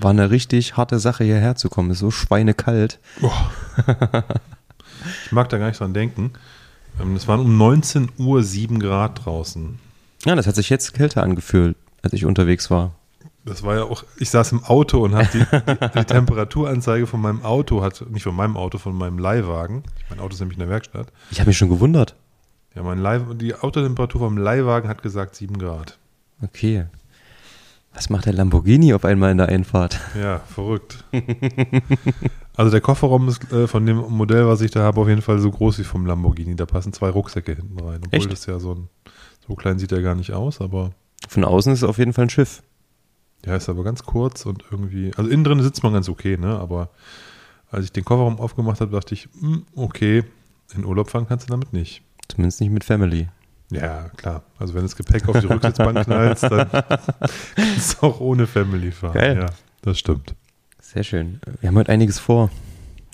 war eine richtig harte Sache, hierher zu kommen. Ist so schweinekalt. Ich mag da gar nicht dran denken. Ähm, Es waren um 19 Uhr 7 Grad draußen. Ja, das hat sich jetzt kälter angefühlt, als ich unterwegs war. Das war ja auch, ich saß im Auto und habe die, die, die Temperaturanzeige von meinem Auto, hat, nicht von meinem Auto, von meinem Leihwagen. Mein Auto ist nämlich in der Werkstatt. Ich habe mich schon gewundert. Ja, mein Leih, die Autotemperatur vom Leihwagen hat gesagt 7 Grad. Okay. Was macht der Lamborghini auf einmal in der Einfahrt? Ja, verrückt. also der Kofferraum ist äh, von dem Modell, was ich da habe, auf jeden Fall so groß wie vom Lamborghini. Da passen zwei Rucksäcke hinten rein. Obwohl Echt? das ja so ein, so klein sieht er gar nicht aus, aber Von außen ist es auf jeden Fall ein Schiff. ja, ist aber ganz kurz und irgendwie, also innen drin sitzt man ganz okay, ne? Aber als ich den Kofferraum aufgemacht habe, dachte ich, hm, okay, in Urlaub fahren kannst du damit nicht. Zumindest nicht mit Family. Ja, klar. Also wenn das Gepäck auf die Rücksitzbank knallst, dann kannst du auch ohne Family fahren. Geil. Ja, das stimmt. Sehr schön. Wir haben heute einiges vor.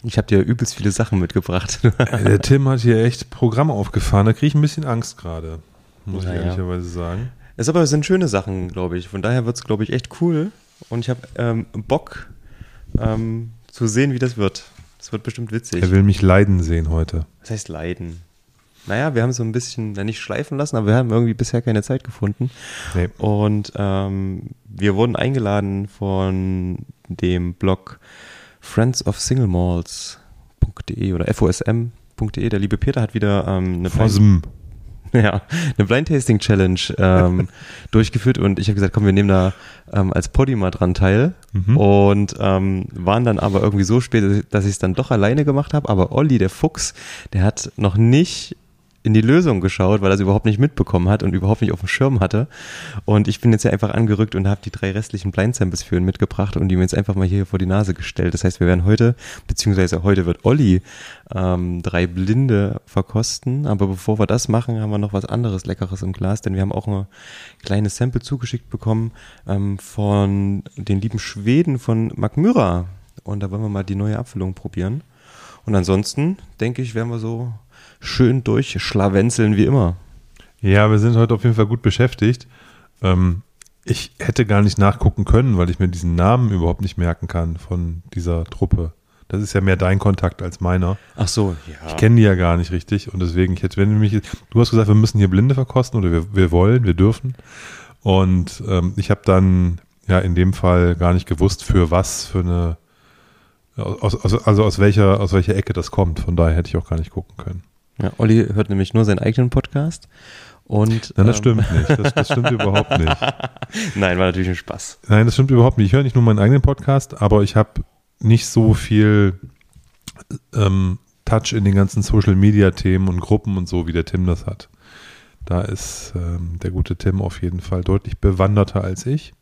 Ich habe dir übelst viele Sachen mitgebracht. Ey, Der Tim hat hier echt Programm aufgefahren. Da kriege ich ein bisschen Angst gerade. Muss ich Naja. ehrlicherweise sagen. Es aber sind schöne Sachen, glaube ich. Von daher wird es, glaube ich, echt cool. Und ich habe ähm, Bock ähm, zu sehen, wie das wird. Das wird bestimmt witzig. Er will mich leiden sehen heute. Was heißt leiden? Naja, wir haben so ein bisschen, nicht schleifen lassen, aber wir haben irgendwie bisher keine Zeit gefunden. Nee. Und ähm, wir wurden eingeladen von dem Blog friendsofsinglemalls.de oder fosm.de. Der liebe Peter hat wieder ähm, eine, Blind, Fosm. ja, eine Blind Tasting Challenge ähm, durchgeführt und ich habe gesagt, komm, wir nehmen da ähm, als Poddy mal dran teil. Mhm. Und ähm, waren dann aber irgendwie so spät, dass ich es dann doch alleine gemacht habe. Aber Olli, der Fuchs, der hat noch nicht in die Lösung geschaut, weil er es überhaupt nicht mitbekommen hat und überhaupt nicht auf dem Schirm hatte. Und ich bin jetzt ja einfach angerückt und habe die drei restlichen Blind Samples für ihn mitgebracht und die mir jetzt einfach mal hier vor die Nase gestellt. Das heißt, wir werden heute, beziehungsweise heute wird Olli ähm, drei Blinde verkosten. Aber bevor wir das machen, haben wir noch was anderes Leckeres im Glas, denn wir haben auch ein kleines Sample zugeschickt bekommen ähm, von den lieben Schweden von Magmyra. Und da wollen wir mal die neue Abfüllung probieren. Und ansonsten, denke ich, werden wir so schön durchschlawenzeln wie immer. Ja, wir sind heute auf jeden Fall gut beschäftigt. Ähm, ich hätte gar nicht nachgucken können, weil ich mir diesen Namen überhaupt nicht merken kann von dieser Truppe. Das ist ja mehr dein Kontakt als meiner. Ach so, ja. Ich kenne die ja gar nicht richtig und deswegen, ich hätte, wenn du mich, du hast gesagt, wir müssen hier Blinde verkosten oder wir, wir wollen, wir dürfen. Und ähm, ich habe dann ja in dem Fall gar nicht gewusst, für was, für eine, aus, aus, also aus welcher, aus welcher Ecke das kommt. Von daher hätte ich auch gar nicht gucken können. Ja. Olli hört nämlich nur seinen eigenen Podcast. Und, Nein, das ähm, stimmt nicht. Das, das stimmt überhaupt nicht. Nein, war natürlich ein Spaß. Nein, das stimmt überhaupt nicht. Ich höre nicht nur meinen eigenen Podcast, aber ich habe nicht so viel ähm, Touch in den ganzen Social Media Themen und Gruppen und so, wie der Tim das hat. Da ist ähm, der gute Tim auf jeden Fall deutlich bewanderter als ich.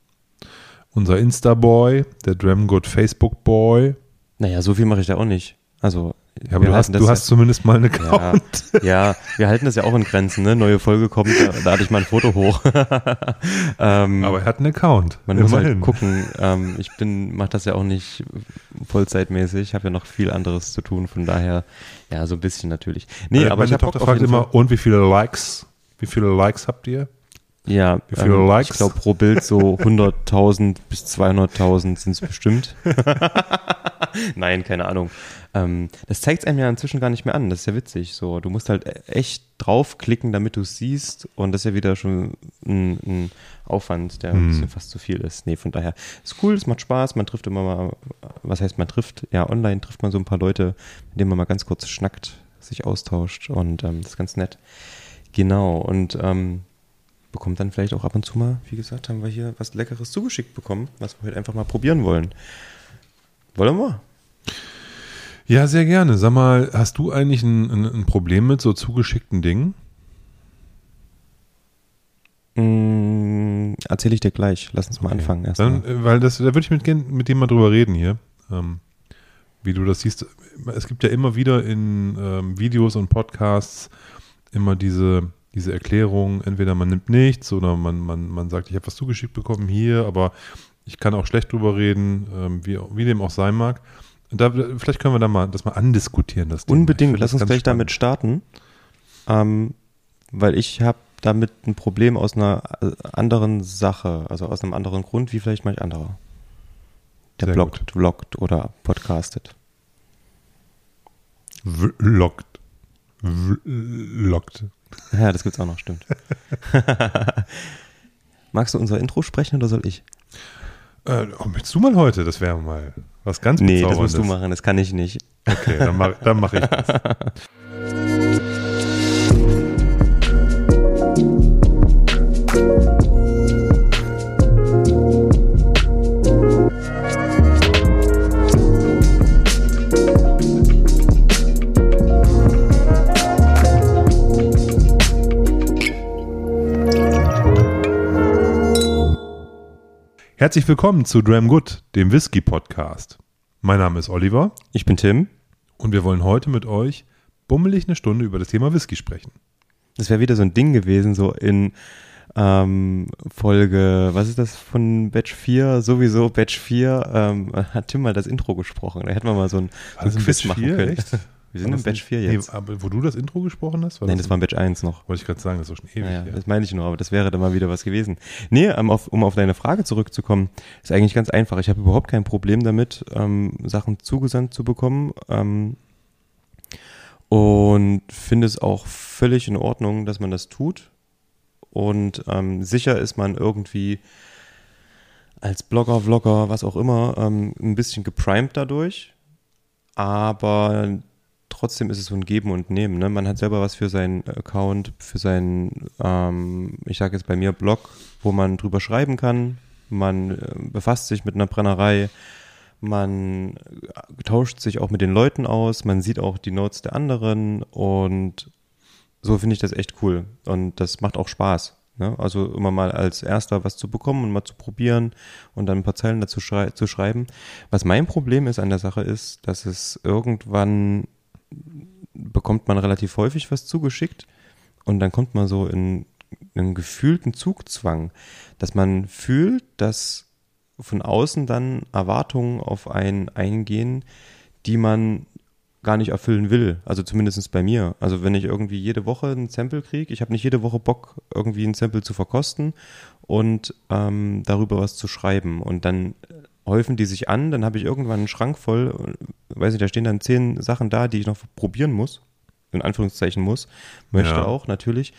Unser Insta-Boy, der Dramgood Facebook-Boy. Naja, so viel mache ich da auch nicht. Also, Ja, aber du hast, du hast zumindest mal eine Account. ja, ja, wir halten das ja auch in Grenzen, ne? Neue Folge kommt, da, hatte ich mal ein Foto hoch. ähm, Aber er hat einen Account. man muss immerhin. halt gucken. Ähm, ich bin, mache das ja auch nicht vollzeitmäßig. Ich habe ja noch viel anderes zu tun. Von daher, ja, so ein bisschen natürlich. Nee, Meine- aber ich meine habe Tochter fragt immer, und wie viele Likes? Wie viele Likes habt ihr? Ja, Wie viele ähm, Likes? ich glaube pro Bild so 100.000 bis 200.000 sind es bestimmt. Nein, keine Ahnung. Ähm, das zeigt es einem ja inzwischen gar nicht mehr an. Das ist ja witzig. So, du musst halt echt draufklicken, damit du es siehst. Und das ist ja wieder schon ein, ein Aufwand, der ein Hm. bisschen fast zu viel ist. Nee, von daher ist cool, es macht Spaß. Man trifft immer mal, was heißt man trifft? Ja, online trifft man so ein paar Leute, mit denen man mal ganz kurz schnackt, sich austauscht. Und ähm, das ist ganz nett. Genau. Und ähm, bekommt dann vielleicht auch ab und zu mal, wie gesagt, haben wir hier was Leckeres zugeschickt bekommen, was wir heute einfach mal probieren wollen. Wollen wir? Ja, sehr gerne. Sag mal, hast du eigentlich ein, ein, ein Problem mit so zugeschickten Dingen? Mm, Erzähle ich dir gleich. Lass uns mal anfangen erst. Dann, äh, weil das, da würde ich mit, mit dir mal drüber reden hier. Ähm, wie du das siehst. Es gibt ja immer wieder in ähm, Videos und Podcasts immer diese, diese Erklärung, entweder man nimmt nichts oder man, man, man sagt, ich habe was zugeschickt bekommen hier, aber ich kann auch schlecht drüber reden, ähm, wie, wie dem auch sein mag. Da, vielleicht können wir da mal das mal andiskutieren. Das Unbedingt. Lass uns gleich spannend. damit starten. Ähm, weil ich habe damit ein Problem aus einer äh, anderen Sache, also aus einem anderen Grund, wie vielleicht manch anderer. der Sehr bloggt, vloggt oder podcastet. Vloggt. Vloggt. Ja, das gibt's auch noch, stimmt. Magst du unser Intro sprechen oder soll ich? Äh, oh, willst du mal heute? Das wäre mal was ganz Nee, das musst du machen, das kann ich nicht. Okay, dann mache dann mach ich das. Herzlich willkommen zu Dram Good, dem Whisky Podcast. Mein Name ist Oliver Ich bin Tim. und wir wollen heute mit euch bummelig eine Stunde über das Thema Whisky sprechen. Das wäre wieder so ein Ding gewesen, so in ähm, Folge, was ist das von Batch 4? Sowieso Batch 4 ähm, hat Tim mal das Intro gesprochen. Da hätten wir mal so ein, so ein Quiz machen 4? können. Echt? Wir sind War im das Batch 4 nicht- jetzt. Nee, aber wo du das Intro gesprochen hast? Nein, das war in Batch 1 noch. Wollte ich gerade sagen, das ist schon ewig. Ja, her. das meine ich nur, aber das wäre dann mal wieder was gewesen. Nee, ähm, auf, um auf deine Frage zurückzukommen, ist eigentlich ganz einfach. Ich habe überhaupt kein Problem damit, ähm, Sachen zugesandt zu bekommen. Ähm, und finde es auch völlig in Ordnung, dass man das tut. Und ähm, sicher ist man irgendwie als Blogger, Vlogger, was auch immer, ähm, ein bisschen geprimed dadurch. Aber trotzdem ist es so ein Geben und Nehmen. Ne? Man hat selber was für seinen Account, für seinen, ähm, ich sage jetzt bei mir Blog, wo man drüber schreiben kann. Man äh, befasst sich mit einer Brennerei. Man äh, tauscht sich auch mit den Leuten aus. Man sieht auch die Notes der anderen und so finde ich das echt cool. Und das macht auch Spaß. Ne? Also immer mal als Erster was zu bekommen und mal zu probieren und dann ein paar Zeilen dazu schrei zu schreiben. Was mein Problem ist an der Sache ist, dass es irgendwann bekommt man relativ häufig was zugeschickt und dann kommt man so in einen gefühlten Zugzwang, dass man fühlt, dass von außen dann Erwartungen auf einen eingehen, die man gar nicht erfüllen will. Also zumindest bei mir. Also wenn ich irgendwie jede Woche ein Sample kriege, ich habe nicht jede Woche Bock, irgendwie ein Sample zu verkosten und ähm, darüber was zu schreiben. Und dann häufen die sich an, dann habe ich irgendwann einen Schrank voll, weiß nicht, da stehen dann zehn Sachen da, die ich noch probieren muss, in Anführungszeichen muss, möchte Ja. auch natürlich.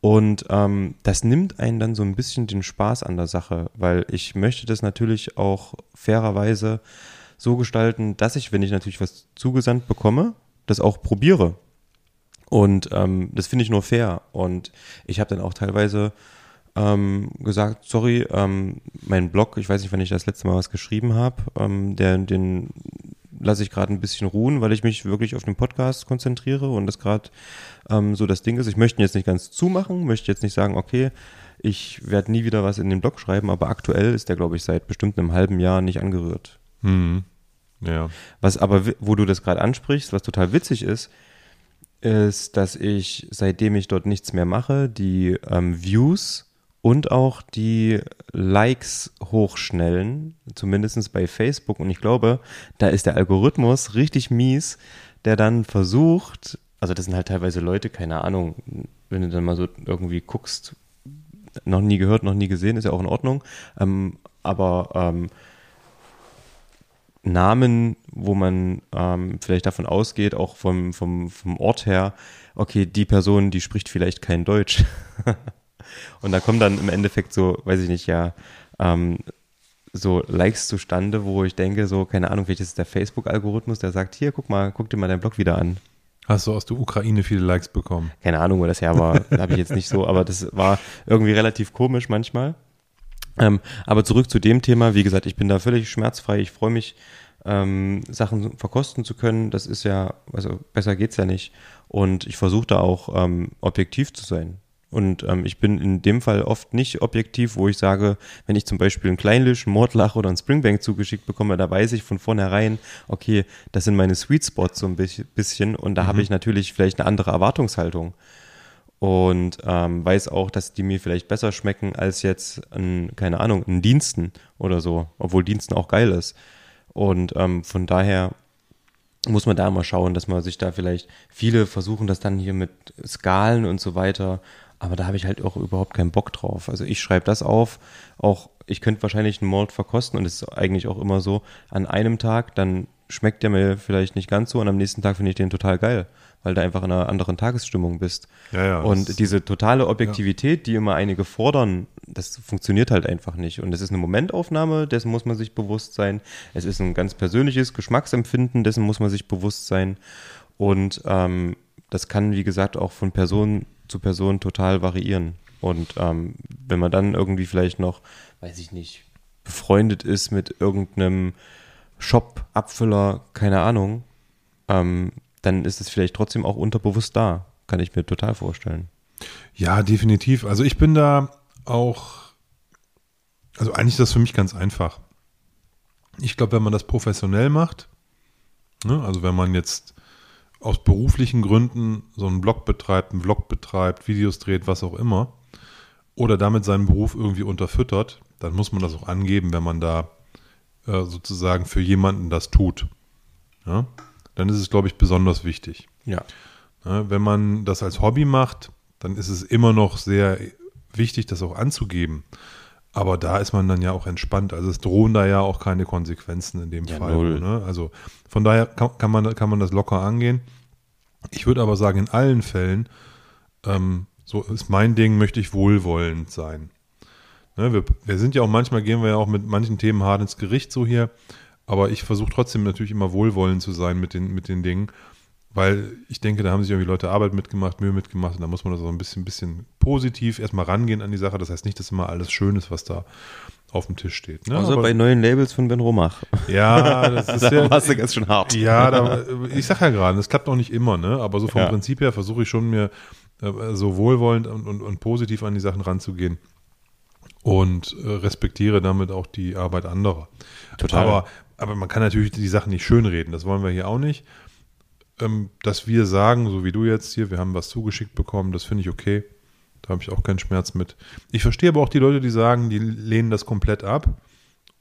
Und ähm, das nimmt einen dann so ein bisschen den Spaß an der Sache, weil ich möchte das natürlich auch fairerweise so gestalten, dass ich, wenn ich natürlich was zugesandt bekomme, das auch probiere. Und ähm, das finde ich nur fair. Und ich habe dann auch teilweise ähm, gesagt, sorry, ähm, mein Blog, ich weiß nicht, wann ich das letzte Mal was geschrieben habe, ähm, der, den lasse ich gerade ein bisschen ruhen, weil ich mich wirklich auf den Podcast konzentriere und das gerade ähm, so das Ding ist. Ich möchte ihn jetzt nicht ganz zumachen, möchte jetzt nicht sagen, okay, ich werde nie wieder was in den Blog schreiben, aber aktuell ist der, glaube ich, seit bestimmt einem halben Jahr nicht angerührt. Hm. Ja. Was aber, wo du das gerade ansprichst, was total witzig ist, ist, dass ich, seitdem ich dort nichts mehr mache, die ähm, Views und auch die Likes hochschnellen, zumindest bei Facebook. Und ich glaube, da ist der Algorithmus richtig mies, der dann versucht, also das sind halt teilweise Leute, keine Ahnung, wenn du dann mal so irgendwie guckst, noch nie gehört, noch nie gesehen, ist ja auch in Ordnung. Ähm, aber ähm, Namen, wo man ähm, vielleicht davon ausgeht, auch vom, vom, vom Ort her, okay, die Person, die spricht vielleicht kein Deutsch. Und da kommen dann im Endeffekt so, weiß ich nicht, ja, ähm, so Likes zustande, wo ich denke, so, keine Ahnung, vielleicht ist es der Facebook-Algorithmus, der sagt, hier, guck mal, guck dir mal deinen Blog wieder an. Hast du aus der Ukraine viele Likes bekommen? Keine Ahnung, wo das her war, habe ich jetzt nicht so, aber das war irgendwie relativ komisch manchmal. Ähm, aber zurück zu dem Thema, wie gesagt, ich bin da völlig schmerzfrei. Ich freue mich, ähm, Sachen verkosten zu können. Das ist ja, also besser geht's ja nicht. Und ich versuche da auch ähm, objektiv zu sein. Und ähm, ich bin in dem Fall oft nicht objektiv, wo ich sage, wenn ich zum Beispiel einen Kleinlisch, einen Mordlach oder einen Springbank zugeschickt bekomme, da weiß ich von vornherein, okay, das sind meine Sweet Spots so ein bisschen- und da habe ich natürlich vielleicht eine andere Erwartungshaltung und ähm, weiß auch, dass die mir vielleicht besser schmecken als jetzt ein, keine Ahnung, ein Diensten oder so, obwohl Diensten auch geil ist. Und ähm, von daher muss man da mal schauen, dass man sich da vielleicht, viele versuchen das dann hier mit Skalen und so weiter aber da habe ich halt auch überhaupt keinen Bock drauf. Also ich schreibe das auf, auch ich könnte wahrscheinlich einen Malt verkosten und es ist eigentlich auch immer so, an einem Tag, dann schmeckt der mir vielleicht nicht ganz so und am nächsten Tag finde ich den total geil, weil du einfach in einer anderen Tagesstimmung bist. Ja, ja, und diese totale Objektivität, die immer einige fordern, das funktioniert halt einfach nicht. Und es ist eine Momentaufnahme, dessen muss man sich bewusst sein. Es ist ein ganz persönliches Geschmacksempfinden, dessen muss man sich bewusst sein. Und ähm, das kann, wie gesagt, auch von Person zu Person total variieren. Und ähm, wenn man dann irgendwie vielleicht noch, weiß ich nicht, befreundet ist mit irgendeinem Shop-Abfüller, keine Ahnung, ähm, dann ist es vielleicht trotzdem auch unterbewusst da. Kann ich mir total vorstellen. Ja, definitiv. Also ich bin da auch, also eigentlich ist das für mich ganz einfach. Ich glaube, wenn man das professionell macht, ne, also wenn man jetzt aus beruflichen Gründen so einen Blog betreibt, einen Vlog betreibt, Videos dreht, was auch immer, oder damit seinen Beruf irgendwie unterfüttert, dann muss man das auch angeben, wenn man da äh, sozusagen für jemanden das tut. Ja? Dann ist es, glaube ich, besonders wichtig. Ja. Ja, wenn man das als Hobby macht, dann ist es immer noch sehr wichtig, das auch anzugeben. Aber da ist man dann ja auch entspannt. Also es drohen da ja auch keine Konsequenzen in dem Ja, Fall. Ne? Also von daher kann, kann, man, kann man das locker angehen. Ich würde aber sagen, in allen Fällen, ähm, so ist mein Ding, möchte ich wohlwollend sein. Ne, wir, wir sind ja auch manchmal, gehen wir ja auch mit manchen Themen hart ins Gericht so hier, aber ich versuche trotzdem natürlich immer wohlwollend zu sein mit den, mit den Dingen, weil ich denke, da haben sich irgendwie Leute Arbeit mitgemacht, Mühe mitgemacht und da muss man das so ein bisschen, bisschen positiv erstmal rangehen an die Sache. Das heißt nicht, dass immer alles schön ist, was da auf dem Tisch steht. Ne? Außer Aber- bei neuen Labels von Ben Romach. ja, das ist da ja, warst du ganz schön hart. ja, da, ich sag ja gerade, das klappt auch nicht immer, ne? Aber so vom Ja. Prinzip her versuche ich schon mir äh, so wohlwollend und, und, und positiv an die Sachen ranzugehen und äh, respektiere damit auch die Arbeit anderer. Total. Aber, aber man kann natürlich die Sachen nicht schönreden, das wollen wir hier auch nicht. Ähm, dass wir sagen, so wie du jetzt hier, wir haben was zugeschickt bekommen, das finde ich okay. Da habe ich auch keinen Schmerz mit. Ich verstehe aber auch die Leute, die sagen, die lehnen das komplett ab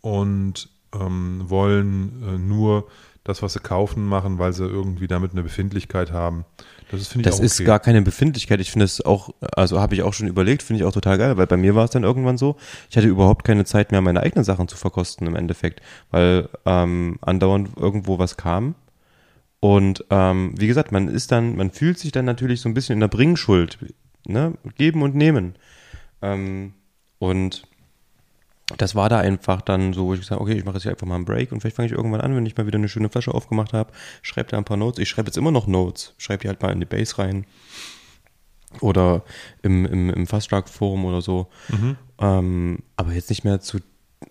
und ähm, wollen äh, nur das, was sie kaufen, machen, weil sie irgendwie damit eine Befindlichkeit haben. Das ist, finde ich, Das auch ist okay. gar keine Befindlichkeit. Ich finde es auch, also habe ich auch schon überlegt, finde ich auch total geil, weil bei mir war es dann irgendwann so, ich hatte überhaupt keine Zeit mehr, meine eigenen Sachen zu verkosten im Endeffekt, weil ähm, andauernd irgendwo was kam. Und ähm, wie gesagt, man ist dann, man fühlt sich dann natürlich so ein bisschen in der Bringschuld, ne? Geben und nehmen. Ähm, und das war da einfach dann so, wo ich gesagt habe, okay, ich mache jetzt hier einfach mal einen Break und vielleicht fange ich irgendwann an, wenn ich mal wieder eine schöne Flasche aufgemacht habe, schreibe da ein paar Notes. Ich schreibe jetzt immer noch Notes, schreibe die halt mal in die Base rein oder im, im, im Fast Forum oder so. Ähm, aber jetzt nicht mehr zu,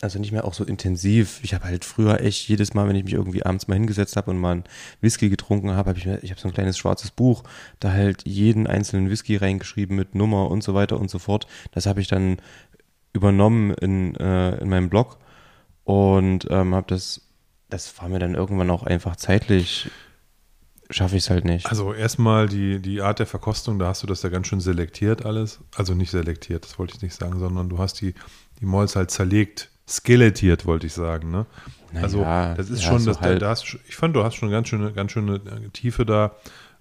also nicht mehr auch so intensiv. Ich habe halt früher echt jedes Mal, wenn ich mich irgendwie abends mal hingesetzt habe und mal einen Whisky getrunken habe, habe ich mir, ich habe so ein kleines schwarzes Buch, da halt jeden einzelnen Whisky reingeschrieben mit Nummer und so weiter und so fort. Das habe ich dann übernommen in, äh, in meinem Blog und ähm, habe das, das war mir dann irgendwann auch einfach zeitlich, schaffe ich es halt nicht. Also erstmal die, die Art der Verkostung, da hast du das ja ganz schön selektiert alles. Also nicht selektiert, das wollte ich nicht sagen, sondern du hast die, die Malls halt zerlegt, skelettiert, wollte ich sagen. Ne? Na also das ist ja, schon, so das, da, halt- da hast, du- ich fand, du hast schon ganz schöne, ganz schöne äh, Tiefe da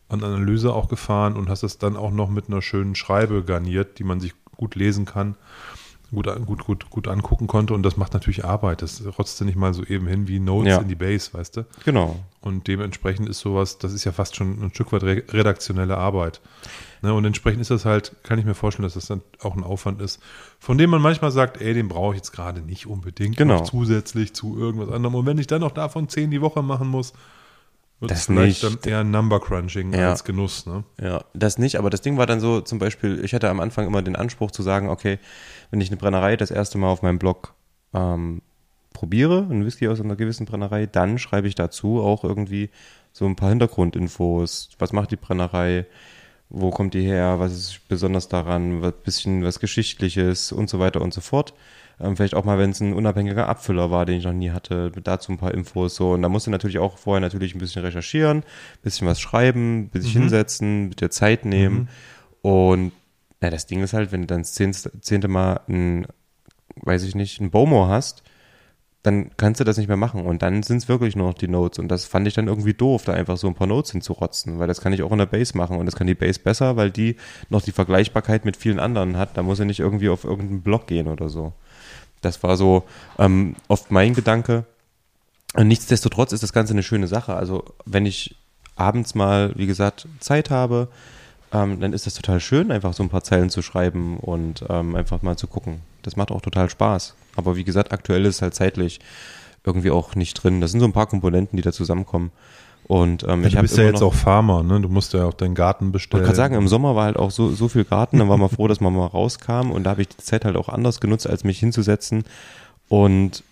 an Analyse auch gefahren und hast es dann auch noch mit einer schönen Schreibe garniert, die man sich gut lesen kann, gut, gut, gut, gut angucken konnte und das macht natürlich Arbeit. Das rotzt du nicht mal so eben hin wie Notes Ja. in die Base, weißt du? genau. Und dementsprechend ist sowas, das ist ja fast schon ein Stück weit re redaktionelle Arbeit. Ne, und entsprechend ist das halt, kann ich mir vorstellen, dass das dann auch ein Aufwand ist, von dem man manchmal sagt, ey, den brauche ich jetzt gerade nicht unbedingt Genau. noch zusätzlich zu irgendwas anderem. Und wenn ich dann noch davon zehn die Woche machen muss, wird Das es vielleicht nicht. dann eher Number Crunching Ja. als Genuss. Ne? Ja, das nicht, aber das Ding war dann so, zum Beispiel, ich hatte am Anfang immer den Anspruch zu sagen, okay, wenn ich eine Brennerei das erste Mal auf meinem Blog ähm, probiere, einen Whisky aus einer gewissen Brennerei, dann schreibe ich dazu auch irgendwie so ein paar Hintergrundinfos. Was macht die Brennerei? Wo kommt die her? Was ist besonders daran? Was bisschen was Geschichtliches und so weiter und so fort. Ähm, vielleicht auch mal, wenn es ein unabhängiger Abfüller war, den ich noch nie hatte, dazu ein paar Infos so. Und da musst du natürlich auch vorher natürlich ein bisschen recherchieren, ein bisschen was schreiben, ein bisschen hinsetzen, mit dir Zeit nehmen. Und ja, das Ding ist halt, wenn du dann das zehnte, zehnte Mal ein, weiß ich nicht, ein Bomo hast, dann kannst du das nicht mehr machen. Und dann sind es wirklich nur noch die Notes. Und das fand ich dann irgendwie doof, da einfach so ein paar Notes hinzurotzen, weil das kann ich auch in der Base machen. Und das kann die Base besser, weil die noch die Vergleichbarkeit mit vielen anderen hat. Da muss er nicht irgendwie auf irgendeinen Blog gehen oder so. Das war so ähm, oft mein Gedanke. Und nichtsdestotrotz ist das Ganze eine schöne Sache. Also wenn ich abends mal, wie gesagt, Zeit habe, ähm, dann ist das total schön, einfach so ein paar Zeilen zu schreiben und ähm, einfach mal zu gucken. Das macht auch total Spaß. Aber wie gesagt, aktuell ist es halt zeitlich irgendwie auch nicht drin. Das sind so ein paar Komponenten, die da zusammenkommen. Und ähm, Ja, ich du habe bist ja jetzt auch Farmer, ne? Du musst ja auch deinen Garten ich bestellen. wollte gerade sagen, im Sommer war halt auch so, so viel Garten, dann war man froh, dass man mal rauskam und da habe ich die Zeit halt auch anders genutzt, als mich hinzusetzen und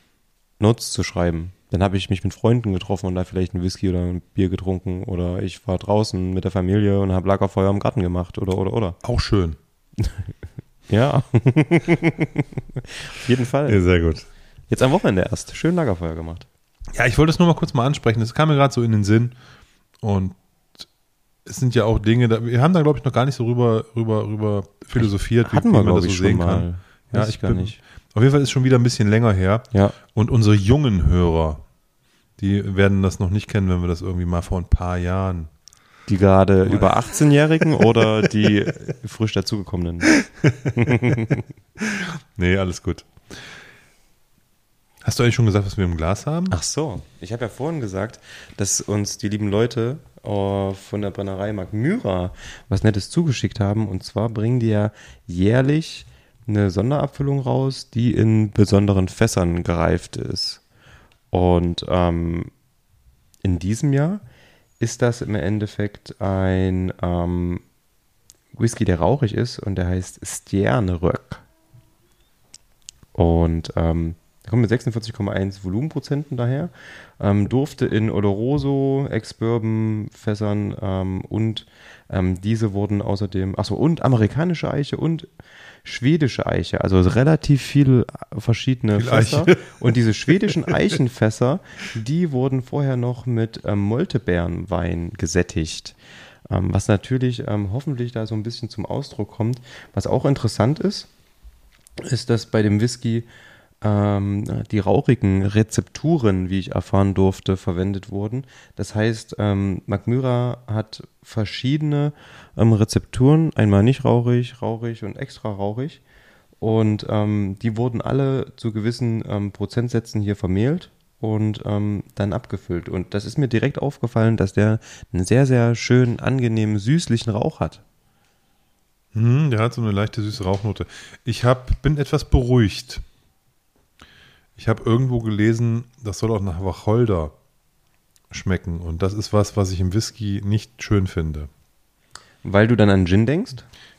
Notes zu schreiben. Dann habe ich mich mit Freunden getroffen und da vielleicht ein Whisky oder ein Bier getrunken oder ich war draußen mit der Familie und habe Lagerfeuer im Garten gemacht oder oder oder. Auch schön. Ja. Auf jeden Fall. sehr gut. Jetzt am Wochenende erst. Schön Lagerfeuer gemacht. Ja, ich wollte es nur mal kurz mal ansprechen. Das kam mir gerade so in den Sinn. Und es sind ja auch Dinge, wir haben da, glaube ich, noch gar nicht so rüber, rüber, rüber philosophiert, Hatten wie, wir, wie man glaube das so ich, sehen schon kann. mal. Ja, Weiß ich ich gar bin- nicht. Auf jeden Fall ist schon wieder ein bisschen länger her. Ja. Und unsere jungen Hörer, die werden das noch nicht kennen, wenn wir das irgendwie mal vor ein paar Jahren. Die gerade über 18-Jährigen oder die frisch dazugekommenen? Nee, alles gut. Hast du eigentlich schon gesagt, was wir im Glas haben? Ach so, ich habe ja vorhin gesagt, dass uns die lieben Leute äh, von der Brennerei Mark Myra was Nettes zugeschickt haben. Und zwar bringen die ja jährlich eine Sonderabfüllung raus, die in besonderen Fässern gereift ist. Und ähm, in diesem Jahr ist das im Endeffekt ein ähm, Whisky, der rauchig ist und der heißt Stjerneröck. Und ähm, der kommt mit 46,1 Volumenprozenten daher. Ähm, durfte in Oloroso, Ex-Bourbon Fässern ähm, und ähm, diese wurden außerdem, achso, und amerikanische Eiche und schwedische Eiche, also relativ viel äh, verschiedene Viel Fässer. Eiche. Und diese schwedischen Eichenfässer, die wurden vorher noch mit ähm, Moltebeerenwein gesättigt. Ähm, was natürlich ähm, hoffentlich da so ein bisschen zum Ausdruck kommt. Was auch interessant ist, ist, dass bei dem Whisky ähm, die rauchigen Rezepturen, wie ich erfahren durfte, verwendet wurden. Das heißt, ähm, Magmyra hat verschiedene ähm, Rezepturen, einmal nicht rauchig, rauchig und extra rauchig. Und ähm, die wurden alle zu gewissen ähm, Prozentsätzen hier vermehlt und ähm, dann abgefüllt. Und das ist mir direkt aufgefallen, dass der einen sehr, sehr schönen, angenehmen, süßlichen Rauch hat. Hm, der hat so eine leichte süße Rauchnote. Ich hab, bin etwas beruhigt. Ich habe irgendwo gelesen, das soll auch nach Wacholder schmecken. Und das ist was, was ich im Whisky nicht schön finde. Weil du dann an Gin denkst?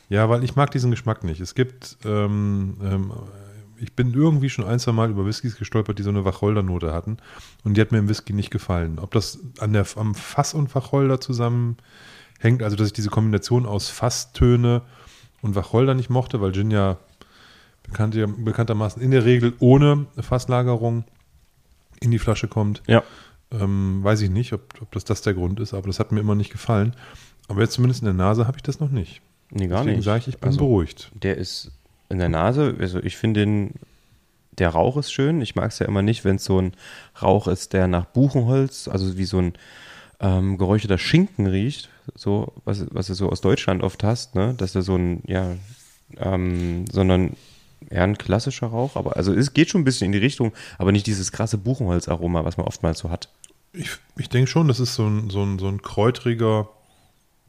Ja, weil ich mag diesen Geschmack nicht. Es gibt, ähm, ähm, ich bin irgendwie schon ein, zwei Mal über Whiskys gestolpert, die so eine Wacholdernote hatten. Und die hat mir im Whisky nicht gefallen. Ob das an der, am Fass und Wacholder zusammenhängt, also dass ich diese Kombination aus Fasstöne und Wacholder nicht mochte, weil Gin ja bekannte, bekanntermaßen in der Regel ohne Fasslagerung in die Flasche kommt. Ja. Ähm, weiß ich nicht, ob, ob das das der Grund ist, aber das hat mir immer nicht gefallen. Aber jetzt zumindest in der Nase habe ich das noch nicht. Nee, gar Deswegen nicht. sage ich, ich bin Also, beruhigt. Der ist in der Nase, also ich finde den, der Rauch ist schön. Ich mag es ja immer nicht, wenn es so ein Rauch ist, der nach Buchenholz, also wie so ein ähm, geräucherter Schinken riecht, so, was, was du so aus Deutschland oft hast, ne? Dass der so ein, ja, ähm, sondern eher ein klassischer Rauch, aber also es geht schon ein bisschen in die Richtung, aber nicht dieses krasse Buchenholzaroma, was man oftmals so hat. Ich, ich denke schon, das ist so ein, so ein, so ein kräutriger,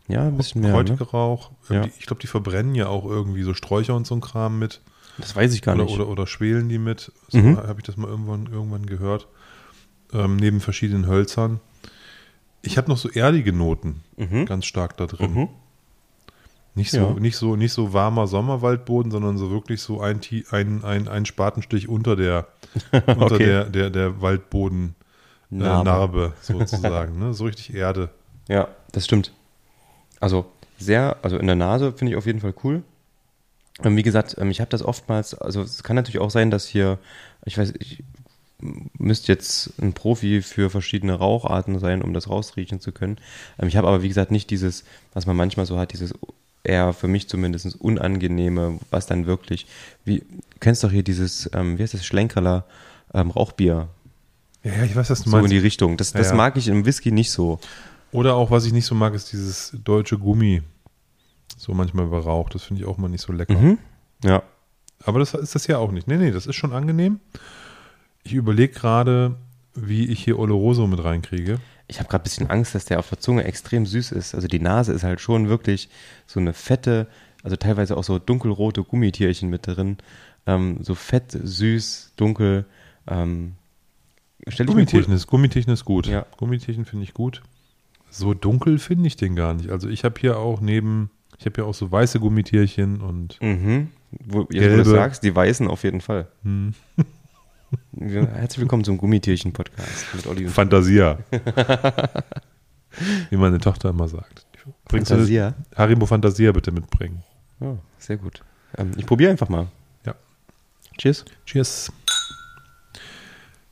Ja, ein bisschen mehr. kräutriger Ne? Rauch. Ja. Die, ich glaube, die verbrennen ja auch irgendwie so Sträucher und so ein Kram mit. Das weiß ich gar Oder, nicht. oder, oder schwelen die mit. So Mhm. habe ich das mal irgendwann, irgendwann gehört. Ähm, neben verschiedenen Hölzern. Ich habe noch so erdige Noten Mhm. ganz stark da drin. Mhm. Nicht, so, Ja. nicht, so, nicht so warmer Sommerwaldboden, sondern so wirklich so ein, ein, ein, ein Spatenstich unter der, unter Okay. der, der, der Waldboden. äh, Narbe. Sozusagen. ne? So richtig Erde. Ja, das stimmt. Also sehr, also in der Nase finde ich auf jeden Fall cool. Ähm, wie gesagt, ähm, ich habe das oftmals, also es kann natürlich auch sein, dass hier, ich weiß, ich müsste jetzt ein Profi für verschiedene Raucharten sein, um das rausriechen zu können. Ähm, ich habe aber, wie gesagt, nicht dieses, was man manchmal so hat, dieses eher für mich zumindest unangenehme, was dann wirklich, wie, du kennst doch hier dieses, ähm, wie heißt das, Schlenkerler, ähm, Rauchbier. Ja, ja, ich weiß, was du So in meinst. die Richtung. Das, das Ja, ja. mag ich im Whisky nicht so. Oder auch, was ich nicht so mag, ist dieses deutsche Gummi. So manchmal über Rauch. Das finde ich auch mal nicht so lecker. Mhm. Ja. Aber das ist das ja auch nicht. Nee, nee, das ist schon angenehm. Ich überlege gerade, wie ich hier Oloroso mit reinkriege. Ich habe gerade ein bisschen Angst, dass der auf der Zunge extrem süß ist. Also die Nase ist halt schon wirklich so eine fette, also teilweise auch so dunkelrote Gummitierchen mit drin. Ähm, so fett, süß, dunkel. Ähm, Gummitierchen ist, Gummitierchen ist gut. Ja. Gummitierchen finde ich gut. So dunkel finde ich den gar nicht. Also ich habe hier auch neben, ich habe hier auch so weiße Gummitierchen und Mhm. Wo, jetzt, wo du Gelbe. sagst, die Weißen auf jeden Fall. hm, Herzlich willkommen zum Gummitierchen-Podcast mit Olli und Fantasia. Wie meine Tochter immer sagt. Bringst Fantasia. Haribo Fantasia bitte mitbringen. Oh, sehr gut. Ähm, ich probiere einfach mal. Ja. Cheers. Cheers.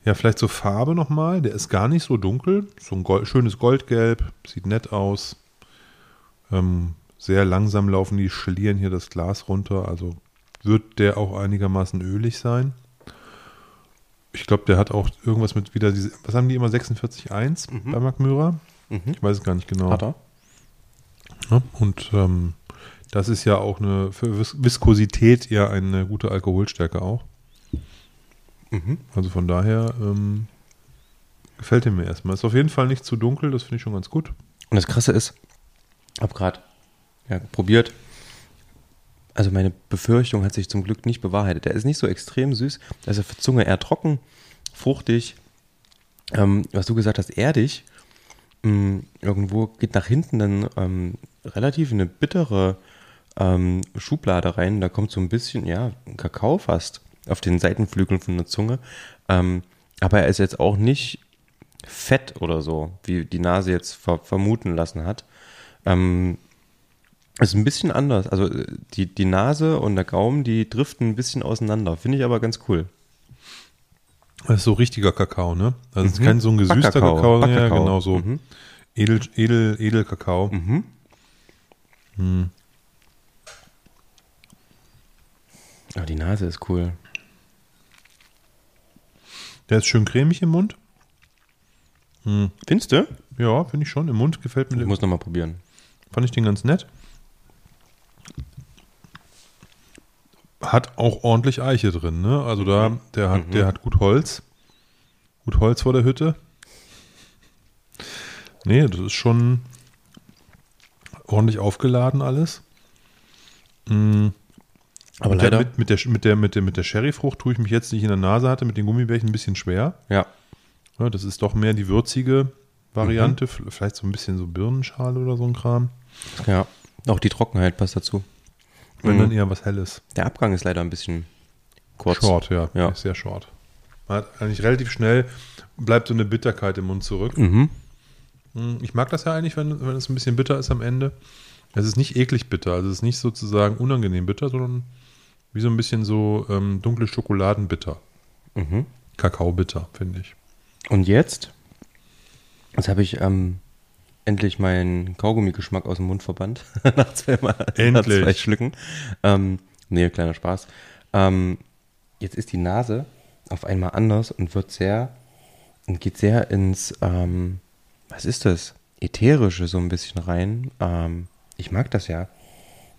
Ja, vielleicht so Farbe nochmal. Der ist gar nicht so dunkel. So ein Gold, schönes Goldgelb. Sieht nett aus. Ähm, sehr langsam laufen die Schlieren hier das Glas runter. Also wird der auch einigermaßen ölig sein. Ich glaube, der hat auch irgendwas mit wieder diese. Was haben die immer? 46,1 Mhm. bei Mark Myra? Mhm. Ich weiß es gar nicht genau. Hat er? Ja, und ähm, das ist ja auch eine für Vis Viskosität eher eine gute Alkoholstärke auch. Mhm. Also von daher ähm, gefällt er mir erstmal. Ist auf jeden Fall nicht zu dunkel, das finde ich schon ganz gut. Und das Krasse ist, habe gerade ja, probiert. Also meine Befürchtung hat sich zum Glück nicht bewahrheitet. Der ist nicht so extrem süß. Ist auf der Zunge eher trocken, fruchtig. Ähm, was du gesagt hast, erdig. Mm, irgendwo geht nach hinten dann ähm, relativ eine bittere ähm, Schublade rein. Da kommt so ein bisschen, ja, Kakao fast auf den Seitenflügeln von der Zunge. Ähm, aber er ist jetzt auch nicht fett oder so, wie die Nase jetzt ver vermuten lassen hat. Ähm, ist ein bisschen anders. Also äh, die, die Nase und der Gaumen, die driften ein bisschen auseinander. Finde ich aber ganz cool. Das ist so richtiger Kakao, ne? Also es ist Mhm. kein so ein gesüßter Backkakao, Kakao, ja, Backkakao. genau so. Mhm. Edel, Edel, Edelkakao. Mhm. Hm. Aber die Nase ist cool. Der ist schön cremig im Mund. Hm. Findest du? Ja, finde ich schon. Im Mund gefällt mir Ich muss nochmal probieren. Fand ich den ganz nett. Hat auch ordentlich Eiche drin, ne? Also da, der hat, Mhm. der hat gut Holz. Gut Holz vor der Hütte. Nee, das ist schon ordentlich aufgeladen alles. Mm, Aber mit der, leider. mit, mit, der, mit, der, mit, der, mit der Sherryfrucht tue ich mich jetzt, die ich in der Nase hatte, mit den Gummibärchen ein bisschen schwer. ja. Ja, das ist doch mehr die würzige Mhm. Variante. V- Vielleicht so ein bisschen so Birnenschale oder so ein Kram. Ja. Auch die Trockenheit passt dazu. Wenn Mhm. dann eher was Helles. Der Abgang ist leider ein bisschen kurz. Short, ja. Ja. Sehr short. Man hat eigentlich relativ schnell, bleibt so eine Bitterkeit im Mund zurück. Mhm. Mm, Ich mag das ja eigentlich, wenn, wenn es ein bisschen bitter ist am Ende. Es ist nicht eklig bitter, also es ist nicht sozusagen unangenehm bitter, sondern wie so ein bisschen so ähm, dunkle Schokoladenbitter. Mhm. Kakaobitter, finde ich. Und jetzt? Jetzt habe ich ähm, endlich meinen Kaugummi-Geschmack aus dem Mund verbannt. nach, zweimal, nach Endlich. zwei Schlücken. Ähm, nee, kleiner Spaß. Ähm, jetzt ist die Nase auf einmal anders und wird sehr, und geht sehr ins, ähm, was ist das? Ätherische so ein bisschen rein. Ähm, ich mag das ja.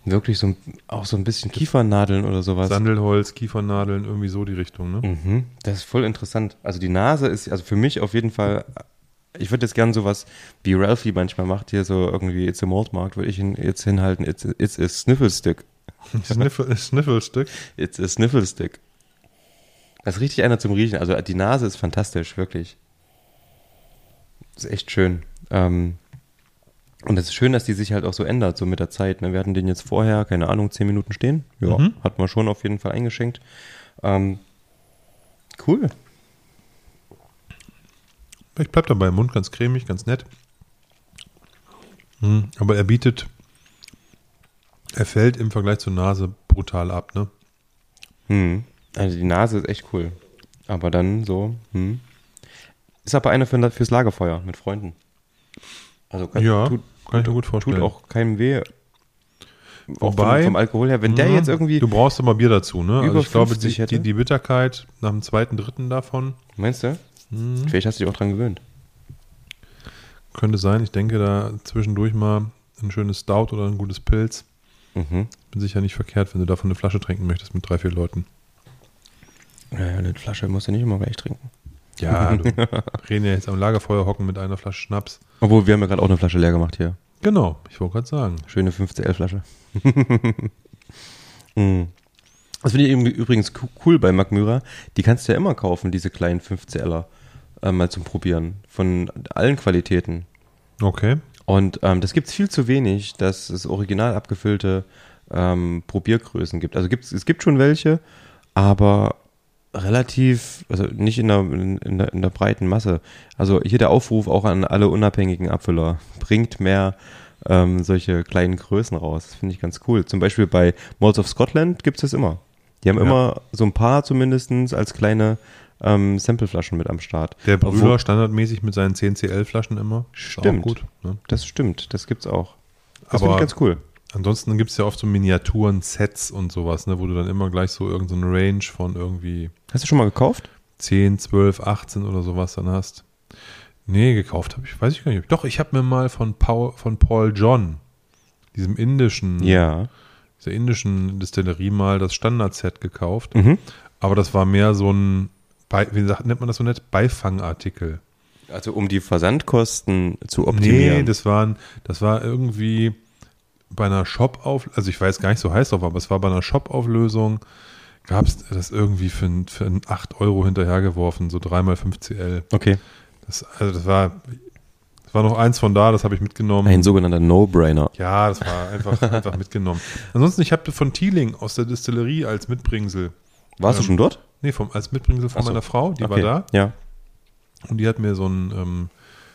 Wirklich so ein, auch so ein bisschen Kiefernadeln oder sowas. Sandelholz, Kiefernadeln, irgendwie so die Richtung, ne? Mhm, das ist voll interessant. Also die Nase ist, also für mich auf jeden Fall, ich würde jetzt gern sowas, wie Ralphie manchmal macht, hier so irgendwie It's a Malt Markt, würde ich ihn jetzt hinhalten, it's, it's a Sniffle Stick. Sniffel, Sniffelstück. It's a Sniffle Stick. Das ist richtig einer zum Riechen. Also die Nase ist fantastisch, wirklich. Ist echt schön. Ähm, und es ist schön, dass die sich halt auch so ändert, so mit der Zeit. Ne? Wir hatten den jetzt vorher, keine Ahnung, zehn Minuten stehen. Ja, Mhm. hat man schon auf jeden Fall eingeschenkt. Ähm, cool. Ich bleib dabei, im Mund ganz cremig, ganz nett. Hm, Aber er bietet, er fällt im Vergleich zur Nase brutal ab, ne? Hm. Also die Nase ist echt cool. Aber dann so, hm. Ist aber eine für, fürs Lagerfeuer mit Freunden. Also kann, Ja, tut, kann ich mir gut tut vorstellen. auch keinem weh. Wobei- vom, vom Alkohol her. Wenn der Mhm. jetzt irgendwie, Du brauchst immer Bier dazu, ne? Also ich glaube, 50 die, die, die Bitterkeit nach dem zweiten, dritten davon meinst du? Mhm. Vielleicht hast du dich auch dran gewöhnt. könnte sein. Ich denke da zwischendurch mal ein schönes Stout oder ein gutes Pilz. Mhm. Bin sicher nicht verkehrt, wenn du davon eine Flasche trinken möchtest mit drei, vier Leuten. Ja, eine Flasche musst du nicht immer gleich trinken. Ja, du reden ja jetzt am Lagerfeuer hocken mit einer Flasche Schnaps. Obwohl, wir haben ja gerade auch eine Flasche leer gemacht hier. Genau, ich wollte gerade sagen. Schöne 5CL-Flasche. Mhm. Das finde ich übrigens co- cool bei Magmyra. Die kannst du ja immer kaufen, diese kleinen 5CLer, äh, mal zum Probieren. Von allen Qualitäten. Okay. Und ähm, das gibt es viel zu wenig, dass es original abgefüllte ähm, Probiergrößen gibt. Also gibt's, es gibt schon welche, aber relativ, also nicht in der, in, der, in der breiten Masse. Also hier der Aufruf auch an alle unabhängigen Abfüller. Bringt mehr ähm, solche kleinen Größen raus. Das finde ich ganz cool. Zum Beispiel bei Malls of Scotland gibt es das immer. Die haben Ja. immer so ein paar zumindestens als kleine ähm, Sampleflaschen mit am Start. Der Obwohl- Brüder standardmäßig mit seinen 10cl-Flaschen immer. Stimmt. Gut. Ne? Das stimmt, das gibt's auch. Das finde ich ganz cool. Ansonsten gibt es ja oft so Miniaturen, Sets und sowas, ne, wo du dann immer gleich so irgendeine Range von irgendwie Hast du schon mal gekauft? 10, 12, 18 oder sowas dann hast. Nee, gekauft habe ich, weiß ich gar nicht. Doch, ich habe mir mal von Paul, von Paul John, diesem indischen, Ja. dieser indischen Distillerie mal das Standard-Set gekauft. Mhm. Aber das war mehr so ein, Bei, wie sagt, nennt man das so nett? Beifangartikel. Also um die Versandkosten zu Nee, optimieren. das waren, das war irgendwie bei einer Shop-Auf, also ich weiß gar nicht so heiß drauf, aber es war bei einer Shop-Auflösung, gab es das irgendwie für, für ein 8 Euro hinterhergeworfen, so 3x5CL. okay. Das, also das war, das war noch eins von da, das habe ich mitgenommen. Ein sogenannter No-Brainer. Ja, das war einfach, einfach mitgenommen. Ansonsten, ich habe von Teeling aus der Distillerie als Mitbringsel, Warst du Ähm, schon dort? Nee, vom, als Mitbringsel von so. meiner Frau, die war Okay. da Ja. und die hat mir so ein ähm,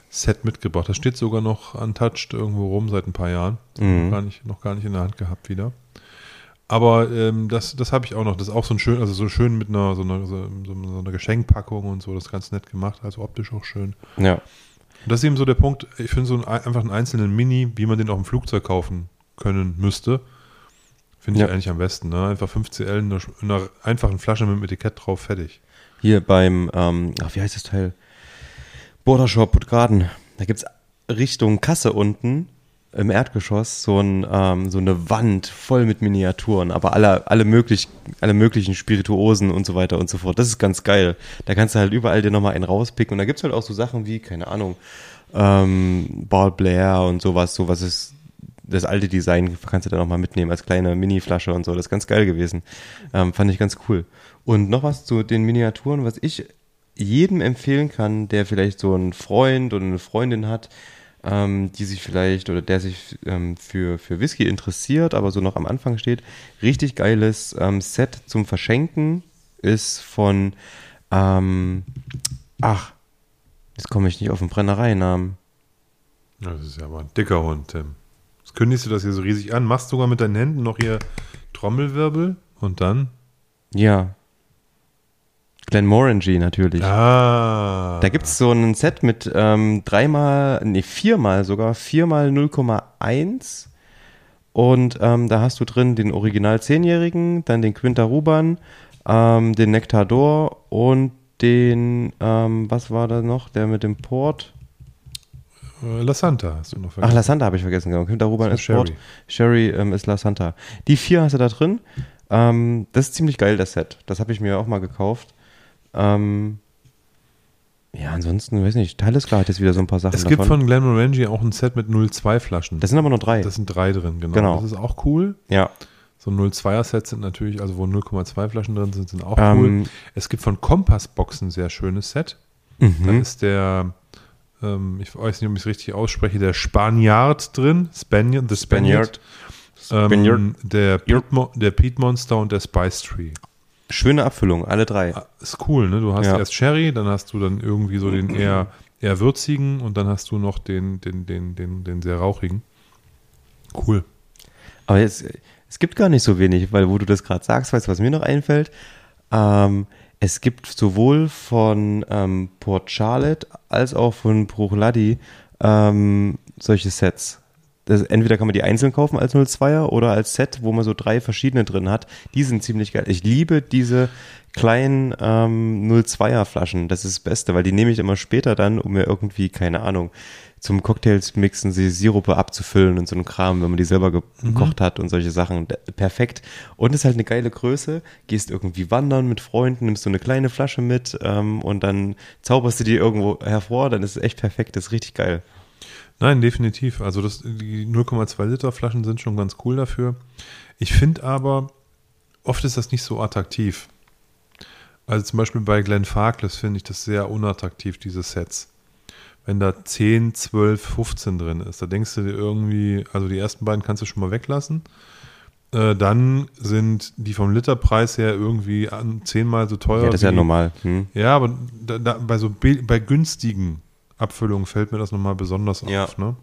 Set mitgebracht. Das steht sogar noch untouched irgendwo rum seit ein paar Jahren. Mhm. Noch, gar nicht, noch gar nicht in der Hand gehabt wieder. Aber ähm, das, das habe ich auch noch. Das ist auch so ein schön, also so schön mit einer so einer, so, so einer Geschenkpackung und so. Das ist ganz nett gemacht, also optisch auch schön. Ja. Und das ist eben so der Punkt, ich finde so ein, einfach einen einzelnen Mini, wie man den auf dem Flugzeug kaufen können müsste, finde ich Ja. eigentlich am besten. Ne? Einfach 5CL in einer, in einer einfachen Flasche mit dem Etikett drauf, fertig. Hier beim, ähm, ach, wie heißt das Teil? Border Shop Puttgarden. Da gibt's Richtung Kasse unten im Erdgeschoss so, ein, ähm, so eine Wand voll mit Miniaturen, aber alle, alle, möglich, alle möglichen Spirituosen und so weiter und so fort. Das ist ganz geil. Da kannst du halt überall dir nochmal einen rauspicken. Und da gibt's halt auch so Sachen wie, keine Ahnung, ähm, Ball Blair und sowas, sowas ist das alte Design kannst du da nochmal mitnehmen als kleine Mini-Flasche und so. Das ist ganz geil gewesen. Ähm, fand ich ganz cool. Und noch was zu den Miniaturen, was ich jedem empfehlen kann, der vielleicht so einen Freund oder eine Freundin hat, ähm, die sich vielleicht oder der sich ähm, für, für Whisky interessiert, aber so noch am Anfang steht. Richtig geiles ähm, Set zum Verschenken ist von, ähm, ach, jetzt komme ich nicht auf den Brennereinamen. Das ist ja aber ein dicker Hund, Tim. Jetzt kündigst du das hier so riesig an, machst sogar mit deinen Händen noch hier Trommelwirbel und dann. Ja. Glenmorangie natürlich. Ah. Da gibt's so ein Set mit ähm, dreimal, nee, viermal sogar, viermal 0,1. Und ähm, da hast du drin den Original 10-Jährigen, dann den Quinta Ruban, ähm, den Nectador und den, ähm, was war da noch, der mit dem Port? Äh, La Santa hast du noch Ach, vergessen. La Santa habe ich vergessen, genau. Quinta Ruban Das ist ist Port, Sherry. Sherry ähm, ist La Santa. Die vier hast du da drin. Ähm, das ist ziemlich geil, das Set. Das habe ich mir auch mal gekauft. Ähm, ja, ansonsten, weiß nicht, Talisker hat jetzt wieder so ein paar Sachen es gibt davon. von Glenmorangie auch ein Set mit 02 Flaschen. das sind aber nur drei. Das sind drei drin, genau. Genau. Das ist auch cool. ja. So 02er Sets sind natürlich, also wo 0,2 Flaschen drin sind, sind auch cool. Ähm, Es gibt von Kompassbox ein sehr schönes Set. Da mhm. ist der, ähm, ich weiß nicht, ob ich es richtig ausspreche, der Spaniard drin. Spaniard, the Spaniard. Spaniard. Ähm, der, Mo- der Peat Monster und der Spice Tree. Schöne Abfüllung, alle drei. Ah, Ist cool, ne? Du hast Ja. erst Sherry, dann hast du dann irgendwie so den eher, eher würzigen und dann hast du noch den, den, den, den, den sehr rauchigen. Cool. Aber jetzt, es gibt gar nicht so wenig, weil wo du das gerade sagst, weißt du, was mir noch einfällt? Ähm, es gibt sowohl von ähm, Port Charlotte als auch von Bruchladi ähm, solche Sets. das, entweder kann man die einzeln kaufen als 02er oder als Set, wo man so drei verschiedene drin hat. Die sind ziemlich geil. Ich liebe diese kleinen ähm, 02er Flaschen. Das ist das Beste, weil die nehme ich immer später dann, um mir irgendwie, keine Ahnung, zum Cocktails mixen, sie Sirupe abzufüllen und so ein Kram, wenn man die selber gekocht mhm. hat und solche Sachen. Perfekt. Und ist halt eine geile Größe. Gehst irgendwie wandern mit Freunden, nimmst so eine kleine Flasche mit ähm, und dann zauberst du die irgendwo hervor, dann ist es echt perfekt. Das ist richtig geil. Nein, definitiv. Also das, die 0,2 Liter Flaschen sind schon ganz cool dafür. Ich finde aber, oft ist das nicht so attraktiv. Also zum Beispiel bei Glenn Farkless finde ich das sehr unattraktiv, diese Sets wenn da 10, 12, 15 drin ist. Da denkst du dir irgendwie, also die ersten beiden kannst du schon mal weglassen. Äh, dann sind die vom Literpreis her irgendwie an, zehnmal so teuer. Ja, das ist ja normal. Hm. Ja, aber da, da, bei so bei günstigen Abfüllungen fällt mir das nochmal besonders ja. auf. Ne?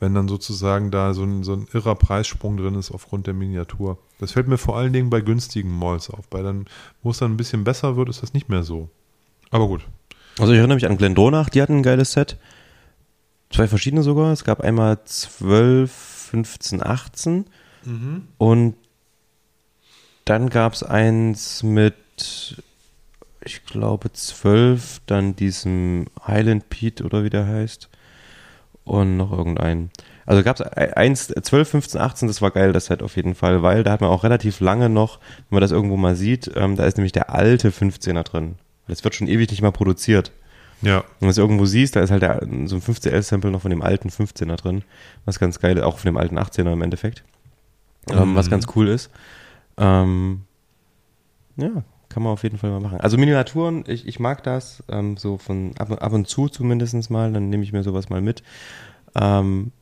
Wenn dann sozusagen da so ein, so ein irrer Preissprung drin ist aufgrund der Miniatur. Das fällt mir vor allen Dingen bei günstigen Malls auf. Bei dann, wo es dann ein bisschen besser wird, ist das nicht mehr so. Aber gut, also ich erinnere mich an Glendronach, die hatten ein geiles Set. Zwei verschiedene sogar. Es gab einmal 12, 15, 18 mhm. und dann gab es eins mit, ich glaube, 12, dann diesem Highland Pete oder wie der heißt und noch irgendeinen. Also gab es eins, 12, 15, 18, das war geil, das Set auf jeden Fall, weil da hat man auch relativ lange noch, wenn man das irgendwo mal sieht, ähm, da ist nämlich der alte 15er drin. Das wird schon ewig nicht mal produziert. Ja. Und wenn du es irgendwo siehst, da ist halt der, so ein 15L-Sample noch von dem alten 15er drin. Was ganz geil ist, auch von dem alten 18er im Endeffekt. Ähm, mhm. Ähm, was ganz cool ist. Ähm, ja, kann man auf jeden Fall mal machen. Also Miniaturen, ich, ich mag das, ähm, so von ab, ab und zu zumindest mal, dann nehme ich mir sowas mal mit. Ähm,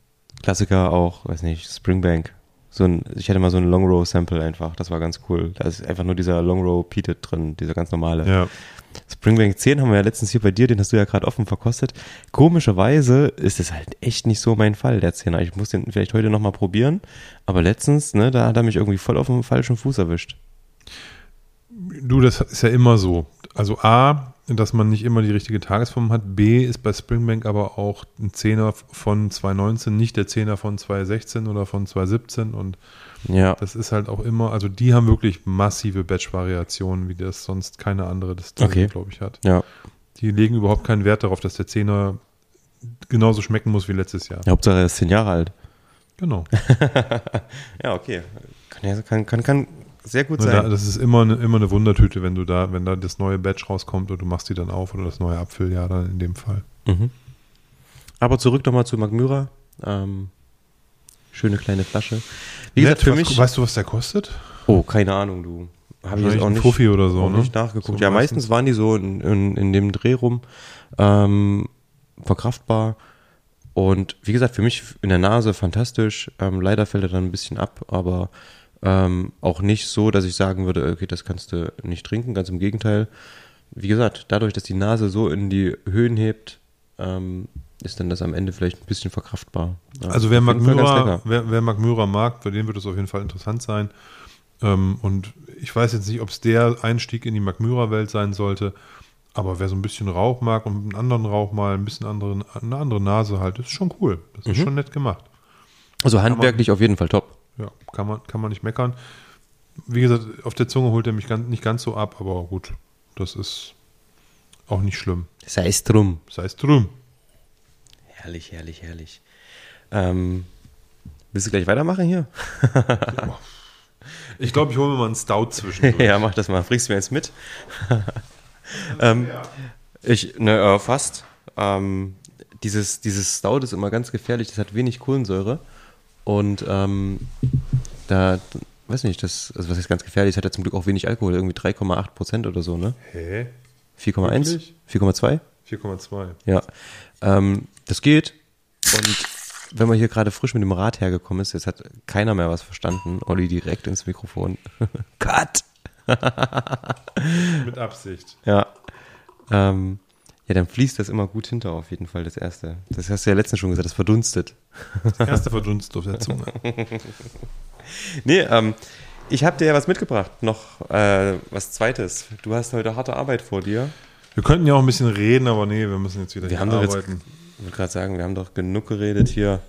Klassiker auch, weiß nicht, Springbank. So ein, ich hatte mal so ein Long Row Sample einfach, das war ganz cool. Da ist einfach nur dieser Long Row Peated drin, dieser ganz normale. Ja. Springbank 10 haben wir ja letztens hier bei dir, den hast du ja gerade offen verkostet. Komischerweise ist es halt echt nicht so mein Fall, der 10er. Ich muss den vielleicht heute nochmal probieren, aber letztens, ne, da hat er mich irgendwie voll auf dem falschen Fuß erwischt. Du, das ist ja immer so. Also A, dass man nicht immer die richtige Tagesform hat. B ist bei Springbank aber auch ein Zehner von 2019, nicht der Zehner von 2016 oder von 2017 und ja. Das ist halt auch immer, also die haben wirklich massive Batch-Variationen, wie das sonst keine andere Distille, okay. glaube ich, hat. Ja. Die legen überhaupt keinen Wert darauf, dass der Zehner genauso schmecken muss wie letztes Jahr. Ja, Hauptsache er ist zehn Jahre alt. Genau. ja, okay. Kann, kann, kann, kann sehr gut sein. Da, das ist immer eine, immer eine Wundertüte, wenn du da, wenn da das neue Batch rauskommt und du machst die dann auf oder das neue Abfülljahr dann in dem Fall. Mhm. Aber zurück nochmal zu Magmyra. Ähm, Schöne kleine Flasche. Wie gesagt, für was, mich. Weißt du, was der kostet? Oh, keine Ahnung, du. Habe ich jetzt auch nicht, Profi oder so, ne? nicht nachgeguckt. So ja, meistens. meistens waren die so in, in, in dem Dreh rum ähm, verkraftbar. Und wie gesagt, für mich in der Nase fantastisch. Ähm, leider fällt er dann ein bisschen ab, aber ähm, auch nicht so, dass ich sagen würde, okay, das kannst du nicht trinken. Ganz im Gegenteil. Wie gesagt, dadurch, dass die Nase so in die Höhen hebt, ähm, ist dann das am Ende vielleicht ein bisschen verkraftbar. Ja, also wer Magmyra, wer, wer Magmyra mag, für den wird es auf jeden Fall interessant sein. Ähm, und ich weiß jetzt nicht, ob es der Einstieg in die Magmyra-Welt sein sollte, aber wer so ein bisschen Rauch mag und einen anderen Rauch mal, ein bisschen andere, eine andere Nase halt, ist schon cool. Das ist mhm. schon nett gemacht. Also handwerklich man, auf jeden Fall top. Ja, kann man, kann man nicht meckern. Wie gesagt, auf der Zunge holt er mich ganz, nicht ganz so ab, aber gut, das ist auch nicht schlimm. Sei es drum. Sei es drum. Herrlich, herrlich, herrlich. Ähm, willst du gleich weitermachen hier? ich glaube, ich hole mir mal einen Stout zwischen. ja, mach das mal. Bringst du mir jetzt mit? ähm, ich, ne, äh, fast. Ähm, dieses, dieses Stout ist immer ganz gefährlich. Das hat wenig Kohlensäure. Und ähm, da, weiß nicht, das, also was ist ganz gefährlich? Es hat ja zum Glück auch wenig Alkohol. Irgendwie 3,8 Prozent oder so, ne? Hä? 4,1? 4,2? 4,2. Ja. Ähm, das geht. Und wenn man hier gerade frisch mit dem Rad hergekommen ist, jetzt hat keiner mehr was verstanden. Olli direkt ins Mikrofon. Cut! mit Absicht. Ja. Ähm, ja, dann fließt das immer gut hinter auf jeden Fall, das erste. Das hast du ja letztens schon gesagt, das verdunstet. Das erste verdunstet auf der Zunge. nee, ähm, ich habe dir ja was mitgebracht, noch äh, was Zweites. Du hast heute harte Arbeit vor dir. Wir könnten ja auch ein bisschen reden, aber nee, wir müssen jetzt wieder wir haben arbeiten. Jetzt, ich wollte gerade sagen, wir haben doch genug geredet hier.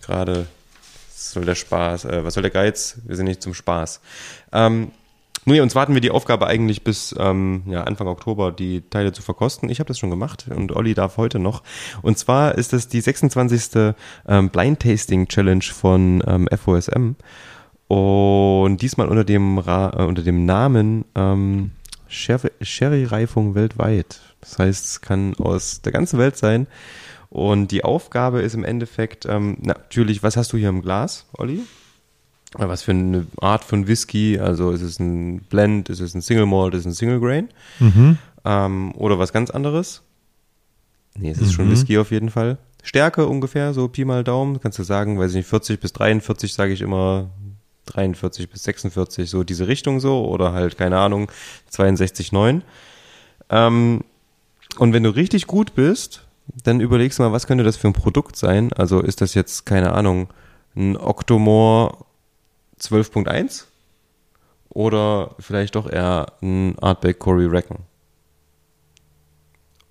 Gerade soll der Spaß? Äh, was soll der Geiz? Wir sind nicht zum Spaß. Ähm, Nee, uns warten wir die Aufgabe eigentlich bis ähm, ja, Anfang Oktober, die Teile zu verkosten. Ich habe das schon gemacht und Olli darf heute noch. Und zwar ist das die 26. Ähm, Blind Tasting Challenge von ähm, FOSM. Und diesmal unter dem, Ra äh, unter dem Namen ähm, Sherry-Reifung weltweit. Das heißt, es kann aus der ganzen Welt sein. Und die Aufgabe ist im Endeffekt ähm, natürlich, was hast du hier im Glas, Olli? was für eine Art von Whisky, also ist es ein Blend, ist es ein Single Malt, ist es ein Single Grain Mhm. ähm, oder was ganz anderes? Nee, es ist Mhm. schon Whisky auf jeden Fall. Stärke ungefähr, so Pi mal Daumen, kannst du sagen, weiß ich nicht, 40 bis 43 sage ich immer, 43 bis 46, so diese Richtung so oder halt, keine Ahnung, 62,9. Ähm, und wenn du richtig gut bist, dann überlegst du mal, was könnte das für ein Produkt sein? Also ist das jetzt, keine Ahnung, ein Octomore 12.1 oder vielleicht doch eher ein Artback Corey Reckon.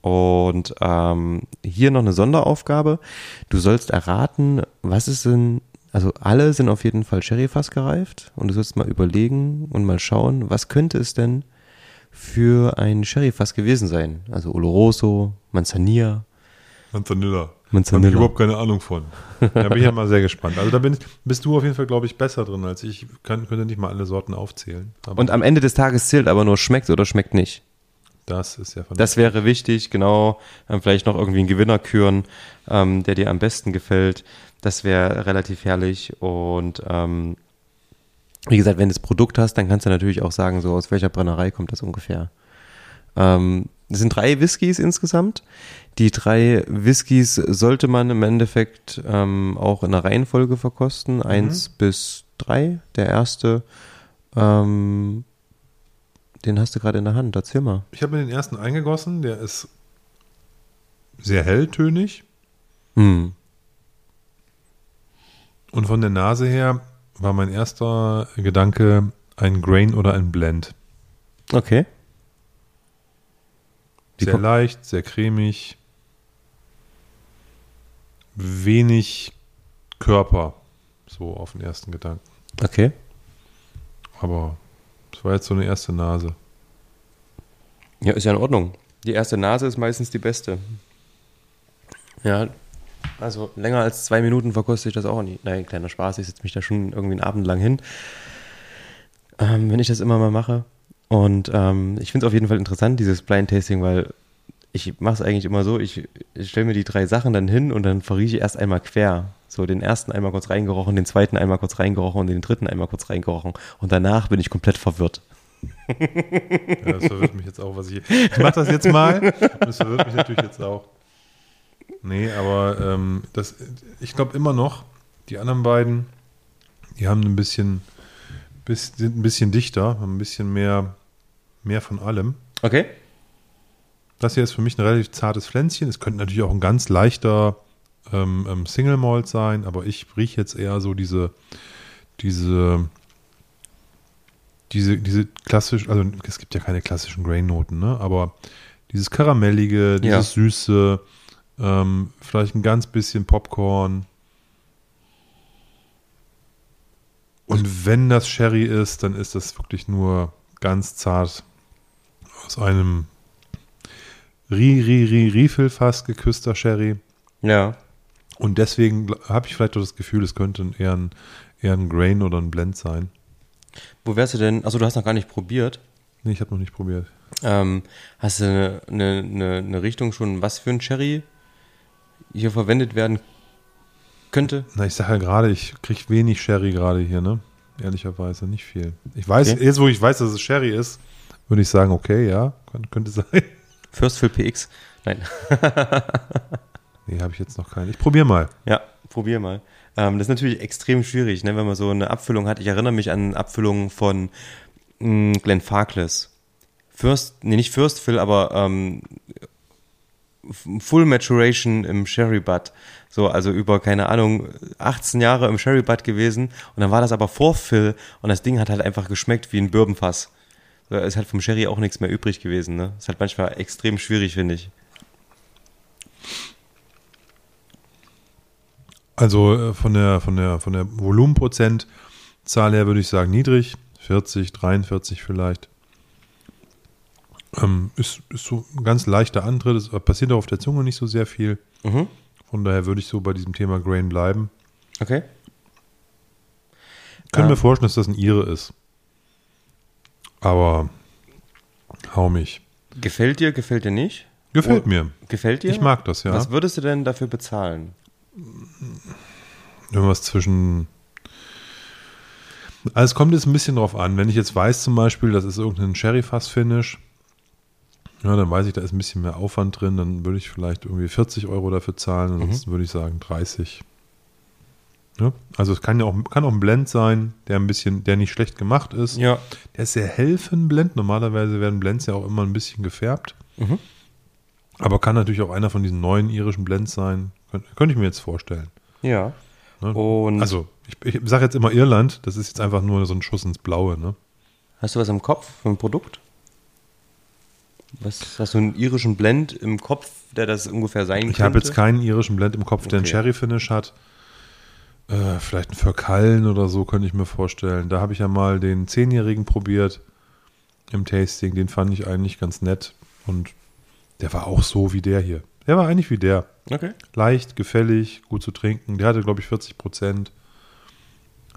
Und ähm, hier noch eine Sonderaufgabe. Du sollst erraten, was ist denn, also alle sind auf jeden Fall Sherryfass gereift und du sollst mal überlegen und mal schauen, was könnte es denn für ein Sherryfass gewesen sein? Also Oloroso, Manzanilla, Manzanilla. Habe ich Manzanilla. überhaupt keine Ahnung von. Da bin ich ja mal sehr gespannt. Also da bin, bist du auf jeden Fall, glaube ich, besser drin als ich. Ich kann, könnte nicht mal alle Sorten aufzählen. Und am Ende des Tages zählt aber nur schmeckt oder schmeckt nicht. das ist ja von Das wäre wichtig, genau. Ähm, vielleicht noch irgendwie einen Gewinner küren, ähm, der dir am besten gefällt. Das wäre relativ herrlich. Und ähm, wie gesagt, wenn du das Produkt hast, dann kannst du natürlich auch sagen, so aus welcher Brennerei kommt das ungefähr. Ähm, es sind drei Whiskys insgesamt. Die drei Whiskys sollte man im Endeffekt ähm, auch in der Reihenfolge verkosten. Eins bis drei. Der erste, ähm, den hast du gerade in der Hand. Erzähl mal. Ich habe mir den ersten eingegossen. Der ist sehr helltönig. Hm. Und von der Nase her war mein erster Gedanke ein Grain oder ein Blend. Okay. Sehr leicht, sehr cremig. Wenig Körper. So auf den ersten Gedanken. Okay. Aber das war jetzt so eine erste Nase. Ja, ist ja in Ordnung. Die erste Nase ist meistens die beste. Ja, also länger als zwei Minuten verkoste ich das auch nicht. Nein, kleiner Spaß, ich setze mich da schon irgendwie einen Abend lang hin, ähm, wenn ich das immer mal mache. Und ähm, ich finde es auf jeden Fall interessant, dieses Blind Tasting, weil ich mache es eigentlich immer so, ich, ich stelle mir die drei Sachen dann hin und dann verrieche ich erst einmal quer. So den ersten einmal kurz reingerochen, den zweiten einmal kurz reingerochen und den dritten einmal kurz reingerochen. Und danach bin ich komplett verwirrt. Ja, das verwirrt mich jetzt auch, was ich. Ich mache das jetzt mal. Das verwirrt mich natürlich jetzt auch. Nee, aber ähm, das, ich glaube immer noch, die anderen beiden, die haben ein bisschen, bis, sind ein bisschen dichter, haben ein bisschen mehr, mehr von allem. Okay? Das hier ist für mich ein relativ zartes Pflänzchen. Es könnte natürlich auch ein ganz leichter ähm, ähm, Single Malt sein, aber ich rieche jetzt eher so diese, diese, diese, diese klassisch, also es gibt ja keine klassischen Grain-Noten, ne? aber dieses Karamellige, dieses Ja. Süße, ähm, vielleicht ein ganz bisschen Popcorn. Und wenn das Sherry ist, dann ist das wirklich nur ganz zart aus einem Ri, Ri, Ri, Riefelfass geküsster Sherry. Ja. Und deswegen habe ich vielleicht auch das Gefühl, es könnte eher ein, eher ein Grain oder ein Blend sein. Wo wärst du denn? Also du hast noch gar nicht probiert. Nee, ich habe noch nicht probiert. Ähm, hast du eine, eine, eine, eine Richtung schon, was für ein Cherry hier verwendet werden könnte? Na, ich sage ja gerade, ich kriege wenig Sherry gerade hier, ne? Ehrlicherweise, nicht viel. Ich weiß, Okay. jetzt wo ich weiß, dass es Sherry ist, würde ich sagen, okay, ja, könnte sein. Firstfill PX? Nein. Nee, habe ich jetzt noch keinen. Ich probiere mal. Ja, probier mal. Ähm, das ist natürlich extrem schwierig, ne, wenn man so eine Abfüllung hat. Ich erinnere mich an Abfüllungen von mh, Glenn Farkless. First, nee, nicht First Fill, aber ähm, Full Maturation im Sherry Butt. So, also über, keine Ahnung, 18 Jahre im Sherry Butt gewesen. Und dann war das aber vor Fill und das Ding hat halt einfach geschmeckt wie ein Bourbonfass. So, ist halt vom Sherry auch nichts mehr übrig gewesen, ne? Ist halt manchmal extrem schwierig, finde ich. Also äh, von der, von der, von der Volumenprozentzahl her würde ich sagen niedrig. 40, 43 vielleicht. Ähm, ist, ist so ein ganz leichter Antritt. Es passiert auch auf der Zunge nicht so sehr viel. Mhm. Von daher würde ich so bei diesem Thema Grain bleiben. Okay. Können Ah. mir vorstellen, dass das ein Ire ist. Aber hau mich. Gefällt dir, gefällt dir nicht? Gefällt Oh, mir. Gefällt dir? Ich mag das, ja. Was würdest du denn dafür bezahlen? Irgendwas zwischen. Also es kommt jetzt ein bisschen drauf an. Wenn ich jetzt weiß zum Beispiel, das ist irgendein Sherry-Fass-Finish, ja, dann weiß ich, da ist ein bisschen mehr Aufwand drin, dann würde ich vielleicht irgendwie 40 Euro dafür zahlen, ansonsten würde ich sagen 30. Ja? Also es kann ja auch, kann auch ein Blend sein, der ein bisschen, der nicht schlecht gemacht ist. Ja. Der ist sehr hell für einen Blend. Normalerweise werden Blends ja auch immer ein bisschen gefärbt. Mhm. Aber kann natürlich auch einer von diesen neuen irischen Blends sein. Kön könnte ich mir jetzt vorstellen. Ja. Ne? Und Also, ich, ich sage jetzt immer Irland, das ist jetzt einfach nur so ein Schuss ins Blaue. Ne? hast du was im Kopf für ein Produkt? Was hast du einen irischen Blend im Kopf, der das ungefähr sein könnte? Ich habe jetzt keinen irischen Blend im Kopf, der einen Okay. Sherry-Finish hat. Äh, vielleicht ein Verkallen oder so, könnte ich mir vorstellen. Da habe ich ja mal den Zehnjährigen probiert im Tasting. Den fand ich eigentlich ganz nett. Und der war auch so wie der hier. Der war eigentlich wie der. Okay. leicht, gefällig, gut zu trinken. Der hatte, glaube ich, 40 Prozent.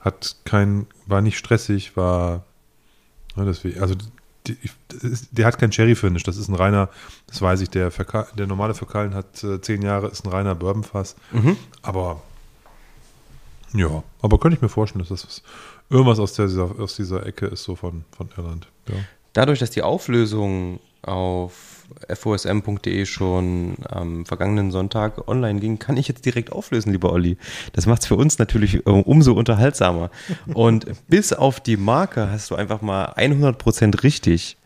Hat kein, war nicht stressig, war, ja, deswegen, also der hat kein Cherry-Finish, das ist ein reiner, das weiß ich, der, Verka der normale Verkalen hat äh, zehn Jahre, ist ein reiner Bourbonfass. Mhm. Aber, ja, aber könnte ich mir vorstellen, dass das was, irgendwas aus, der, dieser, aus dieser Ecke ist, so von, von Irland. Ja. Dadurch, dass die Auflösung auf fosm.de schon am vergangenen Sonntag online ging, kann ich jetzt direkt auflösen, lieber Olli. Das macht es für uns natürlich äh, umso unterhaltsamer. Und bis auf die Marke hast du einfach mal 100% richtig.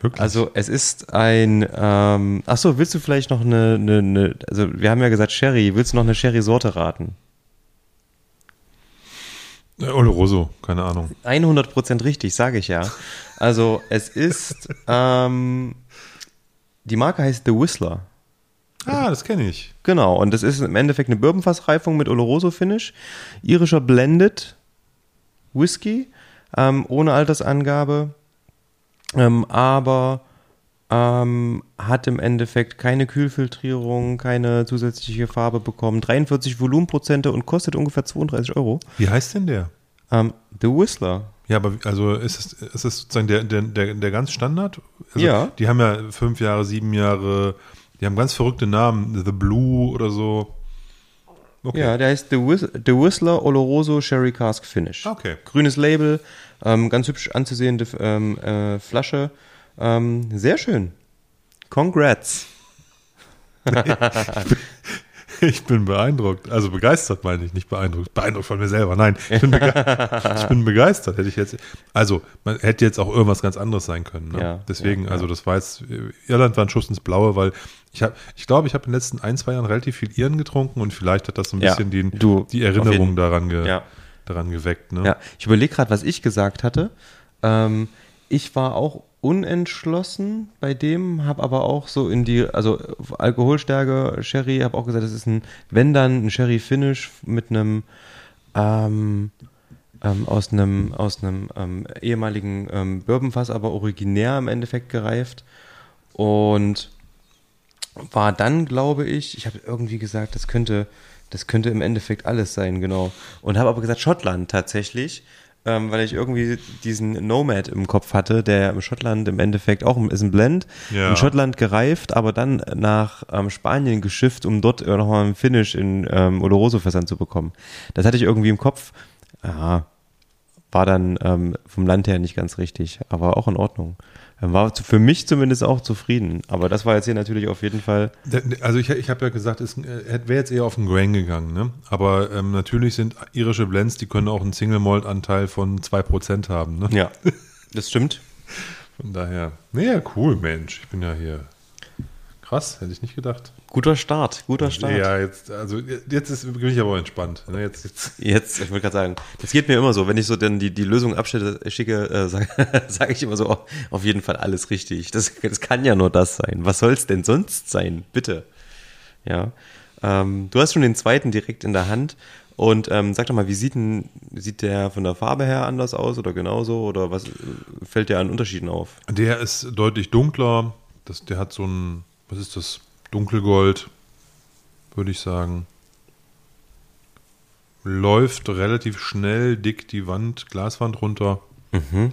Wirklich? Also es ist ein, ähm, ach so, willst du vielleicht noch eine, eine, eine, also wir haben ja gesagt Sherry, willst du noch eine Sherry-Sorte raten? Oloroso, keine Ahnung. 100% richtig, sage ich ja. Also es ist, ähm, die Marke heißt The Whistler. Ah, das kenne ich. Genau, und das ist im Endeffekt eine Bourbonfassreifung mit Oloroso-Finish, irischer Blended Whisky, ähm, ohne Altersangabe, ähm, aber ähm, hat im Endeffekt keine Kühlfiltrierung, keine zusätzliche Farbe bekommen, 43 Volumenprozente und kostet ungefähr 32 Euro. Wie heißt denn der? Ähm, The Whistler. Ja, aber also ist es, ist es sozusagen der, der, der, der ganz Standard? Also Ja. Die haben ja fünf Jahre, sieben Jahre, die haben ganz verrückte Namen, The Blue oder so. Okay. Ja, der heißt The, Whis The Whistler Oloroso Sherry Cask Finish. Okay. Grünes Label, ähm, ganz hübsch anzusehende ähm, äh, Flasche. Ähm, sehr schön. Congrats. Ich bin beeindruckt. Also begeistert meine ich, nicht beeindruckt. Beeindruckt von mir selber. Nein, ich bin, bege ich bin begeistert. Hätte ich jetzt. Also, man hätte jetzt auch irgendwas ganz anderes sein können. Ne? Ja, Deswegen, ja, also das war jetzt, Irland war ein Schuss ins Blaue, weil ich habe, ich glaube, ich habe in den letzten ein, zwei Jahren relativ viel Iren getrunken und vielleicht hat das so ein Ja, bisschen die, du, die Erinnerung daran, ge, daran geweckt. Ne? Ja, ich überlege gerade, was ich gesagt hatte. Ähm, ich war auch unentschlossen bei dem, habe aber auch so in die, also Alkoholstärke, Sherry, habe auch gesagt, das ist ein, wenn dann ein Sherry Finish mit einem ähm, ähm, aus einem aus einem ähm, ehemaligen ähm, Bourbonfass, aber originär im Endeffekt gereift und war dann, glaube ich, ich habe irgendwie gesagt, das könnte, das könnte im Endeffekt alles sein, genau. Und habe aber gesagt Schottland tatsächlich, ähm, weil ich irgendwie diesen Nomad im Kopf hatte, der im Schottland im Endeffekt auch ist ein Blend, Ja. in Schottland gereift, aber dann nach ähm, Spanien geschifft, um dort nochmal einen Finish in ähm, Oloroso-Fässern zu bekommen. Das hatte ich irgendwie im Kopf. Ja, war dann ähm, vom Land her nicht ganz richtig, aber auch in Ordnung. War für mich zumindest auch zufrieden. Aber das war jetzt hier natürlich auf jeden Fall. Also ich, ich habe ja gesagt, es wäre jetzt eher auf den Grain gegangen, ne? Aber ähm, natürlich sind irische Blends, die können auch einen Single Malt Anteil von 2% haben, ne? Ja, das stimmt. Von daher. Naja, cool, Mensch. Ich bin ja hier. Krass, hätte ich nicht gedacht. Guter Start, guter Start. Ja, jetzt, also jetzt ist, bin ich aber entspannt. Ne? Jetzt, jetzt. Jetzt, ich wollte gerade sagen, das geht mir immer so, wenn ich so dann die, die Lösung abschicke, schicke, äh, sage sag ich immer so, oh, auf jeden Fall alles richtig. Das, das kann ja nur das sein. Was soll es denn sonst sein? Bitte. Ja. Ähm, du hast schon den zweiten direkt in der Hand. Und ähm, sag doch mal, wie sieht, denn, sieht der von der Farbe her anders aus oder genauso? Oder was äh, fällt dir an Unterschieden auf? Der ist deutlich dunkler. Das, der hat so ein, was ist das? Dunkelgold, würde ich sagen. Läuft relativ schnell, dick die Wand, Glaswand runter. Mhm.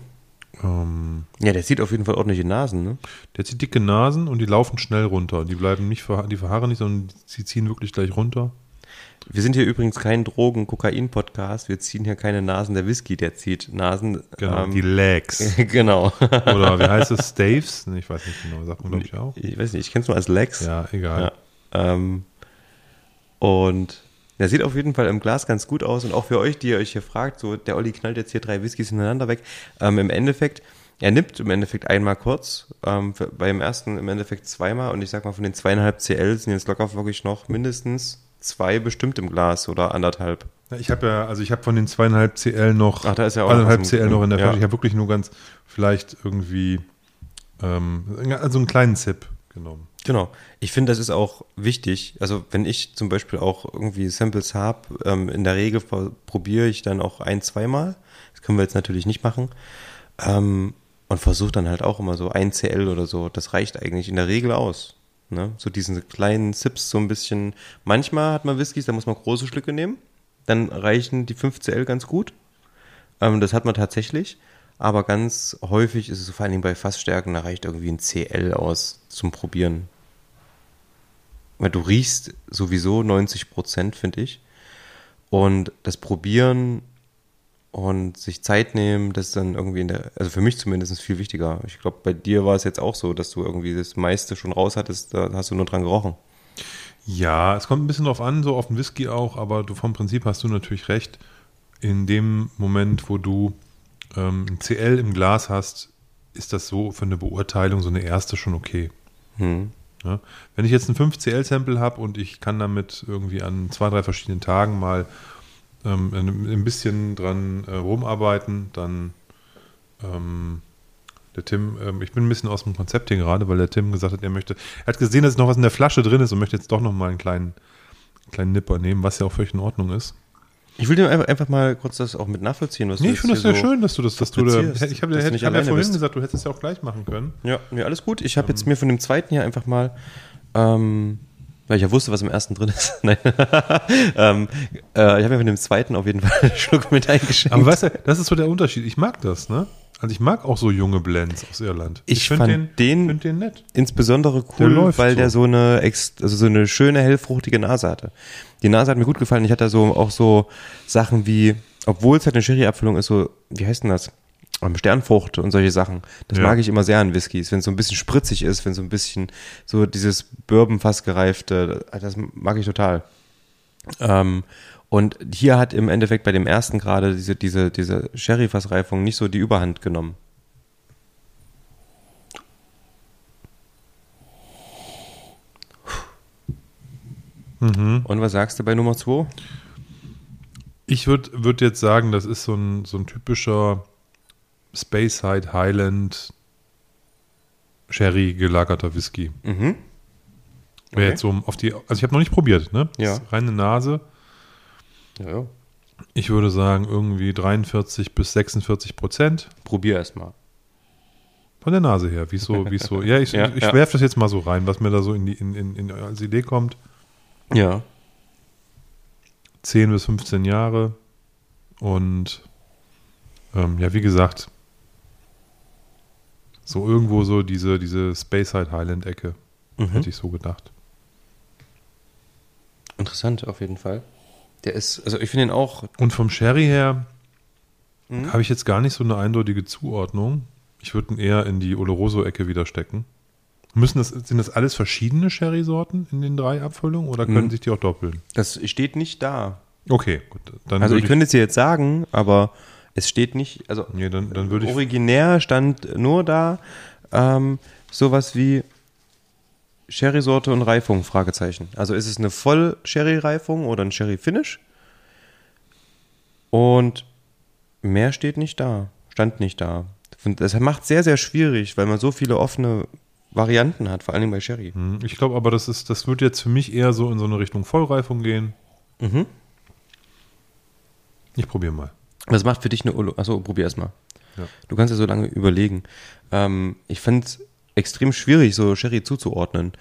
Ähm, Ja, der sieht auf jeden Fall ordentliche Nasen, ne? der die dicke Nasen und die laufen schnell runter. Die bleiben nicht, verha- die verharren nicht, sondern sie ziehen wirklich gleich runter. Wir sind hier übrigens kein Drogen-Kokain-Podcast. Wir ziehen hier keine Nasen. Der Whisky, der zieht Nasen. Genau, ähm, die Legs. genau. Oder wie heißt es? Staves? Nee, Ich weiß nicht genau, sagt man glaube ich auch. Ich weiß nicht, ich kenne es nur als Lex. Ja, egal. Ja, ähm, und der sieht auf jeden Fall im Glas ganz gut aus. Und auch für euch, die ihr euch hier fragt, so der Olli knallt jetzt hier drei Whiskys hintereinander weg. Ähm, Im Endeffekt, er nimmt im Endeffekt einmal kurz, ähm, für, beim ersten im Endeffekt zweimal. Und ich sag mal, von den zweieinhalb CL sind jetzt locker wirklich noch mindestens zwei bestimmt im Glas oder anderthalb. Ja, Ich habe ja, also ich habe von den zweieinhalb CL noch, Ach, da ist ja auch anderthalb CL noch in der ja. Flasche. Ich habe wirklich nur ganz, vielleicht irgendwie, ähm, also einen kleinen Zip genommen. Genau. Ich finde, das ist auch wichtig. Also wenn ich zum Beispiel auch irgendwie Samples habe, ähm, in der Regel probiere ich dann auch ein, zweimal. Das können wir jetzt natürlich nicht machen. Ähm, und versuche dann halt auch immer so ein CL oder so. Das reicht eigentlich in der Regel aus. Ne? So diesen kleinen Sips so ein bisschen. Manchmal hat man Whiskys, da muss man große Stücke nehmen. Dann reichen die 5 CL ganz gut. Ähm, das hat man tatsächlich. Aber ganz häufig ist es so, vor allen Dingen bei Fassstärken, da reicht irgendwie ein CL aus zum Probieren. Weil du riechst sowieso 90 Prozent, finde ich. Und das Probieren und sich Zeit nehmen, das ist dann irgendwie in der, also für mich zumindest viel wichtiger. Ich glaube, bei dir war es jetzt auch so, dass du irgendwie das meiste schon raus hattest, da hast du nur dran gerochen. Ja, es kommt ein bisschen drauf an, so auf den Whisky auch, aber du vom Prinzip hast du natürlich recht. In dem Moment, wo du ähm, ein CL im Glas hast, ist das so für eine Beurteilung, so eine erste schon okay. Hm. Ja? Wenn ich jetzt ein 5CL-Sample habe und ich kann damit irgendwie an zwei, drei verschiedenen Tagen mal ähm, ein, bisschen dran äh, rumarbeiten, dann ähm, der Tim, ähm, ich bin ein bisschen aus dem Konzept hier gerade, weil der Tim gesagt hat, er möchte, er hat gesehen, dass noch was in der Flasche drin ist und möchte jetzt doch noch mal einen kleinen, kleinen Nipper nehmen, was ja auch völlig in Ordnung ist. Ich will dir einfach, einfach mal kurz das auch mit nachvollziehen, was Nee, du ich finde das sehr so- schön, dass du das, dass du da, ich habe hab ja vorhin bist. gesagt, du hättest es ja auch gleich machen können. Ja, nee, alles gut. Ich habe jetzt mir von dem zweiten hier einfach mal, ähm, weil ich ja wusste, was im ersten drin ist. Nein. ähm, äh, ich habe mir von dem zweiten auf jeden Fall einen Schluck mit eingeschenkt. Aber weißt du, das ist so der Unterschied. Ich mag das, ne? Also ich mag auch so junge Blends aus Irland. Ich find fand den- find den nett. Insbesondere Der cool, läuft weil so. der so eine, also so eine schöne, hellfruchtige Nase hatte. Die Nase hat mir gut gefallen. Ich hatte da so auch so Sachen wie, obwohl es halt eine Sherry-Abfüllung ist, so, wie heißt denn das? Sternfrucht und solche Sachen. Das Ja. mag ich immer sehr an Whiskys, wenn es so ein bisschen spritzig ist, wenn so ein bisschen so dieses Bourbon fast gereifte, das mag ich total. Ähm, und hier hat im Endeffekt bei dem ersten gerade diese, diese, diese Sherry-Fassreifung nicht so die Überhand genommen. Mhm. Und was sagst du bei Nummer 2? Ich würde würd jetzt sagen, das ist so ein, so ein typischer Speyside Highland Sherry gelagerter Whisky. Mhm. Okay. jetzt so auf die, also ich habe noch nicht probiert, ne? Ja. Reine Nase. Ja, ja. Ich würde sagen irgendwie 43 bis 46 Prozent Probier erst mal. von der Nase her. Wie so, wie so. Ja, ich, Ja, ich ja. werfe das jetzt mal so rein, was mir da so in die, in, in, in, als Idee kommt. Ja. 10 bis 15 Jahre. Und ähm, ja, wie gesagt, so irgendwo so diese, diese Speyside Highland-Ecke, Mhm. hätte ich so gedacht. Interessant, auf jeden Fall. Der ist, also ich finde ihn auch. Und vom Sherry her Mhm. habe ich jetzt gar nicht so eine eindeutige Zuordnung. Ich würde ihn eher in die Oloroso-Ecke wieder stecken. Müssen das, sind das alles verschiedene Sherry-Sorten in den drei Abfüllungen oder können Mhm. sich die auch doppeln? Das steht nicht da. Okay, gut. Dann Also würde ich könnte es dir jetzt sagen, aber es steht nicht, also nee, dann, dann würde ich originär stand nur da ähm, sowas wie Sherry-Sorte und Reifung, Fragezeichen. Also ist es eine Voll-Sherry-Reifung oder ein Sherry-Finish? Und mehr steht nicht da, stand nicht da. Das macht sehr, sehr schwierig, weil man so viele offene Varianten hat, vor allen Dingen bei Sherry. Hm, Ich glaube aber, das, ist, das wird jetzt für mich eher so in so eine Richtung Vollreifung gehen. Mhm. Ich probiere mal. Was macht für dich eine Olo? Achso, probier erst mal. Ja. Du kannst ja so lange überlegen. Ähm, ich fand es extrem schwierig, so Sherry zuzuordnen.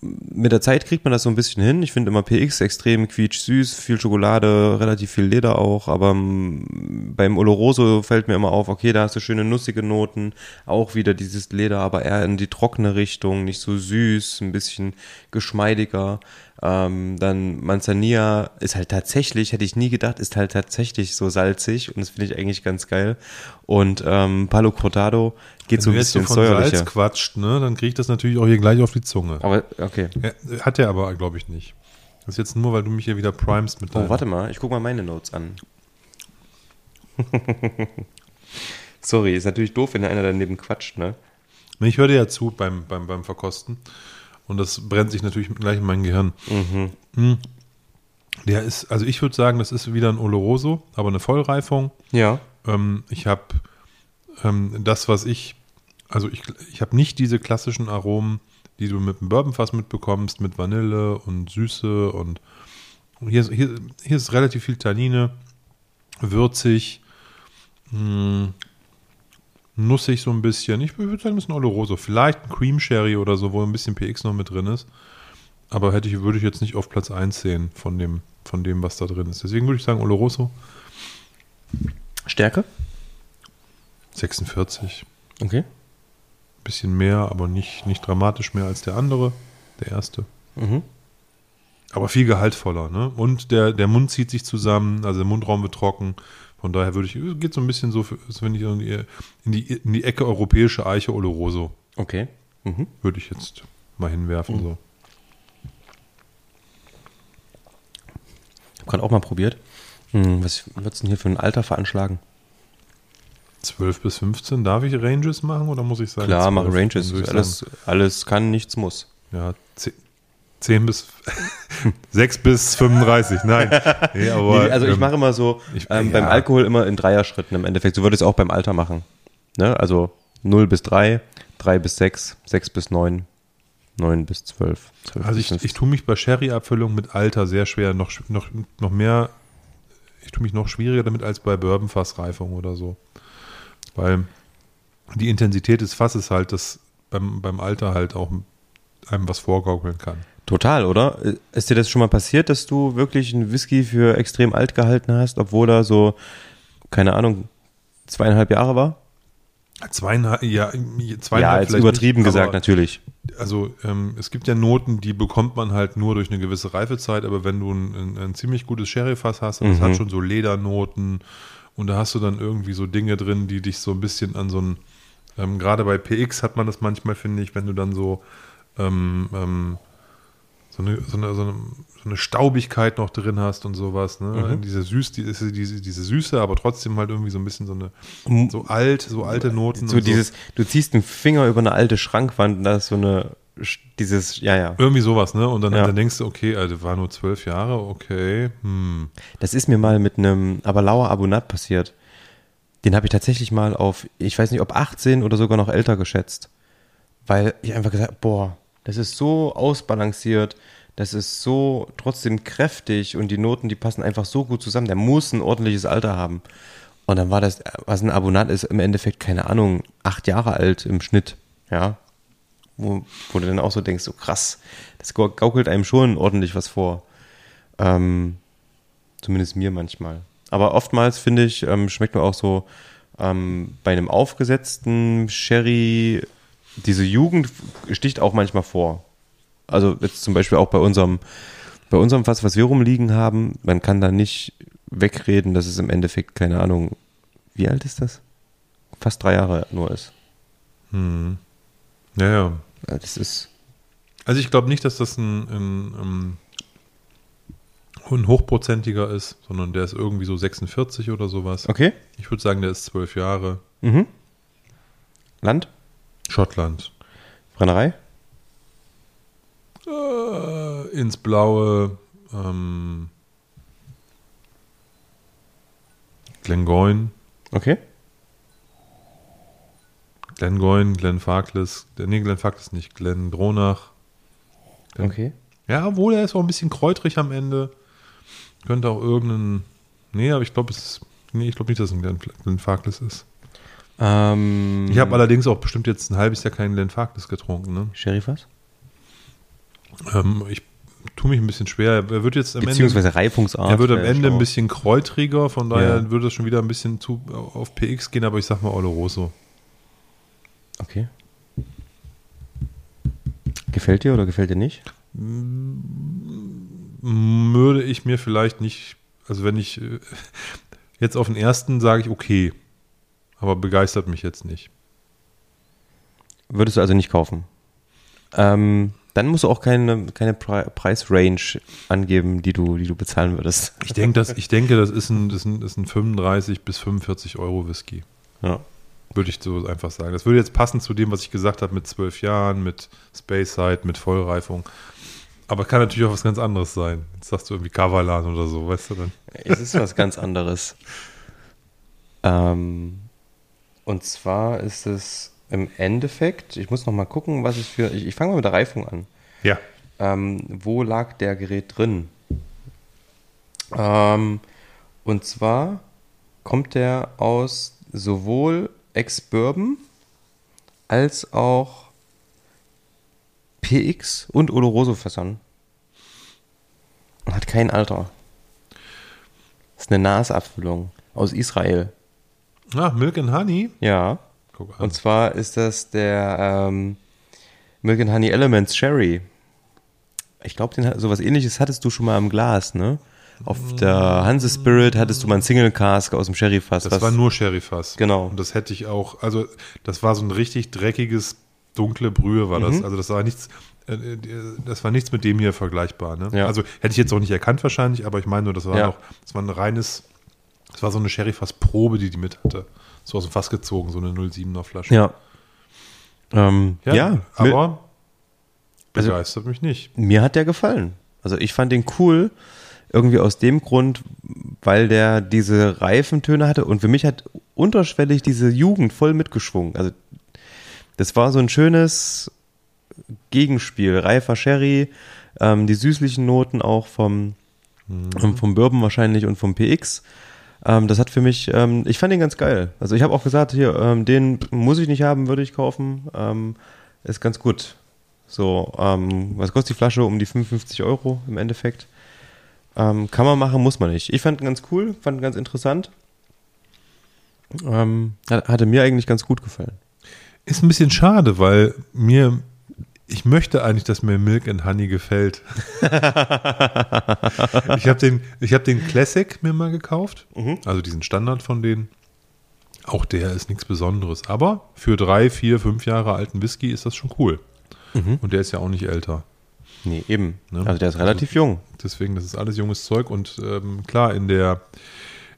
Mit der Zeit kriegt man das so ein bisschen hin. Ich finde immer PX extrem quietsch-süß, viel Schokolade, relativ viel Leder auch. Aber mm, beim Oloroso fällt mir immer auf, okay, da hast du schöne nussige Noten. Auch wieder dieses Leder, aber eher in die trockene Richtung, nicht so süß, ein bisschen geschmeidiger. Ähm, dann Manzanilla ist halt tatsächlich, hätte ich nie gedacht, ist halt tatsächlich so salzig und das finde ich eigentlich ganz geil. Und ähm, Palo Cortado geht so ein Wenn du bisschen von säuerlicher. Salz quatscht, ne, dann kriege ich das natürlich auch hier gleich auf die Zunge. Aber okay. Hat er aber, glaube ich, nicht. Das ist jetzt nur, weil du mich hier wieder primest mit Oh, deinem- warte mal, ich gucke mal meine Notes an. Sorry, ist natürlich doof, wenn einer daneben quatscht, ne? Ich höre dir ja zu beim, beim, beim Verkosten. Und das brennt sich natürlich gleich in mein Gehirn. Hm. Der ist, also ich würde sagen, das ist wieder ein Oloroso, aber eine Vollreifung. Ja. Ähm, ich habe ähm, das, was ich, also ich, ich habe nicht diese klassischen Aromen, die du mit dem Bourbonfass mitbekommst, mit Vanille und Süße und hier, ist- hier, hier ist relativ viel Tannine, würzig, mh, nussig so ein bisschen. Ich würde sagen, das ist ein Oloroso. Vielleicht ein Cream Sherry oder so, wo ein bisschen PX noch mit drin ist. Aber hätte ich, würde ich jetzt nicht auf Platz 1 sehen von dem, von dem, was da drin ist. Deswegen würde ich sagen, Oloroso Stärke? 46. Okay. Bisschen mehr, aber nicht, nicht dramatisch mehr als der andere, der erste. Mhm. Aber viel gehaltvoller, ne? Und der, der Mund zieht sich zusammen, also der Mundraum wird trocken. Von daher würde ich, geht so ein bisschen so, wenn ich in die, in die, Ecke europäische Eiche Oloroso, Okay. Mhm. würde ich jetzt mal hinwerfen. So. Ich habe gerade auch mal probiert. Hm, was würdest du denn hier für ein Alter veranschlagen? 12 bis 15, darf ich Ranges machen oder muss ich sagen? Klar, 12? mache Ranges. Alles, alles kann, nichts muss. ja, 10, 10 bis 6 bis 35, nein. Nee, aber, Nee, also ich ähm, mache immer so, ich- ähm, ja. beim Alkohol immer in Dreier-Schritten im Endeffekt. So würde ich es auch beim Alter machen. Ne? Also 0 bis 3, 3 bis 6, 6 bis 9, 9 bis 12. 12 Also ich, 15. ich tue mich bei Sherry-Abfüllung mit Alter sehr schwer, noch, noch, noch mehr, ich tue mich noch schwieriger damit als bei Bourbonfassreifung oder so. Weil die Intensität des Fasses halt das beim, beim Alter halt auch einem was vorgaukeln kann. Total, oder? Ist dir das schon mal passiert, dass du wirklich einen Whisky für extrem alt gehalten hast, obwohl er so, keine Ahnung, zweieinhalb Jahre war? Zweieinhalb, ja, Ja, zweieinhalb jetzt vielleicht übertrieben nicht, gesagt, natürlich. Also ähm, es gibt ja Noten, die bekommt man halt nur durch eine gewisse Reifezeit, aber wenn du ein, ein, ein ziemlich gutes Sherryfass hast, es Mhm. hat schon so Ledernoten und da hast du dann irgendwie so Dinge drin, die dich so ein bisschen an so ein, ähm, gerade bei PX hat man das manchmal, finde ich, wenn du dann so, ähm, ähm, so, eine, so, eine, so, eine, so eine Staubigkeit noch drin hast und sowas, ne? Diese Süß, die, diese, diese, diese Süße, aber trotzdem halt irgendwie so ein bisschen so eine, so alt, so alte Noten. So und dieses, du ziehst einen Finger über eine alte Schrankwand und da ist so eine, dieses, ja, ja. Irgendwie sowas, ne? Und dann, Ja. dann denkst du, okay, also war nur zwölf Jahre, okay, hm. Das ist mir mal mit einem Abalauer Abonat passiert. Den habe ich tatsächlich mal auf, ich weiß nicht, ob 18 oder sogar noch älter geschätzt. Weil ich einfach gesagt boah, das ist so ausbalanciert, das ist so trotzdem kräftig und die Noten, die passen einfach so gut zusammen. Der muss ein ordentliches Alter haben. Und dann war das, was ein Abonat ist, im Endeffekt, keine Ahnung, acht Jahre alt im Schnitt. Ja. Wo, wo du dann auch so denkst, so krass, das gaukelt einem schon ordentlich was vor. Ähm, Zumindest mir manchmal. Aber oftmals finde ich, ähm, schmeckt mir auch so ähm, bei einem aufgesetzten Sherry, diese Jugend sticht auch manchmal vor. Also jetzt zum Beispiel auch bei unserem, bei unserem Fass, was wir rumliegen haben, man kann da nicht wegreden, dass es im Endeffekt, keine Ahnung, wie alt ist das? Fast drei Jahre nur ist. Hm. Ja, ja. Das ist, Also ich glaube nicht, dass das ein, ein, ein, ein hochprozentiger ist, sondern der ist irgendwie so 46 oder sowas. okay. Ich würde sagen, der ist zwölf Jahre. Mhm. Land? Schottland. Brennerei? Äh, ins Blaue. Ähm, Glengoyne. Okay. Glengoyne, Glenn Farkless, äh, nee, Glenn Farkless nicht, Glenn Dronach. Okay. Ja, obwohl er ist auch ein bisschen kräutrig am Ende. Könnte auch irgendein. Nee, aber ich glaube, es ist. Nee, ich glaube nicht, dass es ein Farkless ist. Ähm, Ich habe allerdings auch bestimmt jetzt ein halbes Jahr keinen Glenn Farkless getrunken. Ne? Sheriff was? Ähm, ich tue mich ein bisschen schwer. Er wird jetzt am Ende. Beziehungsweise Reifungsart. Er wird am Ende ein bisschen kräutriger, von daher Ja. würde es schon wieder ein bisschen zu auf PX gehen, aber ich sag mal Oloroso. Okay. Gefällt dir oder gefällt dir nicht? Würde ich mir vielleicht nicht, also wenn ich äh, jetzt auf den ersten sage ich okay, aber begeistert mich jetzt nicht. Würdest du also nicht kaufen? Ähm, dann musst du auch keine, keine Pre Preisrange angeben, die du, die du bezahlen würdest. Ich denke, das, ich denke, das ist ein, das ist ein, das ist ein 35 bis 45 Euro Whisky. Ja. Würde ich so einfach sagen. Das würde jetzt passen zu dem, was ich gesagt habe mit zwölf Jahren, mit Space Side, mit Vollreifung. Aber kann natürlich auch was ganz anderes sein. Jetzt sagst du irgendwie Kavalan oder so, weißt du dann? Es ist was ganz anderes. Ähm, und zwar ist es im Endeffekt, ich muss noch mal gucken, was es für, ich, ich fange mal mit der Reifung an. Ja. Ähm, wo lag der Gerät drin? Ähm, und zwar kommt der aus sowohl Ex-Bourbon als auch PX und Oloroso-Fässern. Hat kein Alter. Das ist eine NAS-Abfüllung aus Israel. Ah, Milk and Honey. Ja. Guck an. Und zwar ist das der ähm, Milk and Honey Elements Sherry. Ich glaube, sowas ähnliches hattest du schon mal im Glas, ne? Auf der Hanse Spirit hattest du mal einen Single Cask aus dem Sherry-Fass. Das was- war nur Sherry-Fass. Genau. Und das hätte ich auch, also das war so ein richtig dreckiges, dunkle Brühe war Mhm. das. Also das war nichts, äh, äh, das war nichts mit dem hier vergleichbar. Ne? Ja. Also hätte ich jetzt auch nicht erkannt wahrscheinlich, aber ich meine nur, das war Ja. noch, das war ein reines, das war so eine Sherry-Fass-Probe, die die mit hatte. So aus dem Fass gezogen, so eine 07er Flasche. Ja. Ähm, ja, aber Also- begeistert mich nicht. Mir hat der gefallen. Also ich fand den cool, irgendwie aus dem Grund, weil der diese Reifentöne hatte und für mich hat unterschwellig diese Jugend voll mitgeschwungen. Also das war so ein schönes Gegenspiel. Reifer Sherry, ähm, die süßlichen Noten auch vom, ähm, vom Bourbon wahrscheinlich und vom PX. Ähm, das hat für mich, ähm, ich fand den ganz geil. Also ich habe auch gesagt, hier, ähm, den muss ich nicht haben, würde ich kaufen. Ähm, ist ganz gut. So, ähm, was kostet die Flasche? Um die 55 Euro im Endeffekt. Ähm, kann man machen, muss man nicht. Ich fand ihn ganz cool, fand ihn ganz interessant. Hat- hatte mir eigentlich ganz gut gefallen. Ist ein bisschen schade, weil mir, ich möchte eigentlich, dass mir Milk and Honey gefällt. ich habe den, ich habe den Classic mir mal gekauft, also diesen Standard von denen. Auch der ist nichts Besonderes, aber für drei, vier, fünf Jahre alten Whisky ist das schon cool. Und der ist ja auch nicht älter. Nee, eben. Ne? Also der ist relativ jung. Deswegen, das ist alles junges Zeug und ähm, klar, in der,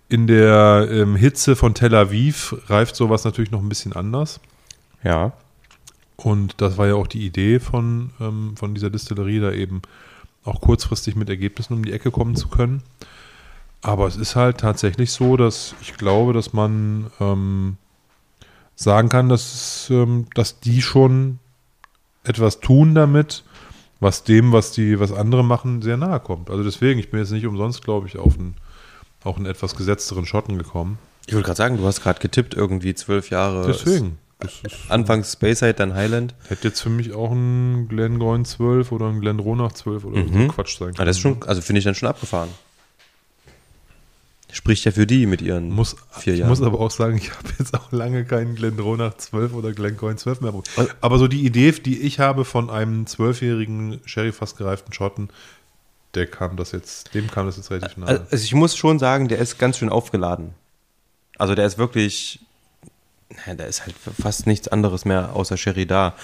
in der ähm, Hitze von Tel Aviv reift sowas natürlich noch ein bisschen anders. Ja. Und das war ja auch die Idee von, ähm, von dieser Distillerie, da eben auch kurzfristig mit Ergebnissen um die Ecke kommen zu können. Aber es ist halt tatsächlich so, dass ich glaube, dass man ähm, sagen kann, dass, ähm, dass die schon etwas tun damit, was dem, was die, was andere machen, sehr nahe kommt. Also deswegen, ich bin jetzt nicht umsonst, glaube ich, auf einen, auch einen etwas gesetzteren Schotten gekommen. Ich wollte gerade sagen, du hast gerade getippt, irgendwie zwölf Jahre. Deswegen. Anfangs Speyside, dann Highland. Hätte jetzt für mich auch ein Glengoyne 12 oder ein Glendronach 12 oder so Mhm. Quatsch sein können. Ah, das ist schon, also finde ich dann schon abgefahren. Spricht ja für die mit ihren muss, vier ich Jahren. muss aber auch sagen, ich habe jetzt auch lange keinen Glendronach 12 oder Glencoyne 12 mehr. Also- Aber so die Idee, die ich habe von einem zwölfjährigen Sherry fast gereiften Schotten, der kam das jetzt, dem kam das jetzt relativ nahe. Also ich muss schon sagen, der ist ganz schön aufgeladen. Also der ist wirklich, na, da ist halt fast nichts anderes mehr außer Sherry da.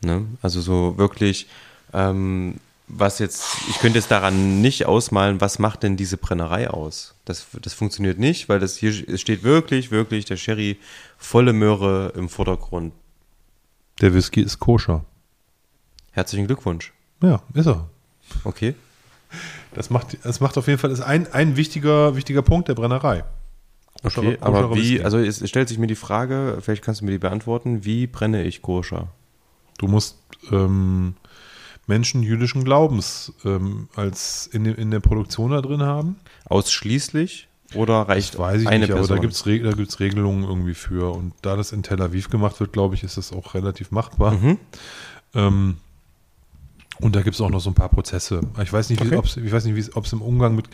Ne? Also so wirklich, ähm, was jetzt, ich könnte jetzt daran nicht ausmalen, was macht denn diese Brennerei aus? Das, das funktioniert nicht, weil das hier es steht wirklich, wirklich der Sherry volle Möhre im Vordergrund. der Whisky ist koscher. Herzlichen Glückwunsch. Ja, ist er. Okay. Das macht, das macht auf jeden Fall ist ein, ein wichtiger, wichtiger Punkt der Brennerei. Okay, aber wie, also es stellt sich mir die Frage, vielleicht kannst du mir die beantworten, wie brenne ich koscher? Du musst ähm, Menschen jüdischen Glaubens ähm, als in, in der Produktion da drin haben. Ausschließlich? Oder reicht Das weiß ich eine nicht, aber Person? da gibt es da gibt's Regelungen irgendwie für. Und da das in Tel Aviv gemacht wird, glaube ich, ist das auch relativ machbar. Mhm. Ähm, und da gibt es auch noch so ein paar Prozesse. Ich weiß nicht, Okay. ob's, ich weiß nicht, ob es im Umgang mit,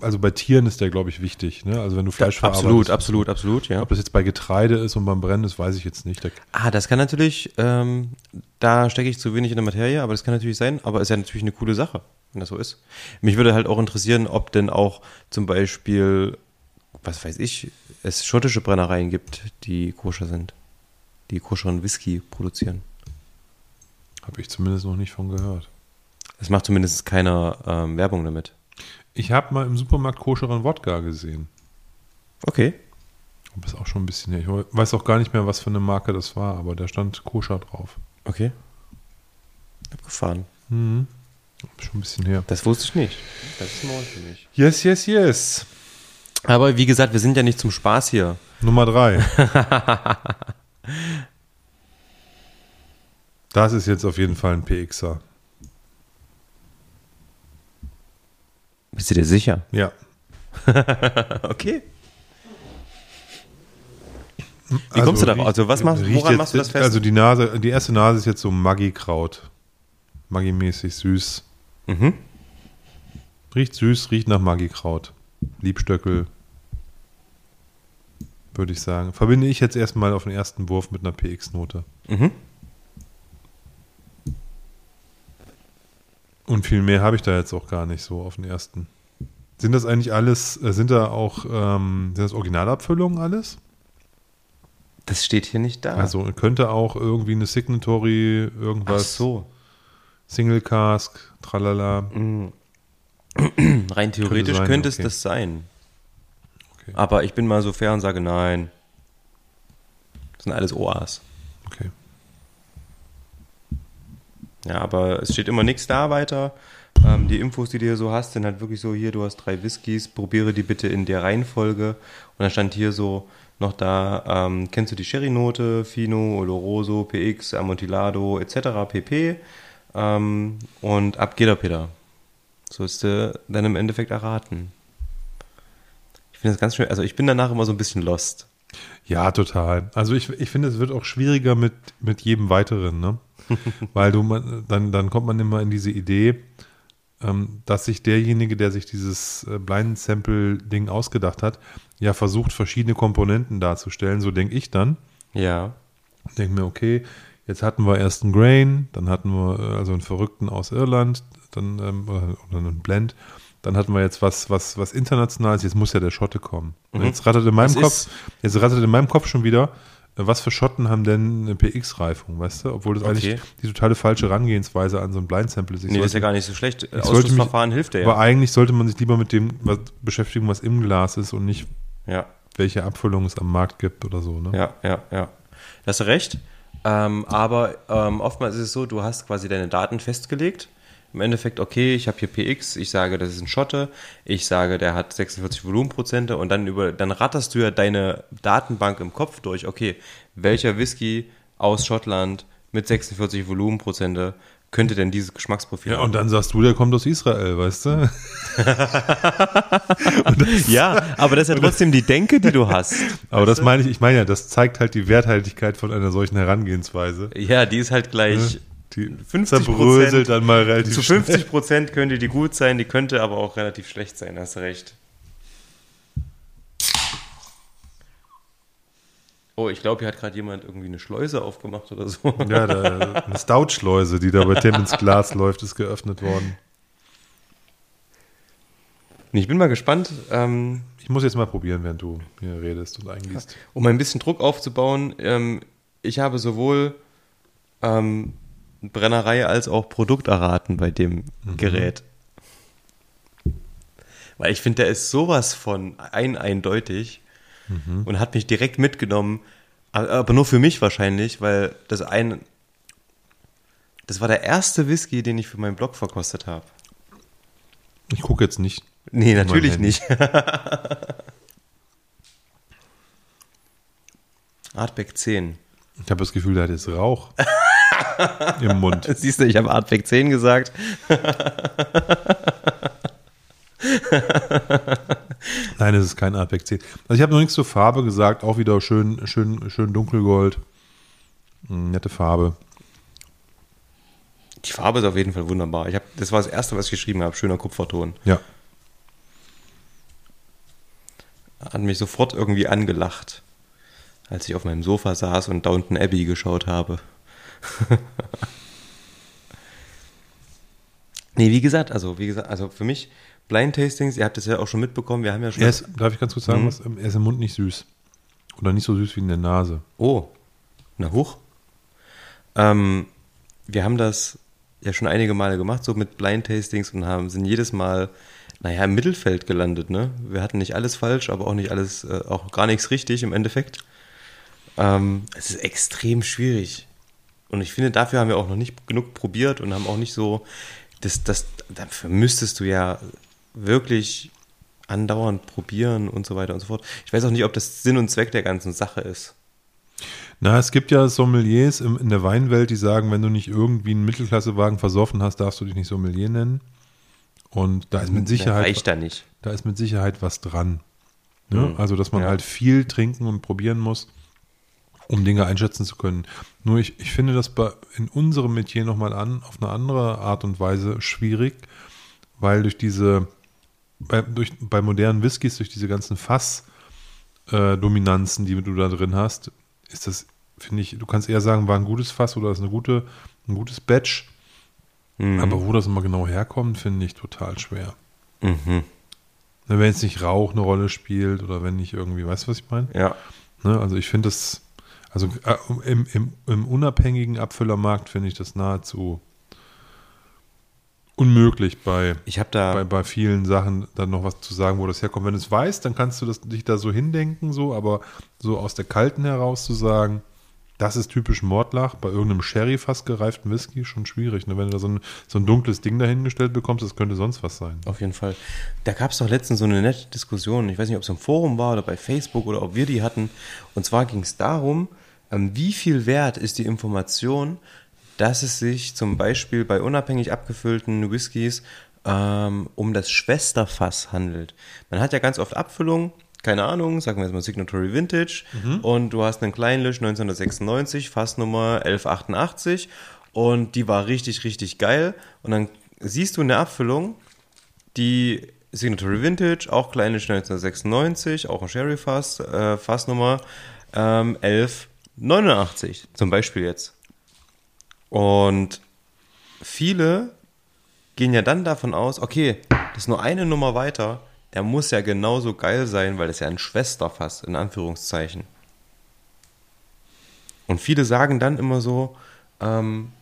also bei Tieren ist der, glaube ich, wichtig. Ne? Also wenn du Fleisch absolut, verarbeitest. absolut, absolut, ja. Ob das jetzt bei Getreide ist und beim Brennen ist, weiß ich jetzt nicht. Da, Ah, das kann natürlich, ähm, da stecke ich zu wenig in der Materie, aber das kann natürlich sein, aber ist ja natürlich eine coole Sache, wenn das so ist. Mich würde halt auch interessieren, ob denn auch zum Beispiel, was weiß ich, es schottische Brennereien gibt, die koscher sind, die koscheren Whisky produzieren. Habe ich zumindest noch nicht von gehört. Es macht zumindest keiner ähm, Werbung damit. Ich habe mal im Supermarkt koscheren Wodka gesehen. Okay. Aber ist auch schon ein bisschen her. Ich weiß auch gar nicht mehr, was für eine Marke das war, aber da stand koscher drauf. Okay. Abgefahren. Mhm. Schon ein bisschen her. Das wusste ich nicht. Das ist neu für mich. Yes, yes, yes. Aber wie gesagt, wir sind ja nicht zum Spaß hier. Nummer drei. das ist jetzt auf jeden Fall ein PXer. Bist du dir sicher? Ja. Okay. Wie kommst du darauf? Also was machst, woran jetzt, machst du das fest? Also die Nase, die erste Nase ist jetzt so Maggi-Kraut. Maggi-mäßig süß. mhm. Riecht süß, riecht nach Maggi-Kraut. Liebstöckel. Würde ich sagen. Verbinde ich jetzt erstmal auf den ersten Wurf mit einer PX-Note. Mhm. Und viel mehr habe ich da jetzt auch gar nicht so auf den ersten. Sind das eigentlich alles, äh, sind da auch, ähm, sind das Originalabfüllungen alles? Das steht hier nicht da. Also könnte auch irgendwie eine Signatory, Ach irgendwas, so. Single Cask, tralala. Rein theoretisch sein, könnte okay. es das sein. Okay. Aber ich bin mal so fair und sage nein. Das sind alles OAs. Okay. Ja, aber es steht immer nichts da weiter. Ähm, die Infos, die du hier so hast, sind halt wirklich so, hier, du hast drei Whiskys, probiere die bitte in der Reihenfolge. Und dann stand hier so noch da, ähm, kennst du die Sherry-Note, Fino, Oloroso, PX, Amontillado, etc. pp. Ähm, und ab geht der Peter. So ist du dann im Endeffekt erraten. Ich finde das ganz schön, also ich bin danach immer so ein bisschen lost. Ja, total. Also ich, ich finde, es wird auch schwieriger mit, mit jedem weiteren, ne? Weil du dann, dann kommt man immer in diese Idee, ähm, dass sich derjenige, der sich dieses äh, Blind Sample-Ding ausgedacht hat, ja versucht, verschiedene Komponenten darzustellen. So denke ich dann. Ja. Denke mir, okay, jetzt hatten wir erst einen Grain, dann hatten wir äh, also einen Verrückten aus Irland, dann ähm, oder einen Blend. Dann hatten wir jetzt was, was, was Internationales, jetzt muss ja der Schotte kommen. Und Mhm. Jetzt rattert in meinem Das Kopf, jetzt rattert in meinem Kopf schon wieder, was für Schotten haben denn eine PX-Reifung, weißt du? Obwohl das Okay. eigentlich die totale falsche Herangehensweise an so ein Blind-Sample ist. Ich Nee, das ist ja gar nicht so schlecht. sollte mich- Ausschlussverfahren hilft dir Aber ja. eigentlich sollte man sich lieber mit dem was beschäftigen, was im Glas ist und nicht, Ja. welche Abfüllung es am Markt gibt oder so. Ne? Ja, ja, ja. Da hast du recht. Ähm, aber ähm, oftmals ist es so, du hast quasi deine Daten festgelegt. Im Endeffekt, okay, ich habe hier PX, ich sage, das ist ein Schotte, ich sage, der hat 46 Volumenprozente und dann über, dann ratterst du ja deine Datenbank im Kopf durch, okay, welcher Whisky aus Schottland mit 46 Volumenprozente könnte denn dieses Geschmacksprofil Ja, haben? und dann sagst du, der kommt aus Israel, weißt du? ja, aber das ist ja trotzdem die Denke, die du hast. Aber das meine ich, ich meine ja, das zeigt halt die Werthaltigkeit von einer solchen Herangehensweise. Ja, die ist halt gleich Die 50% zerbröselt dann mal relativ Zu schnell. 50 Prozent könnte die gut sein, die könnte aber auch relativ schlecht sein, hast du recht. Oh, ich glaube, hier hat gerade jemand irgendwie eine Schleuse aufgemacht oder so. Ja, da, eine Stout-Schleuse, die da bei Tim ins Glas läuft, ist geöffnet worden. Ich bin mal gespannt, ähm, Ich muss jetzt mal probieren, während du hier redest und eingießt. um ein bisschen Druck aufzubauen. Ähm, ich habe sowohl ähm, Brennerei als auch Produkt erraten bei dem Gerät. Weil ich finde, der ist sowas von ein eindeutig und hat mich direkt mitgenommen, aber nur für mich wahrscheinlich, weil das ein das war der erste Whisky, den ich für meinen Blog verkostet habe. Ich gucke jetzt nicht. Nee, natürlich nicht. Artback 10. Ich habe das Gefühl, der hat jetzt Rauch im Mund. Siehst du, ich habe Artback 10 gesagt. Nein, es ist kein Artback 10. Also ich habe noch nichts zur Farbe gesagt, auch wieder schön, schön, schön dunkelgold. Hm, Nette Farbe. Die Farbe ist auf jeden Fall wunderbar. Ich hab, das war das Erste, was ich geschrieben habe. Schöner Kupferton. Ja. Hat mich sofort irgendwie angelacht, als ich auf meinem Sofa saß und Downton Abbey geschaut habe. nee, wie gesagt, also wie gesagt, also für mich Blind Tastings, ihr habt es ja auch schon mitbekommen, wir haben ja schon. Er ist, darf ich ganz kurz sagen, Mhm. was? Er ist im Mund nicht süß. Oder nicht so süß wie in der Nase. Oh, na hoch. Ähm, wir haben das ja schon einige Male gemacht, so mit Blind Tastings und haben, sind jedes Mal, naja, im Mittelfeld gelandet, ne? Wir hatten nicht alles falsch, aber auch nicht alles, äh, auch gar nichts richtig im Endeffekt. Ähm, es ist extrem schwierig. Und ich finde, dafür haben wir auch noch nicht genug probiert und haben auch nicht so, das, das, dafür müsstest du ja wirklich andauernd probieren und so weiter und so fort. Ich weiß auch nicht, ob das Sinn und Zweck der ganzen Sache ist. Na, es gibt ja Sommeliers im, in der Weinwelt, die sagen, wenn du nicht irgendwie einen Mittelklassewagen versoffen hast, darfst du dich nicht Sommelier nennen. Und da ist mit Sicherheit, reicht da nicht. da ist mit Sicherheit was dran. Ne? Mhm. Also, dass man Ja. halt viel trinken und probieren muss, um Dinge einschätzen zu können. Nur ich, ich finde das bei, in unserem Metier nochmal an, auf eine andere Art und Weise schwierig, weil durch diese, bei, durch, bei modernen Whiskys, durch diese ganzen Fass-Dominanzen, die du da drin hast, ist das, finde ich, du kannst eher sagen, war ein gutes Fass oder ist eine gute, ein gutes Batch. Mhm. Aber wo das immer genau herkommt, finde ich total schwer. Mhm. Ne, Wenn jetzt nicht Rauch eine Rolle spielt oder wenn nicht irgendwie, weißt du, was ich meine? Ja. Ne, also ich finde das, also äh, im, im, im unabhängigen Abfüllermarkt finde ich das nahezu unmöglich bei, Ich habe da, bei, bei vielen Sachen dann noch was zu sagen, wo das herkommt. Wenn du es weißt, dann kannst du das, dich da so hindenken, so, aber so aus der Kalten heraus zu sagen, das ist typisch Mordlach, bei irgendeinem Sherry fast gereiften Whisky schon schwierig. Ne? Wenn du da so ein, so ein dunkles Ding dahingestellt bekommst, das könnte sonst was sein. auf jeden Fall. Da gab es doch letztens so eine nette Diskussion. Ich weiß nicht, ob es im Forum war oder bei Facebook oder ob wir die hatten. Und zwar ging es darum, wie viel wert ist die Information, dass es sich zum Beispiel bei unabhängig abgefüllten Whiskys ähm, um das Schwesterfass handelt. Man hat ja ganz oft Abfüllungen, keine Ahnung, sagen wir jetzt mal Signatory Vintage und du hast einen Kleinlisch 1996, Fassnummer 1188 und die war richtig, richtig geil und dann siehst du in der Abfüllung die Signatory Vintage, auch Kleinlisch 1996, auch ein Sherry Fass, äh, Fassnummer ähm, 1189 zum Beispiel jetzt. Und viele gehen ja dann davon aus, okay, das ist nur eine Nummer weiter, der muss ja genauso geil sein, weil das ja ein Schwesterfass, in Anführungszeichen. Und viele sagen dann immer so, ähm,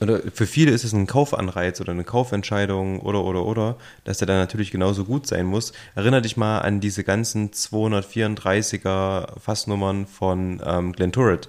oder für viele ist es ein Kaufanreiz oder eine Kaufentscheidung oder oder oder, dass der dann natürlich genauso gut sein muss. Erinner dich mal an diese ganzen 234er Fassnummern von ähm, Glen Turret.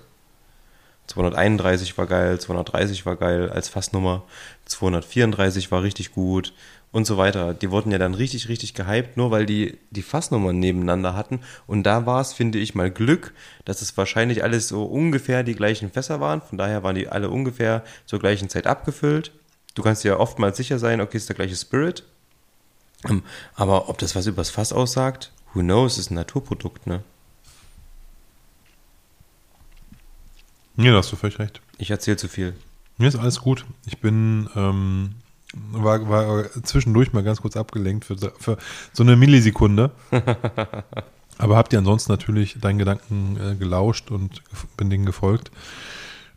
231 war geil, 230 war geil als Fassnummer, 234 war richtig gut und so weiter. Die wurden ja dann richtig, richtig gehypt, nur weil die die Fassnummern nebeneinander hatten. Und da war es, finde ich, mal Glück, dass es wahrscheinlich alles so ungefähr die gleichen Fässer waren. Von daher waren die alle ungefähr zur gleichen Zeit abgefüllt. Du kannst dir ja oftmals sicher sein, okay, ist der gleiche Spirit. Ähm, Aber ob das was übers Fass aussagt, who knows, ist ein Naturprodukt, ne? Ja, da hast du völlig recht. Ich erzähle zu viel. Mir ist alles gut. Ich bin, ähm, war, war zwischendurch mal ganz kurz abgelenkt für, für so eine Millisekunde. Aber habt ihr ansonsten natürlich deinen Gedanken äh, gelauscht und bin denen gefolgt.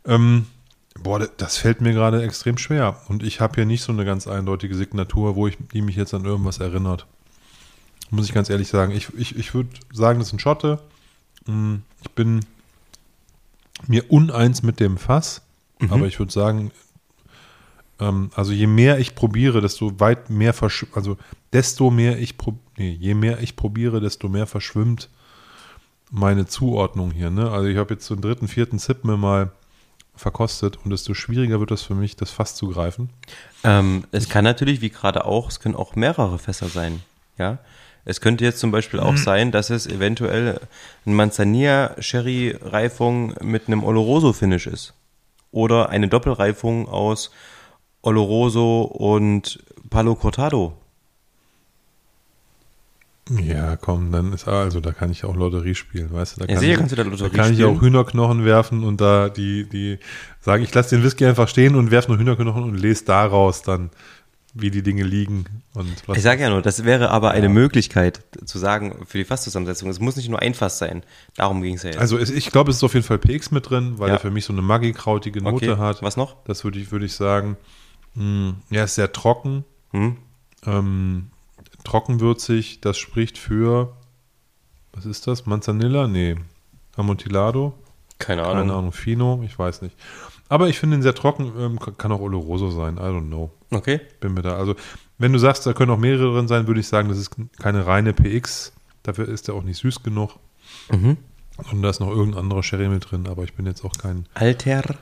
Ähm, boah, das fällt mir gerade extrem schwer. Und ich habe hier nicht so eine ganz eindeutige Signatur, wo ich, die mich jetzt an irgendwas erinnert. Muss ich ganz ehrlich sagen. Ich, ich, ich würde sagen, das ist ein Schotte. Mm, Ich bin mir uneins mit dem Fass. Aber ich würde sagen, ähm, also je mehr ich probiere, desto weit mehr versch also desto mehr ich nee, je mehr ich probiere, desto mehr verschwimmt meine Zuordnung hier. Ne? Also ich habe jetzt so einen dritten, vierten Zip mir mal verkostet und desto schwieriger wird es für mich, das Fass zu greifen. Ähm, es kann natürlich, wie gerade auch, es können auch mehrere Fässer sein. Ja. Es könnte jetzt zum Beispiel auch sein, dass es eventuell ein Manzanilla-Sherry-Reifung mit einem Oloroso-Finish ist. Oder eine Doppelreifung aus Oloroso und Palo Cortado. Ja, komm, dann ist also, da kann ich auch Lotterie spielen, weißt du? Da Ja, kann sicher ich, kannst du da Lotterie kann ich spielen. auch Hühnerknochen werfen und da die, die sagen, ich lasse den Whisky einfach stehen und werfe nur Hühnerknochen und lese daraus dann, wie die Dinge liegen und was. Ich sage ja nur, das wäre aber eine Möglichkeit zu sagen für die Fasszusammensetzung. Es muss nicht nur ein Fass sein. Darum ging es ja jetzt. also es, ich glaube, es ist auf jeden Fall PX mit drin, weil Ja. er für mich so eine Maggi-krautige Note okay. hat. Was noch? Das würde ich, würde ich sagen. Mh, er ist sehr trocken, Hm? ähm, trockenwürzig. Das spricht für, was ist das? Manzanilla? Nee. Amontillado? Keine Keine Ahnung. Ahnung, Fino, ich weiß nicht. Aber ich finde ihn sehr trocken, ähm, kann auch Oloroso sein, I don't know. Okay. Bin mir da. Also, wenn du sagst, da können auch mehrere drin sein, würde ich sagen, das ist keine reine PX. Dafür ist er auch nicht süß genug. Mhm. Und da ist noch irgendein anderer Sherry mit drin, aber ich bin jetzt auch kein. Alter.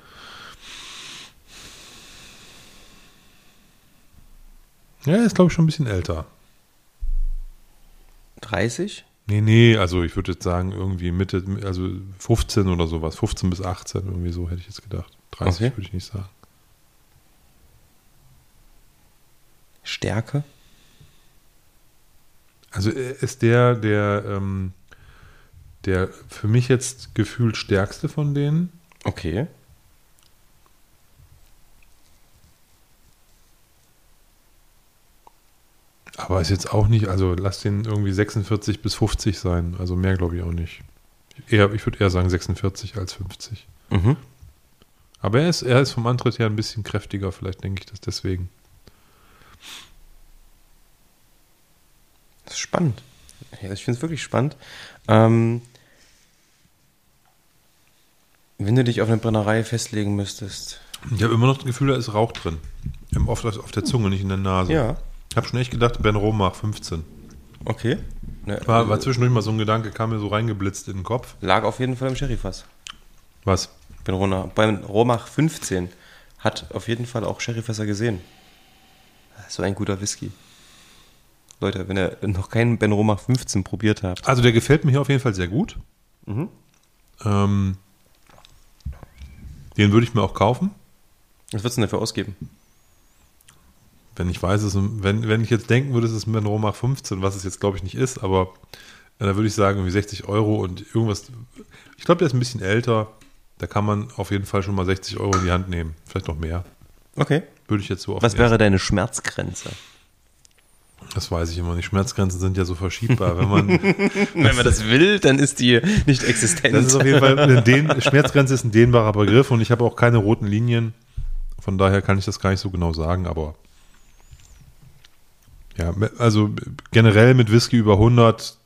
Ja, er ist, glaube ich, schon ein bisschen älter. 30? Nee, nee, also ich würde jetzt sagen, irgendwie Mitte, also 15 oder sowas. 15 bis 18, irgendwie so hätte ich jetzt gedacht. 30 Okay. würde ich nicht sagen. Stärke? Also ist der, der, ähm, der für mich jetzt gefühlt stärkste von denen. Okay. Aber ist jetzt auch nicht, also lass den irgendwie 46 bis 50 sein. Also mehr glaube ich auch nicht. Eher, ich würde eher sagen 46 als 50. Mhm. Aber er ist, er ist vom Antritt her ein bisschen kräftiger, vielleicht denke ich das deswegen. Das ist spannend. Ja, ich finde es wirklich spannend. Ähm, wenn du dich auf eine Brennerei festlegen müsstest. Ich habe immer noch das Gefühl, da ist Rauch drin. Oft auf der Zunge, nicht in der Nase. Ja. Ich habe schon echt gedacht, Ben Romach 15. Okay. Ne, War, war zwischendurch mal so ein Gedanke, kam mir so reingeblitzt in den Kopf. lag auf jeden Fall im Sherryfass. Was? Ben Rona, beim Romach 15 hat auf jeden Fall auch Sherryfässer gesehen. So ein guter Whisky. Leute, wenn ihr noch keinen Ben Romach 15 probiert habt. Also der gefällt mir hier auf jeden Fall sehr gut. Mhm. Ähm, den würde ich mir auch kaufen. Was würdest du denn dafür ausgeben? Wenn ich weiß, es, wenn, wenn ich jetzt denken würde, es ist ein Romach 15, was es jetzt glaube ich nicht ist, aber äh, da würde ich sagen, irgendwie 60 Euro und irgendwas. Ich glaube, der ist ein bisschen älter. Da kann man auf jeden Fall schon mal 60 Euro in die Hand nehmen. Vielleicht noch mehr. Okay. Würde ich jetzt so auf Was wäre deine Schmerzgrenze? ersten- Das weiß ich immer nicht. Schmerzgrenzen sind ja so verschiebbar. Wenn man, Wenn man das will, dann ist die nicht existent. das ist auf jeden Fall, eine Den Schmerzgrenze ist ein dehnbarer Begriff und ich habe auch keine roten Linien. Von daher kann ich das gar nicht so genau sagen, aber ja, also generell mit Whisky über 100,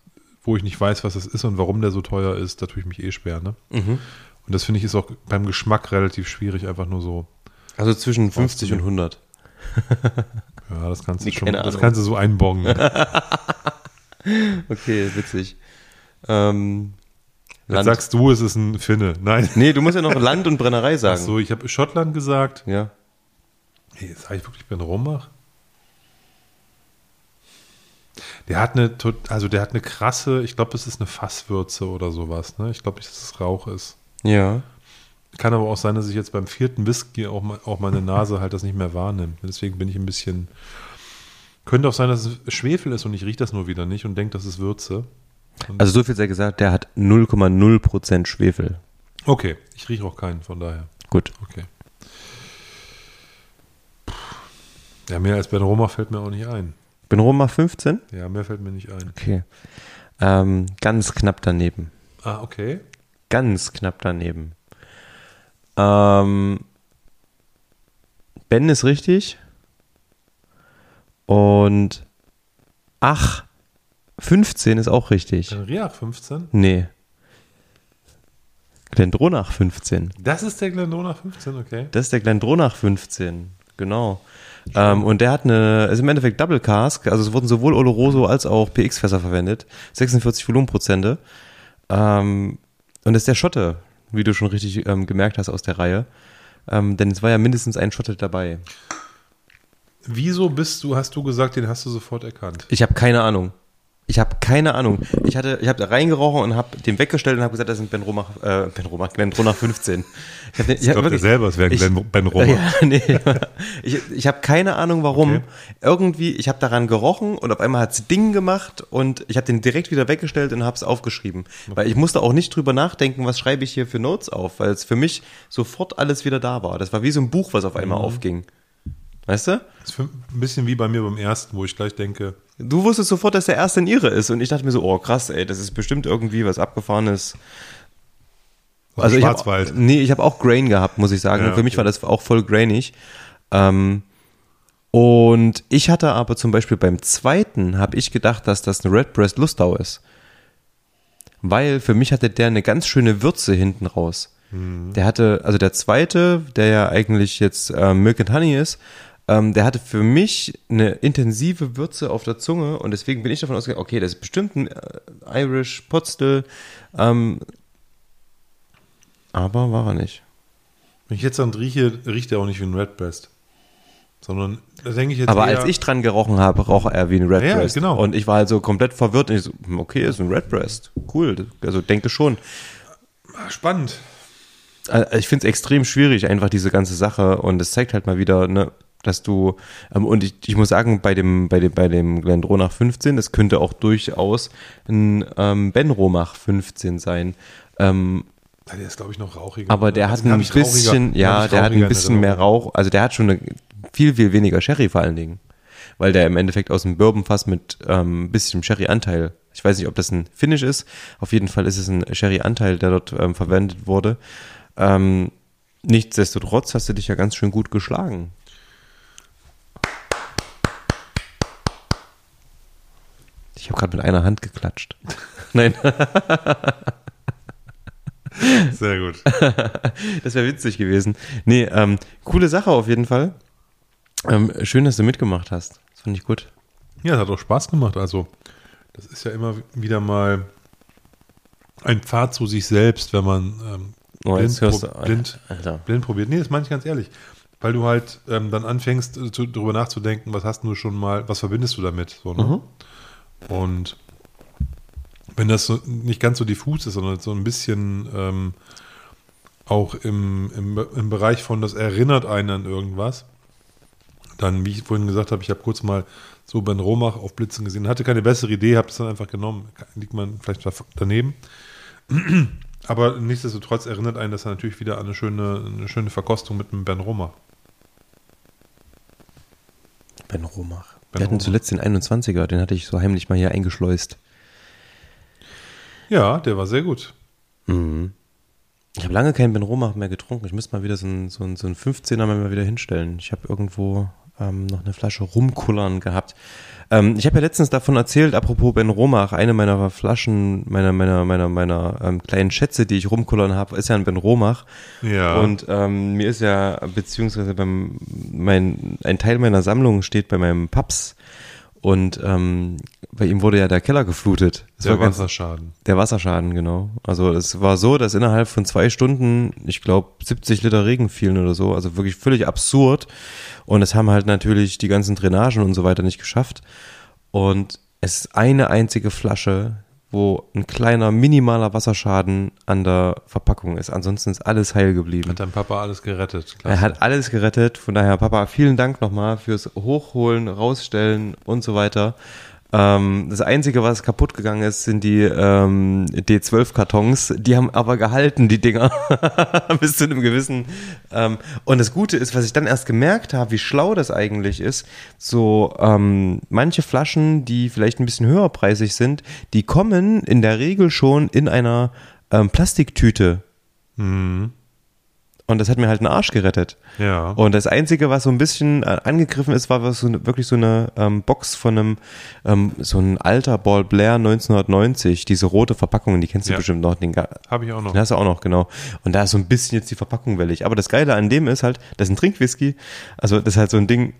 wo ich nicht weiß, was das ist und warum der so teuer ist, da tue ich mich eh schwer. Ne? Mhm. Und das finde ich ist auch beim Geschmack relativ schwierig, einfach nur so. Also zwischen 50 und 100. Ja, das kannst du Nee, schon, das kannst du so einbongen. Okay, witzig. Ähm, Jetzt sagst du, es ist ein Finne. Nein. Nee, du musst ja noch Land und Brennerei Ach sagen. so, ich habe Schottland gesagt. Ja. Hey, sag ich wirklich Ben Romach? Der hat eine, also der hat eine krasse, ich glaube, es ist eine Fasswürze oder sowas, ne? Ich glaube nicht, dass es Rauch ist. Ja. Kann aber auch sein, dass ich jetzt beim vierten Whisky auch, mal, auch meine Nase halt das nicht mehr wahrnimmt. Deswegen bin ich ein bisschen. Könnte auch sein, dass es Schwefel ist und ich rieche das nur wieder nicht und denke, das ist Würze. Also so viel sei gesagt, der hat 0,0% Schwefel. Okay, ich rieche auch keinen, von daher. Gut. Okay. Ja, mehr als Ben Romach fällt mir auch nicht ein. Bin Roma 15? Ja, mehr fällt mir nicht ein. Okay. Ähm, ganz knapp daneben. Ah, okay. Ganz knapp daneben. Ähm, ben ist richtig. Und ach, 15 ist auch richtig. Riach 15. Nee. Glendronach 15. Das ist der Glendronach 15, okay. Das ist der Glendronach 15, genau. Ähm, und der hat eine, ist im Endeffekt Double Cask, also es wurden sowohl Oloroso als auch PX-Fässer verwendet, 46 Volumenprozente. Ähm, und das ist der Schotte, wie du schon richtig ähm, gemerkt hast aus der Reihe. Ähm, denn es war ja mindestens ein Schotte dabei. Wieso bist du, hast du gesagt, den hast du sofort erkannt? Ich habe keine Ahnung. Ich habe keine Ahnung. Ich hatte, ich habe da reingerochen und habe den weggestellt und habe gesagt, das sind Ben Romach, äh, Ben Romach, Ben Romach 15. Ich, hab, ich, ich glaube selber, es wäre Ben, ben Romach. Ja, nee, ich ich habe keine Ahnung, warum. Okay. Irgendwie, ich habe daran gerochen und auf einmal hat es Ding gemacht und ich habe den direkt wieder weggestellt und habe es aufgeschrieben. Okay. Weil ich musste auch nicht drüber nachdenken, was schreibe ich hier für Notes auf, weil es für mich sofort alles wieder da war. Das war wie so ein Buch, was auf einmal mhm. aufging. Weißt du? Das ist ein bisschen wie bei mir beim ersten, wo ich gleich denke, Du wusstest sofort, dass der erste ein Ire ist und ich dachte mir so, oh krass, ey, das ist bestimmt irgendwie was abgefahrenes. Also ich Schwarzwald. Hab, nee, ich habe auch Grain gehabt, muss ich sagen. Ja, Für mich war das auch voll grainig. Ähm, und ich hatte aber zum Beispiel beim zweiten, habe ich gedacht, dass das ein Redbreast Lustau ist. Weil für mich hatte der eine ganz schöne Würze hinten raus. Mhm. Der hatte, also der zweite, der ja eigentlich jetzt äh, Milk and Honey ist, ähm, der hatte für mich eine intensive Würze auf der Zunge und deswegen bin ich davon ausgegangen, okay, das ist bestimmt ein äh, Irish Potstill, ähm, aber war er nicht. Wenn ich jetzt dann rieche, riecht er auch nicht wie ein Redbreast. Sondern da denke ich jetzt. Aber als ich dran gerochen habe, roch er wie ein Redbreast. Ja, genau. Und ich war halt so komplett verwirrt und ich so, hm, okay, ist ein Redbreast. Cool. Also denke schon. Spannend. Äh, ich finde es extrem schwierig, einfach diese ganze Sache. Und es zeigt halt mal wieder, ne, dass du, ähm, und ich, ich muss sagen, bei dem, bei dem, bei dem Glendronach 15, das könnte auch durchaus ein ähm, Benromach 15 sein. Ähm, der ist, glaube ich, noch rauchiger. Aber der hat ein bisschen, ja, der hat ein bisschen mehr Rauch, also der hat schon eine, viel, viel weniger Sherry vor allen Dingen. Weil der im Endeffekt aus dem Bourbonfass mit ähm, bisschen Sherry-Anteil, ich weiß nicht, ob das ein Finish ist, auf jeden Fall ist es ein Sherry-Anteil, der dort ähm, verwendet wurde. Ähm, nichtsdestotrotz hast du dich ja ganz schön gut geschlagen. Ich habe gerade mit einer Hand geklatscht. Nein. Sehr gut. Das wäre witzig gewesen. Nee, ähm, coole Sache auf jeden Fall. Ähm, schön, dass du mitgemacht hast. Das fand ich gut. Ja, es hat auch Spaß gemacht. Also, das ist ja immer wieder mal ein Pfad zu sich selbst, wenn man ähm, oh, blind, pro, du, blind, blind, probiert. Nee, das meine ich ganz ehrlich. Weil du halt ähm, dann anfängst, äh, zu, darüber nachzudenken, was hast du schon mal, was verbindest du damit? So, ne? mhm. Und wenn das so nicht ganz so diffus ist, sondern so ein bisschen ähm, auch im, im, im Bereich von, das erinnert einen an irgendwas, dann, wie ich vorhin gesagt habe, ich habe kurz mal so Ben Romach auf Blitzen gesehen, hatte keine bessere Idee, habe es dann einfach genommen. Liegt man vielleicht daneben. Aber nichtsdestotrotz erinnert einen das natürlich wieder an eine schöne, eine schöne Verkostung mit einem Ben Romach. Ben Romach. Wir hatten zuletzt den 21er, den hatte ich so heimlich mal hier eingeschleust. Ja, der war sehr gut. Mhm. Ich habe lange keinen Ben Romach mehr getrunken. Ich müsste mal wieder so einen, so so einen 15er mal wieder hinstellen. Ich habe irgendwo ähm, noch eine Flasche rumkullern gehabt. Ähm, ich habe ja letztens davon erzählt, apropos Ben Romach, eine meiner Flaschen, meiner, meiner, meiner, meiner ähm, kleinen Schätze, die ich rumkullern habe, ist ja ein Ben Romach. Ja. Und ähm, mir ist ja, beziehungsweise beim, mein, ein Teil meiner Sammlung steht bei meinem Paps. Und ähm, bei ihm wurde ja der Keller geflutet. Das der Wasserschaden. der Wasserschaden, genau. Also es war so, dass innerhalb von zwei Stunden, ich glaube, 70 Liter Regen fielen oder so. Also wirklich völlig absurd. Und es haben halt natürlich die ganzen Drainagen und so weiter nicht geschafft. Und es ist eine einzige Flasche, wo ein kleiner, minimaler Wasserschaden an der Verpackung ist. Ansonsten ist alles heil geblieben. Hat dein Papa alles gerettet? Klasse. Er hat alles gerettet. Von daher, Papa, vielen Dank nochmal fürs Hochholen, Rausstellen und so weiter. Ähm, das Einzige, was kaputt gegangen ist, sind die ähm, D12-Kartons. Die haben aber gehalten, die Dinger, bis zu einem gewissen. Ähm, und das Gute ist, was ich dann erst gemerkt habe, wie schlau das eigentlich ist, so ähm, manche Flaschen, die vielleicht ein bisschen höherpreisig sind, die kommen in der Regel schon in einer ähm, Plastiktüte. Mhm. Und das hat mir halt einen Arsch gerettet. Ja. Und das Einzige, was so ein bisschen äh, angegriffen ist, war so eine, wirklich so eine ähm, Box von einem, ähm, so ein alter Ball Blair 1990, diese rote Verpackung, die kennst du ja. bestimmt noch. Den Habe ich auch noch. Den hast du auch noch, genau. Und da ist so ein bisschen jetzt die Verpackung wellig. Aber das Geile an dem ist halt, das ist ein Trinkwhisky. Also das ist halt so ein Ding,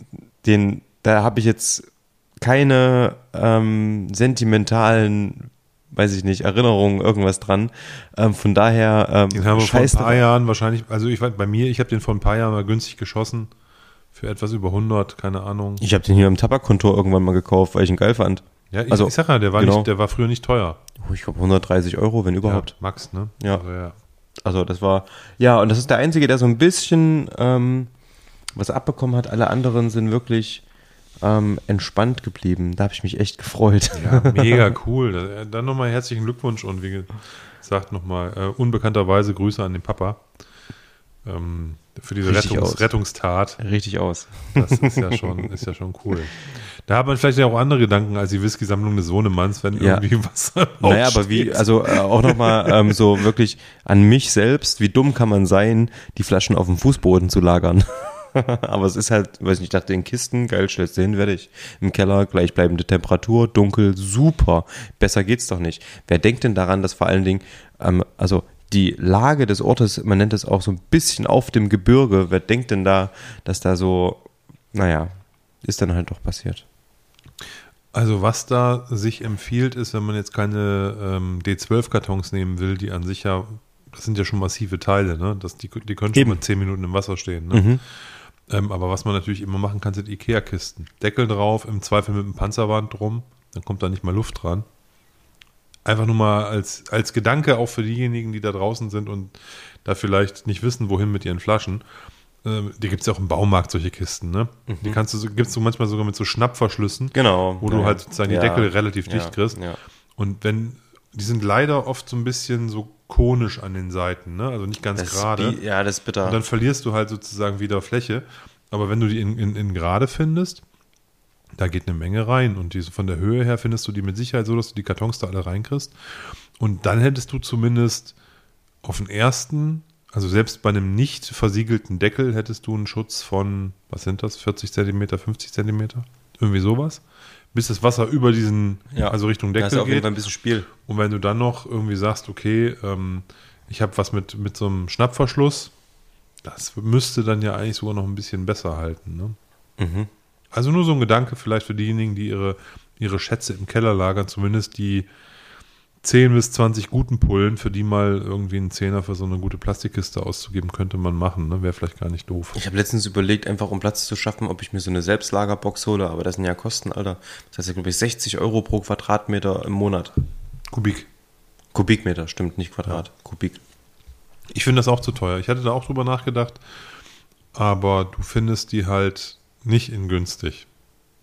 den, da habe ich jetzt keine ähm, sentimentalen weiß ich nicht, Erinnerungen, irgendwas dran. Ähm, von daher, ähm, den haben wir vor ein paar Jahren wahrscheinlich, also ich bei mir, ich habe den vor ein paar Jahren mal günstig geschossen. Für etwas über 100, keine Ahnung. Ich habe den hier im Tabakkontor irgendwann mal gekauft, weil ich ihn geil fand. Ja, ich, Also, ich sag ja, der war, genau. nicht, der war früher nicht teuer. Oh, ich glaube 130 Euro, wenn überhaupt. Ja, Max, ne? Ja. Also, ja. Also das war, ja, und das ist der Einzige, der so ein bisschen ähm, was abbekommen hat. Alle anderen sind wirklich ähm, entspannt geblieben. Da habe ich mich echt gefreut. Ja, mega cool. Da- Dann nochmal herzlichen Glückwunsch und wie gesagt nochmal äh, unbekannterweise Grüße an den Papa ähm, für diese Rettungs. Rettungstat. Richtig aus. Das ist ja schon, ist ja schon cool. Da hat man vielleicht ja auch andere Gedanken als die Whisky-Sammlung des Sohnemanns, wenn Ja. irgendwie was Naja, aber wie, also äh, auch nochmal ähm, so wirklich an mich selbst, wie dumm kann man sein, die Flaschen auf dem Fußboden zu lagern. aber es ist halt, weiß nicht, ich dachte in Kisten, geil, stellst du hin, werde ich. Im Keller, gleichbleibende Temperatur, dunkel, super. Besser geht's doch nicht. Wer denkt denn daran, dass vor allen Dingen, ähm, also die Lage des Ortes, man nennt es auch so ein bisschen auf dem Gebirge, wer denkt denn da, dass da so, naja, ist dann halt doch passiert. Also was da sich empfiehlt, ist, wenn man jetzt keine ähm, D12-Kartons nehmen will, die an sich ja, das sind ja schon massive Teile, ne? Das, die, die können schon Eben. mal zehn Minuten im Wasser stehen. Ne? Mhm. Ähm, aber was man natürlich immer machen kann, sind Ikea-Kisten. Deckel drauf, im Zweifel mit einem Panzerwand drum, dann kommt da nicht mal Luft dran. Einfach nur mal als, als Gedanke auch für diejenigen, die da draußen sind und da vielleicht nicht wissen, wohin mit ihren Flaschen. Ähm, die gibt es ja auch im Baumarkt, solche Kisten, ne? Die kannst du, gibt's du manchmal sogar mit so Schnappverschlüssen, Genau. wo du Ja. halt sozusagen Ja. die Deckel relativ dicht Ja. kriegst. Ja. Und wenn, die sind leider oft so ein bisschen so konisch an den Seiten, ne? Also nicht ganz Das gerade. Ja, das ist bitter. Und dann verlierst du halt sozusagen wieder Fläche. Aber wenn du die in, in, in gerade findest, da geht eine Menge rein. Und diese, von der Höhe her findest du die mit Sicherheit so, dass du die Kartons da alle reinkriegst. Und dann hättest du zumindest auf den ersten, also selbst bei einem nicht versiegelten Deckel, hättest du einen Schutz von, was sind das, 40 Zentimeter, 50 Zentimeter? Irgendwie sowas. Bis das Wasser über diesen, Ja. also Richtung ist Deckel auf jeden geht. Ein bisschen Spiel. Und wenn du dann noch irgendwie sagst, okay, ähm, ich habe was mit, mit so einem Schnappverschluss, das müsste dann ja eigentlich sogar noch ein bisschen besser halten. Ne? Mhm. Also nur so ein Gedanke vielleicht für diejenigen, die ihre, ihre Schätze im Keller lagern, zumindest die 10 bis 20 guten Pullen, für die mal irgendwie einen Zehner für so eine gute Plastikkiste auszugeben, könnte man machen. Ne? Wäre vielleicht gar nicht doof. Ich habe letztens überlegt, einfach um Platz zu schaffen, ob ich mir so eine Selbstlagerbox hole, aber das sind ja Kosten, Alter. Das heißt ja, glaube ich, 60 Euro pro Quadratmeter im Monat. Kubik. Kubikmeter, stimmt, nicht Quadrat. Kubik. Ich finde das auch zu teuer. Ich hatte da auch drüber nachgedacht, aber du findest die halt nicht in günstig.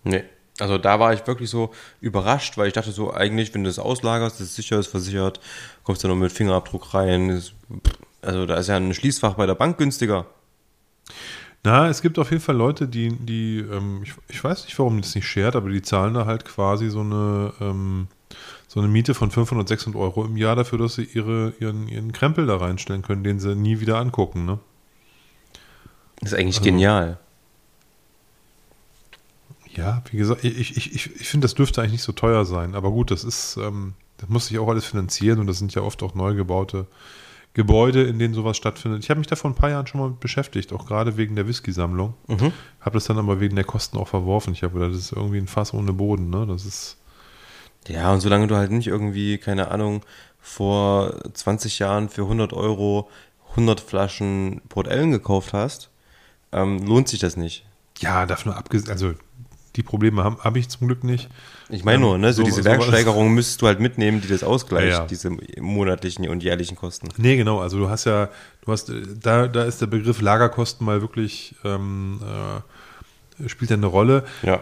Nee. Also da war ich wirklich so überrascht, weil ich dachte so, eigentlich, wenn du das auslagerst, das ist sicher, ist versichert, kommst du noch mit Fingerabdruck rein. Ist, also da ist ja ein Schließfach bei der Bank günstiger. Na, es gibt auf jeden Fall Leute, die, die ähm, ich, ich weiß nicht, warum das nicht schert, aber die zahlen da halt quasi so eine, ähm, so eine Miete von 500, 600 Euro im Jahr dafür, dass sie ihre, ihren, ihren Krempel da reinstellen können, den sie nie wieder angucken. Ne? Das ist eigentlich Also- genial. Ja, wie gesagt, ich, ich, ich, ich finde, das dürfte eigentlich nicht so teuer sein. Aber gut, das ist, ähm, das muss sich auch alles finanzieren und das sind ja oft auch neu gebaute Gebäude, in denen sowas stattfindet. Ich habe mich da vor ein paar Jahren schon mal mit beschäftigt, auch gerade wegen der Whisky-Sammlung. Mhm. Habe das dann aber wegen der Kosten auch verworfen. Ich habe gedacht, das ist irgendwie ein Fass ohne Boden. Ne? Das ist, Ja, und solange du halt nicht irgendwie, keine Ahnung, vor 20 Jahren für 100 Euro 100 Flaschen Port Ellen gekauft hast, ähm, lohnt sich das nicht. ja, darf nur abgesehen, also die Probleme habe hab ich zum Glück nicht. Ich meine nur, ne, so, so- diese sowas- Werksteigerung müsstest du halt mitnehmen, die das ausgleicht, Ja, ja. diese monatlichen und jährlichen Kosten. Nee, genau, also du hast ja, du hast, äh, da, da ist der Begriff Lagerkosten mal wirklich, ähm, äh, spielt ja eine Rolle. Ja.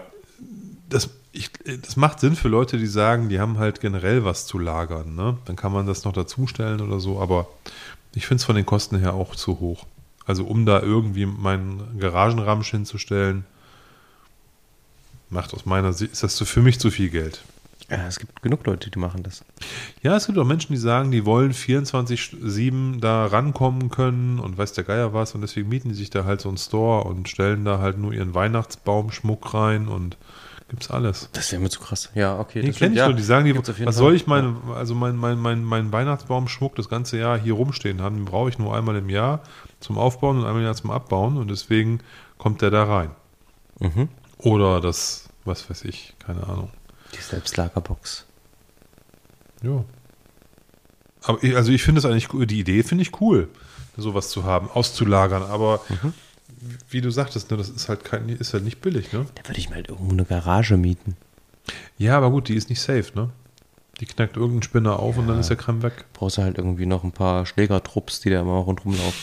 das, ich, das macht Sinn für Leute, die sagen, die haben halt generell was zu lagern. Ne? Dann kann man das noch dazustellen oder so, aber ich finde es von den Kosten her auch zu hoch. Also um da irgendwie meinen Garagenramsch hinzustellen, macht aus meiner Sicht, ist das für mich zu viel Geld. ja, es gibt genug Leute, die machen das. Ja, es gibt auch Menschen, die sagen, die wollen 24-7 da rankommen können und weiß der Geier was und deswegen mieten die sich da halt so einen Store und stellen da halt nur ihren Weihnachtsbaumschmuck rein und gibt's alles. Das wäre mir zu krass. Ja, okay. Die das kenne ich ja. schon, die sagen, die, was Fall. soll ich mein, also mein, mein, mein, mein Weihnachtsbaumschmuck das ganze Jahr hier rumstehen haben? Den brauche ich nur einmal im Jahr zum Aufbauen und einmal im Jahr zum Abbauen und deswegen kommt der da rein. Mhm. Oder das, was weiß ich, keine Ahnung. Die Selbstlagerbox. Ja. Aber ich, also ich finde es eigentlich, cool- die Idee finde ich cool, sowas zu haben, auszulagern, aber Mhm. wie du sagtest, ne, das ist halt kein, ist halt nicht billig, ne? Da würde ich mir halt irgendwo eine Garage mieten. Ja, aber gut, die ist nicht safe, ne? Die knackt irgendein Spinner auf und dann ist der Kram weg. Brauchst du halt irgendwie noch ein paar Schlägertrupps, die da immer rundherum laufen.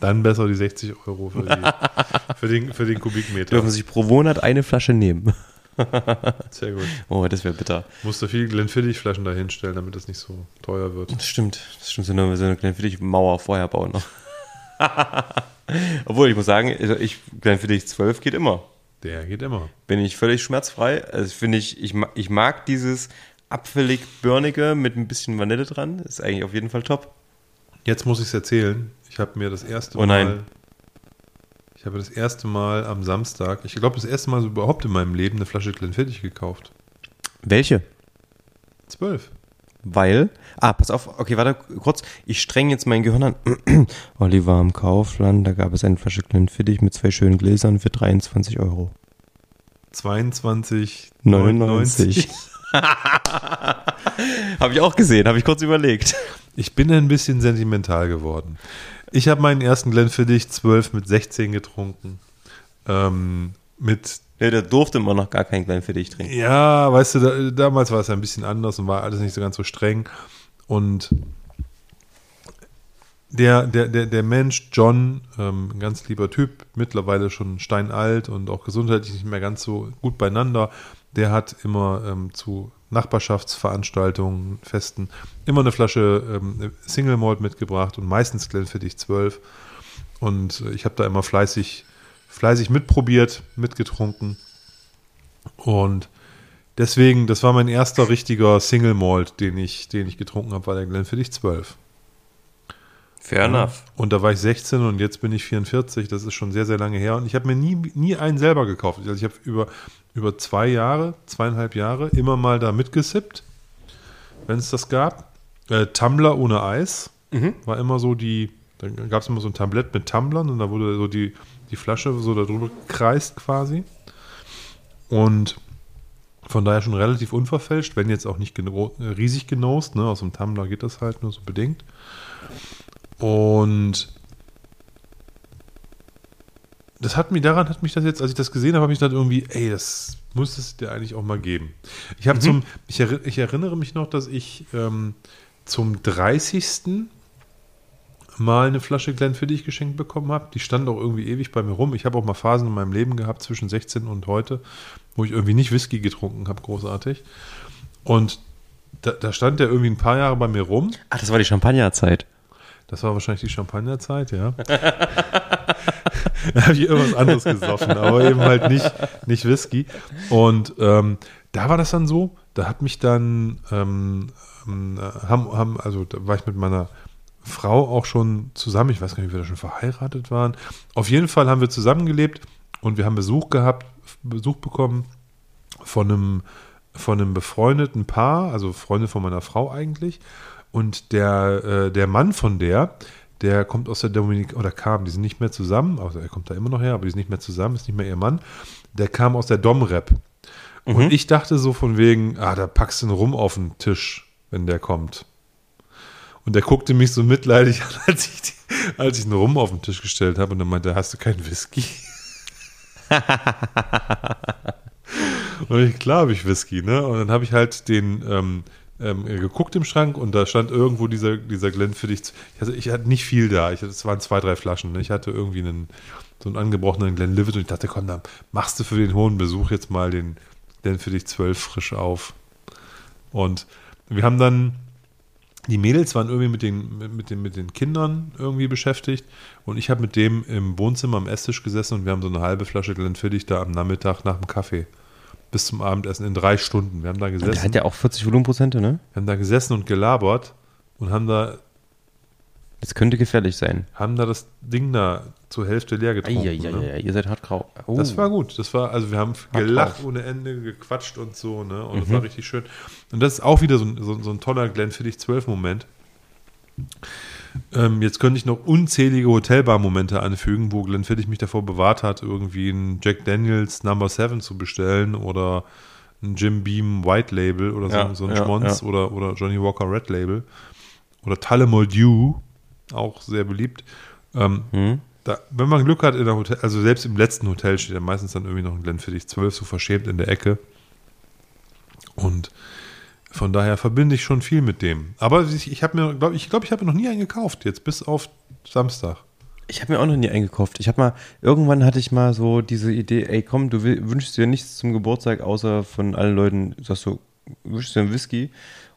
Dann besser die 60 Euro für, die, für, den, für den Kubikmeter. Dürfen sich pro Monat eine Flasche nehmen. Sehr gut. Oh, das wäre bitter. Musst du viel Glenfiddich-Flaschen da hinstellen, damit das nicht so teuer wird. Das stimmt. Das stimmt. So eine, so eine Glenfiddich-Mauer vorher bauen noch. Obwohl, ich muss sagen, also ich, Glenfiddich 12 geht immer. Der geht immer. Bin ich völlig schmerzfrei. Also finde ich, ich, ich mag dieses apfelig börnige mit ein bisschen Vanille dran. Ist eigentlich auf jeden Fall top. Jetzt muss ich es erzählen. Ich habe mir das erste Oh nein. Mal. Ich habe das erste Mal am Samstag, ich glaube das erste Mal so überhaupt in meinem Leben eine Flasche Glenfiddich gekauft. Welche? Zwölf. Weil, ah, pass auf, okay, warte kurz, ich streng jetzt mein Gehirn an. Oliver am Kaufland, da gab es eine Flasche Glenfiddich mit zwei schönen Gläsern für 23 Euro. 22, 99. Habe ich auch gesehen, habe ich kurz überlegt. Ich bin ein bisschen sentimental geworden. Ich habe meinen ersten Glenfiddich 12 mit 16 getrunken. Ähm, mit, Ja, der durfte immer noch gar kein Glenfiddich trinken. ja, weißt du, da, damals war es ja ein bisschen anders und war alles nicht so ganz so streng. Und der, der, der, der Mensch, John, ähm, ein ganz lieber Typ, mittlerweile schon steinalt und auch gesundheitlich nicht mehr ganz so gut beieinander, der hat immer ähm, zu Nachbarschaftsveranstaltungen, Festen, immer eine Flasche ähm, Single Malt mitgebracht und meistens Glenfiddich 12. Und äh, ich habe da immer fleißig, fleißig mitprobiert, mitgetrunken. Und deswegen, das war mein erster richtiger Single Malt, den ich, den ich getrunken habe, war der Glenfiddich 12. Fair enough. Und da war ich 16 und jetzt bin ich 44. Das ist schon sehr, sehr lange her. Und ich habe mir nie, nie einen selber gekauft. Also ich habe über, über zwei Jahre, zweieinhalb Jahre immer mal da mitgesippt, wenn es das gab. Äh, Tumbler ohne Eis war immer so die, da gab es immer so ein Tablett mit Tumblern und da wurde so die, die Flasche so darüber gekreist quasi. Und von daher schon relativ unverfälscht, wenn jetzt auch nicht geno riesig genost. Ne? Aus dem Tumbler geht das halt nur so bedingt. Und das hat mich, daran hat mich das jetzt, als ich das gesehen habe, habe ich gedacht irgendwie, ey, das muss es dir eigentlich auch mal geben. Ich habe zum, ich, erri- ich erinnere mich noch, dass ich ähm, zum 30. mal eine Flasche Glenfiddich geschenkt bekommen habe. Die stand auch irgendwie ewig bei mir rum. Ich habe auch mal Phasen in meinem Leben gehabt, zwischen 16 und heute, wo ich irgendwie nicht Whisky getrunken habe, großartig. Und da, da stand der irgendwie ein paar Jahre bei mir rum. Ach, das war die Champagnerzeit. Das war wahrscheinlich die Champagnerzeit, ja. da habe ich irgendwas anderes gesoffen, aber eben halt nicht, nicht Whisky. Und ähm, da war das dann so, da hat mich dann, ähm, ähm, haben, haben, also da war ich mit meiner Frau auch schon zusammen, ich weiß gar nicht, wie wir da schon verheiratet waren. Auf jeden Fall haben wir zusammengelebt und wir haben Besuch gehabt, Besuch bekommen von einem, von einem befreundeten Paar, also Freunde von meiner Frau eigentlich. Und der, äh, der Mann von der, der kommt aus der Dominik, oder kam, die sind nicht mehr zusammen, also er kommt da immer noch her, aber die sind nicht mehr zusammen, ist nicht mehr ihr Mann. Der kam aus der Dom-Rap. Und ich dachte so von wegen, ah, da packst du einen Rum auf den Tisch, wenn der kommt. Und der guckte mich so mitleidig an, als ich, die, als ich einen Rum auf den Tisch gestellt habe und dann meinte, hast du keinen Whisky? und ich, klar habe ich Whisky, ne? Und dann habe ich halt den ähm, ähm, geguckt im Schrank und da stand irgendwo dieser, dieser Glenfiddich. Ich hatte, ich hatte nicht viel da. Ich es waren zwei, drei Flaschen. Ne? Ich hatte irgendwie einen, so einen angebrochenen Glenlivet und ich dachte, komm, dann machst du für den hohen Besuch jetzt mal den Glenfiddich 12 frisch auf. Und wir haben dann, die Mädels waren irgendwie mit den, mit den, mit den Kindern irgendwie beschäftigt und ich habe mit dem im Wohnzimmer am Esstisch gesessen und wir haben so eine halbe Flasche Glenfiddich da am Nachmittag nach dem Kaffee bis zum Abendessen in drei Stunden. Wir haben da Der gesessen, hat ja auch 40 Volumenprozente, ne? wir haben da gesessen und gelabert und haben da, Das könnte gefährlich sein. haben da das Ding da zur Hälfte leer getrunken. ne? Eieiei, ihr seid hart grau. Oh. Das war gut. Das war, also wir haben gelacht ohne Ende, gequatscht und so, ne? Und das war richtig schön. Und das ist auch wieder so ein, so, so ein toller Glenfiddich 12 Moment. Ähm, jetzt könnte ich noch unzählige Hotelbar-Momente anfügen, wo Glenfiddich mich davor bewahrt hat, irgendwie ein Jack Daniels Number 7 zu bestellen oder ein Jim Beam White Label oder so, Ja, so ein ja, Schmonz ja. Oder, oder Johnny Walker Red Label oder Tullamore Dew, auch sehr beliebt. Ähm, Hm? da, wenn man Glück hat in der Hotel, also selbst im letzten Hotel steht ja meistens dann irgendwie noch ein Glenfiddich 12 so verschämt in der Ecke. Und von daher verbinde ich schon viel mit dem. Aber ich, habe mir, glaube ich, glaube ich habe noch nie einen gekauft, jetzt bis auf Samstag. Ich habe mir auch noch nie eingekauft. Ich habe mal, irgendwann hatte ich mal so diese Idee, ey komm, du will, wünschst dir nichts zum Geburtstag, außer von allen Leuten, sagst du, wünschst dir einen Whisky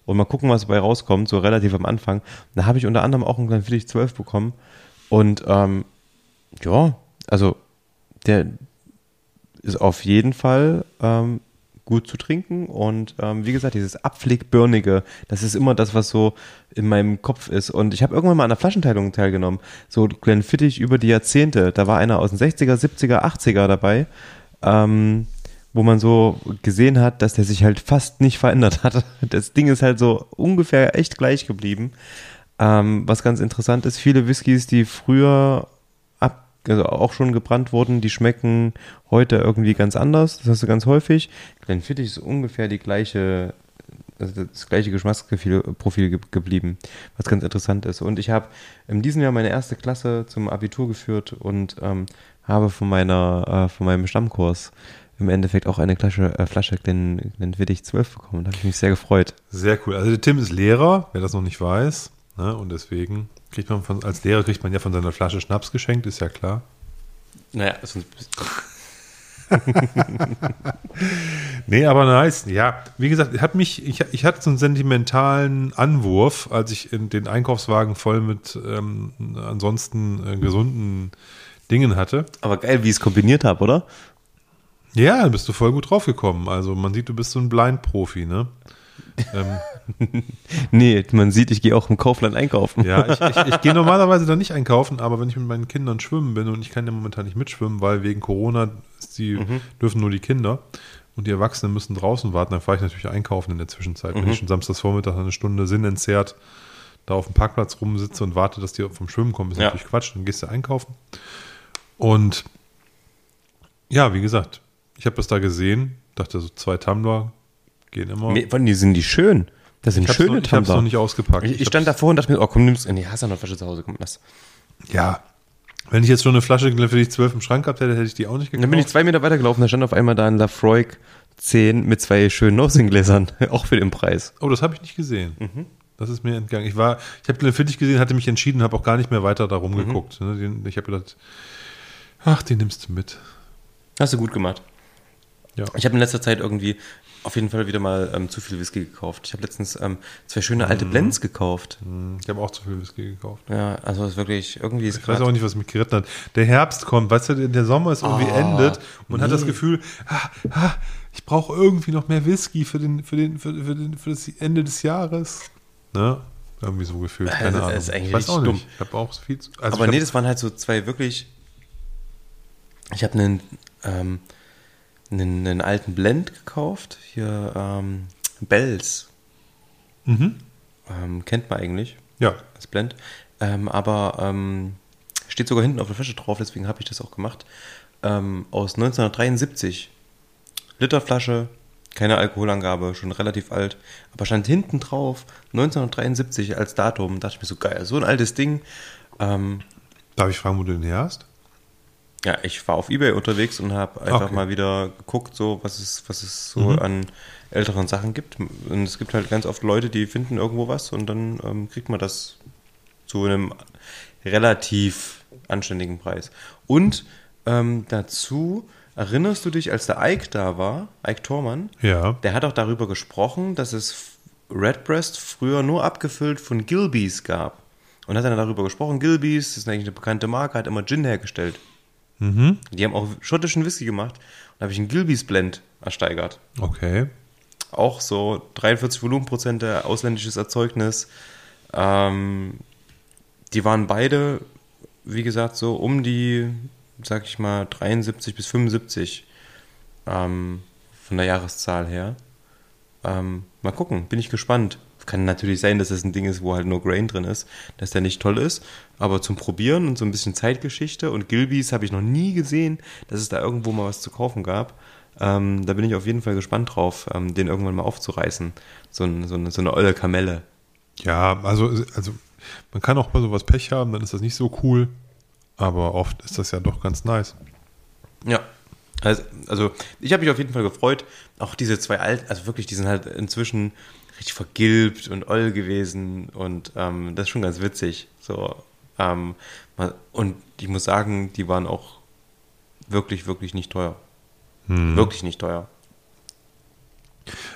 und mal gucken, was dabei rauskommt, so relativ am Anfang. Da habe ich unter anderem auch einen kleinen Fittich 12 bekommen. Und ähm, ja, also der ist auf jeden Fall ähm, gut zu trinken. Und ähm, wie gesagt, dieses Abpflegbirnige, das ist immer das, was so in meinem Kopf ist. Und ich habe irgendwann mal an der Flaschenteilung teilgenommen. So Glenfiddich über die Jahrzehnte. Da war einer aus den 60er, 70er, 80er dabei. Ähm, wo man so gesehen hat, dass der sich halt fast nicht verändert hat. Das Ding ist halt so ungefähr echt gleich geblieben. Ähm, was ganz interessant ist, viele Whiskys, die früher also auch schon gebrannt wurden, die schmecken heute irgendwie ganz anders. Das hast du ganz häufig. Glenfiddich ist ungefähr die gleiche, also das gleiche Geschmacksprofil ge geblieben, was ganz interessant ist. Und ich habe in diesem Jahr meine erste Klasse zum Abitur geführt und ähm, habe von meiner, äh, von meinem Stammkurs im Endeffekt auch eine Flasche, äh, Flasche Glen, Glenfiddich 12 bekommen. Da habe ich mich sehr gefreut. Sehr cool. Also der Tim ist Lehrer, wer das noch nicht weiß. Ne? Und deswegen kriegt man von, als Lehrer kriegt man ja von seiner Flasche Schnaps geschenkt, ist ja klar. Naja, sonst nee, aber nice. Ja, wie gesagt, hat mich, ich, ich hatte so einen sentimentalen Anwurf, als ich in den Einkaufswagen voll mit ähm, ansonsten äh, gesunden Dingen hatte. Aber geil, wie ich es kombiniert habe, oder? Ja, bist du voll gut draufgekommen. Also man sieht, du bist so ein Blind-Profi, ne? Ähm. nee, man sieht, ich gehe auch im Kaufland einkaufen. Ja, ich, ich, ich gehe normalerweise da nicht einkaufen, aber wenn ich mit meinen Kindern schwimmen bin und ich kann ja momentan nicht mitschwimmen, weil wegen Corona die, mhm. dürfen nur die Kinder und die Erwachsenen müssen draußen warten, dann fahre ich natürlich einkaufen in der Zwischenzeit. Mhm. Wenn ich schon samstagsvormittag eine Stunde sinnentzerrt da auf dem Parkplatz rumsitze und warte, dass die vom Schwimmen kommen, ist ja. natürlich Quatsch, dann gehst du einkaufen. Und ja, wie gesagt, ich habe das da gesehen, dachte so zwei Tumbler gehen immer. Nee, die sind die schön. Das sind ich schöne noch, Ich habe es noch nicht ausgepackt. Ich, ich stand davor und dachte mir, oh komm, nimm's. Nee, hast du noch eine Flasche zu Hause, komm, lass. Ja. Wenn ich jetzt schon eine Flasche für dich zwölf im Schrank gehabt hätte, hätte ich die auch nicht gekauft. Dann bin ich zwei Meter weitergelaufen, da stand auf einmal da ein Lafroig 10 mit zwei schönen Nosing-Gläsern, auch für den Preis. Oh, das habe ich nicht gesehen. Mhm. Das ist mir entgangen. Ich war, ich habe Glenfiddich gesehen, hatte mich entschieden, habe auch gar nicht mehr weiter darum mhm. geguckt. Ne? Ich habe gedacht, ach, den nimmst du mit. Hast du gut gemacht. Ja. Ich habe in letzter Zeit irgendwie auf jeden Fall wieder mal ähm, zu viel Whisky gekauft. Ich habe letztens ähm, zwei schöne alte mhm. Blends gekauft. Mhm. Ich habe auch zu viel Whisky gekauft. Ja, also es ist wirklich irgendwie ist Ich weiß auch nicht, was mich geritten hat. Der Herbst kommt, weißt du, der Sommer ist irgendwie oh, endet und man nee. hat das Gefühl, ah, ah, ich brauche irgendwie noch mehr Whisky für den für den für, für, den, für das Ende des Jahres. Ne? Irgendwie so gefühlt, keine also, Ahnung. Das ist eigentlich ich weiß auch dumm. nicht. Ich habe auch viel zu, also Aber nee, das waren halt so zwei wirklich ich habe einen ähm, einen, einen alten Blend gekauft. Hier ähm, Bells. Mhm. Ähm, kennt man eigentlich. Ja. Das Blend. Ähm, aber ähm, steht sogar hinten auf der Flasche drauf, deswegen habe ich das auch gemacht. Ähm, aus 1973. Literflasche, keine Alkoholangabe, schon relativ alt. Aber stand hinten drauf 1973 als Datum. Da dachte ich mir so geil, so ein altes Ding. Ähm, Darf ich fragen, wo du den her hast? Ja, ich war auf Ebay unterwegs und habe einfach okay. mal wieder geguckt, so was es, was es so mhm. an älteren Sachen gibt. Und es gibt halt ganz oft Leute, die finden irgendwo was und dann ähm, kriegt man das zu einem relativ anständigen Preis. Und ähm, dazu erinnerst du dich, als der Ike da war, Ike Tormann, ja. der hat auch darüber gesprochen, dass es Redbreast früher nur abgefüllt von Gilbeys gab. Und hat dann darüber gesprochen, Gilbeys, das ist eigentlich eine bekannte Marke, hat immer Gin hergestellt. Mhm. Die haben auch schottischen Whisky gemacht. Und da habe ich einen Gilbys Blend ersteigert. Okay. Auch so 43 Volumenprozente, ausländisches Erzeugnis. Ähm, die waren beide, wie gesagt, so um die, sag ich mal, 73 bis 75 ähm, von der Jahreszahl her. Ähm, mal gucken, bin ich gespannt. Kann natürlich sein, dass das ein Ding ist, wo halt nur Grain drin ist, dass der nicht toll ist. Aber zum Probieren und so ein bisschen Zeitgeschichte und Gilbys habe ich noch nie gesehen, dass es da irgendwo mal was zu kaufen gab. Ähm, da bin ich auf jeden Fall gespannt drauf, ähm, den irgendwann mal aufzureißen. So, ein, so, eine, so eine olle Kamelle. Ja, also, also man kann auch mal sowas Pech haben, dann ist das nicht so cool. Aber oft ist das ja doch ganz nice. Ja, Also, also ich habe mich auf jeden Fall gefreut. Auch diese zwei alten, also wirklich, die sind halt inzwischen richtig vergilbt und oll gewesen und ähm, das ist schon ganz witzig. So, ähm, und ich muss sagen, die waren auch wirklich, wirklich nicht teuer. Hm. Wirklich nicht teuer.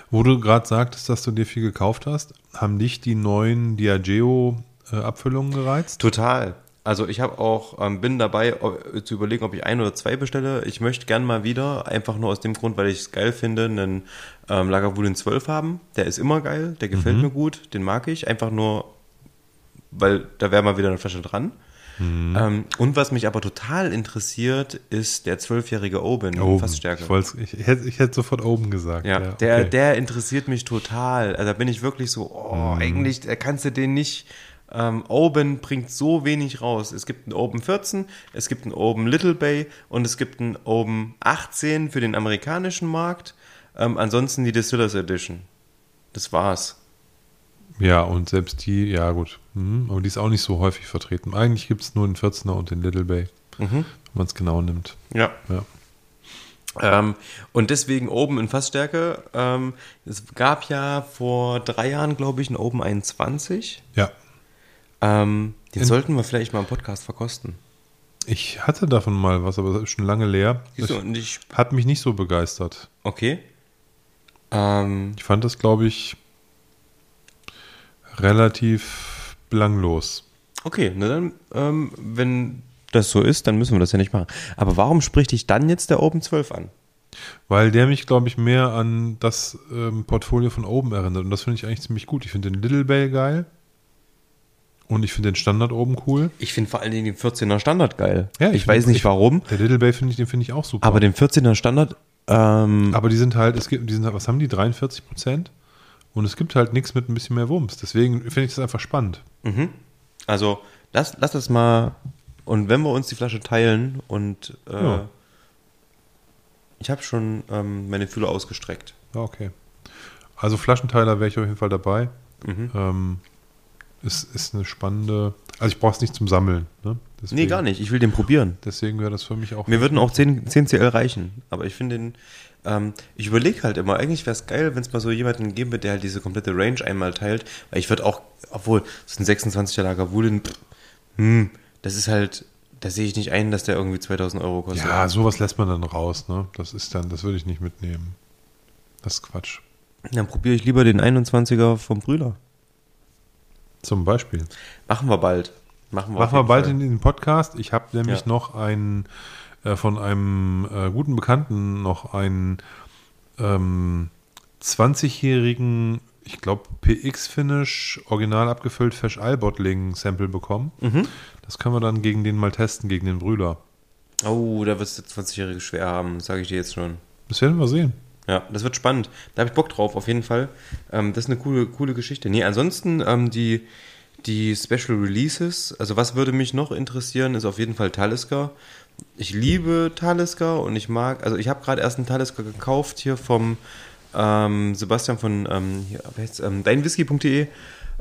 Wo du gerade sagtest, dass du dir viel gekauft hast, haben dich die neuen Diageo-Abfüllungen äh, gereizt? Total. Also ich habe auch, ähm, bin dabei ob, zu überlegen, ob ich ein oder zwei bestelle. Ich möchte gern mal wieder, einfach nur aus dem Grund, weil ich es geil finde, einen ähm, Lagavulin 12 haben. Der ist immer geil, der gefällt mhm. mir gut, den mag ich. Einfach nur, weil da wäre mal wieder eine Flasche dran. Mhm. Ähm, und was mich aber total interessiert, ist der zwölfjährige Oben, Oben. Fassstärke. Ich, ich, hätte, ich hätte sofort Oben gesagt. Ja, ja der, okay. der interessiert mich total. Also da bin ich wirklich so, oh, mhm. eigentlich kannst du den nicht ähm, Oben bringt so wenig raus. Es gibt einen Open 14, es gibt einen Open Little Bay und es gibt einen Open 18 für den amerikanischen Markt. Ähm, ansonsten die Distillers Edition. Das war's. Ja, und selbst die, ja gut, mhm, aber die ist auch nicht so häufig vertreten. Eigentlich gibt es nur den 14er und den Little Bay, mhm. wenn man es genau nimmt. Ja. ja. Ähm, und deswegen oben in Fassstärke. Ähm, es gab ja vor drei Jahren, glaube ich, einen Open 21. Ja. Ähm, den In, sollten wir vielleicht mal im Podcast verkosten. Ich hatte davon mal was, aber das ist schon lange leer. Wieso? Und ich, hat mich nicht so begeistert. Okay. Ähm, ich fand das, glaube ich, relativ belanglos. Okay, na dann, ähm, wenn das so ist, dann müssen wir das ja nicht machen. Aber warum spricht dich dann jetzt der Open 12 an? Weil der mich, glaube ich, mehr an das ähm, Portfolio von oben erinnert. Und das finde ich eigentlich ziemlich gut. Ich finde den Little Bell geil. Und ich finde den Standard oben cool. Ich finde vor allen Dingen den 14er Standard geil. Ja, ich, ich weiß nicht ich, warum. Der Little Bay finde ich, den finde ich auch super. Aber den 14er Standard. Ähm, aber die sind halt, es gibt, die sind, was haben die? 43 Prozent? Und es gibt halt nichts mit ein bisschen mehr Wumms. Deswegen finde ich das einfach spannend. Mhm. Also, lass, lass das mal. Und wenn wir uns die Flasche teilen und äh, ja. ich habe schon ähm, meine Fühler ausgestreckt. Ja, okay. Also Flaschenteiler wäre ich auf jeden Fall dabei. Mhm. Ähm, ist, ist eine spannende. Also ich brauche es nicht zum Sammeln. Ne? Deswegen, nee, gar nicht. Ich will den probieren. Deswegen wäre das für mich auch. Mir würden auch 10, 10 CL reichen. Aber ich finde den. Ähm, ich überlege halt immer, eigentlich wäre es geil, wenn es mal so jemanden geben würde, der halt diese komplette Range einmal teilt. Weil ich würde auch, obwohl, es ist ein 26er Lager Wulin, hm, das ist halt, da sehe ich nicht ein, dass der irgendwie 2000 Euro kostet. Ja, sowas lässt man dann raus, ne? Das ist dann, das würde ich nicht mitnehmen. Das ist Quatsch. Dann probiere ich lieber den 21er vom Brüder. Zum Beispiel. Machen wir bald. Machen wir, Machen wir bald Fall. in den Podcast. Ich habe nämlich ja. noch einen äh, von einem äh, guten Bekannten noch einen ähm, 20-jährigen, ich glaube, PX-Finish, original abgefüllt Fesch Bottling-Sample bekommen. Mhm. Das können wir dann gegen den mal testen, gegen den Brüder. Oh, da wirst du 20-Jährige schwer haben, sage ich dir jetzt schon. Das werden wir sehen. Ja, das wird spannend. Da habe ich Bock drauf, auf jeden Fall. Ähm, das ist eine coole, coole Geschichte. Nee, ansonsten ähm, die, die Special Releases, also was würde mich noch interessieren, ist auf jeden Fall Talisker. Ich liebe Talisker und ich mag, also ich habe gerade erst einen Talisker gekauft hier vom ähm, Sebastian von ähm, ähm, deinwhisky.de.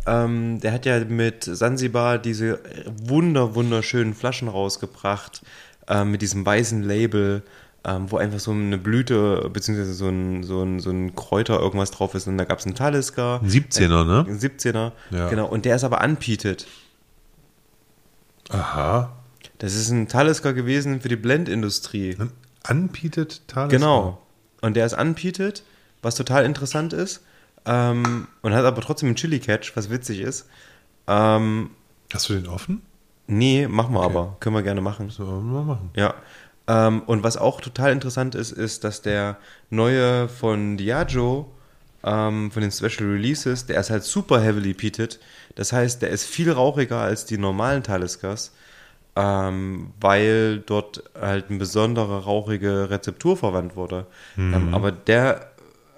Ähm, der hat ja mit Sansibar diese wunder, wunderschönen Flaschen rausgebracht, äh, mit diesem weißen Label ähm, wo einfach so eine Blüte beziehungsweise so ein, so ein, so ein Kräuter irgendwas drauf ist. Und da gab es einen Talisker. Ein 17er, ne? Ein 17er, ja. genau. Und der ist aber unpeated. Aha. Das ist ein Talisker gewesen für die Blendindustrie. Ein unpeated Talisker? Genau. Und der ist unpeated, was total interessant ist. Ähm, und hat aber trotzdem einen Chili-Catch, was witzig ist. Ähm, Hast du den offen? Nee, machen wir okay. aber. Können wir gerne machen. So, wir machen. Ja. Ähm, und was auch total interessant ist, ist, dass der neue von Diageo, ähm, von den Special Releases, der ist halt super heavily peated. Das heißt, der ist viel rauchiger als die normalen Taliskers, ähm, weil dort halt eine besondere rauchige Rezeptur verwandt wurde. Mhm. Ähm, aber der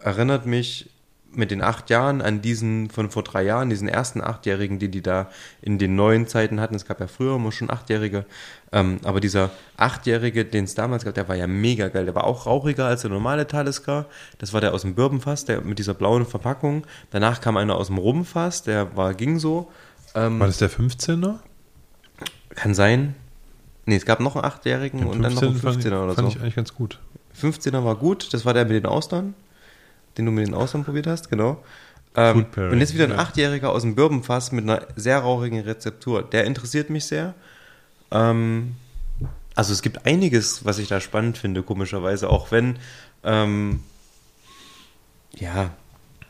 erinnert mich mit den acht Jahren an diesen von vor drei Jahren, diesen ersten Achtjährigen, die die da in den neuen Zeiten hatten. Es gab ja früher immer schon Achtjährige. Ähm, aber dieser Achtjährige, den es damals gab, der war ja mega geil. Der war auch rauchiger als der normale Talisker. Das war der aus dem Birbenfass, der mit dieser blauen Verpackung. Danach kam einer aus dem Rumfass, der war, ging so. Ähm, war das der 15er? Kann sein. Nee, es gab noch einen Achtjährigen und dann noch einen 15er fand, oder fand so. Fand ich eigentlich ganz gut. 15er war gut, das war der mit den Austern, den du mit den Austern probiert hast, genau. Ähm, und jetzt wieder ein ja. Achtjähriger aus dem Birbenfass mit einer sehr rauchigen Rezeptur. Der interessiert mich sehr. Ähm, also es gibt einiges, was ich da spannend finde, komischerweise, auch wenn, ähm, ja,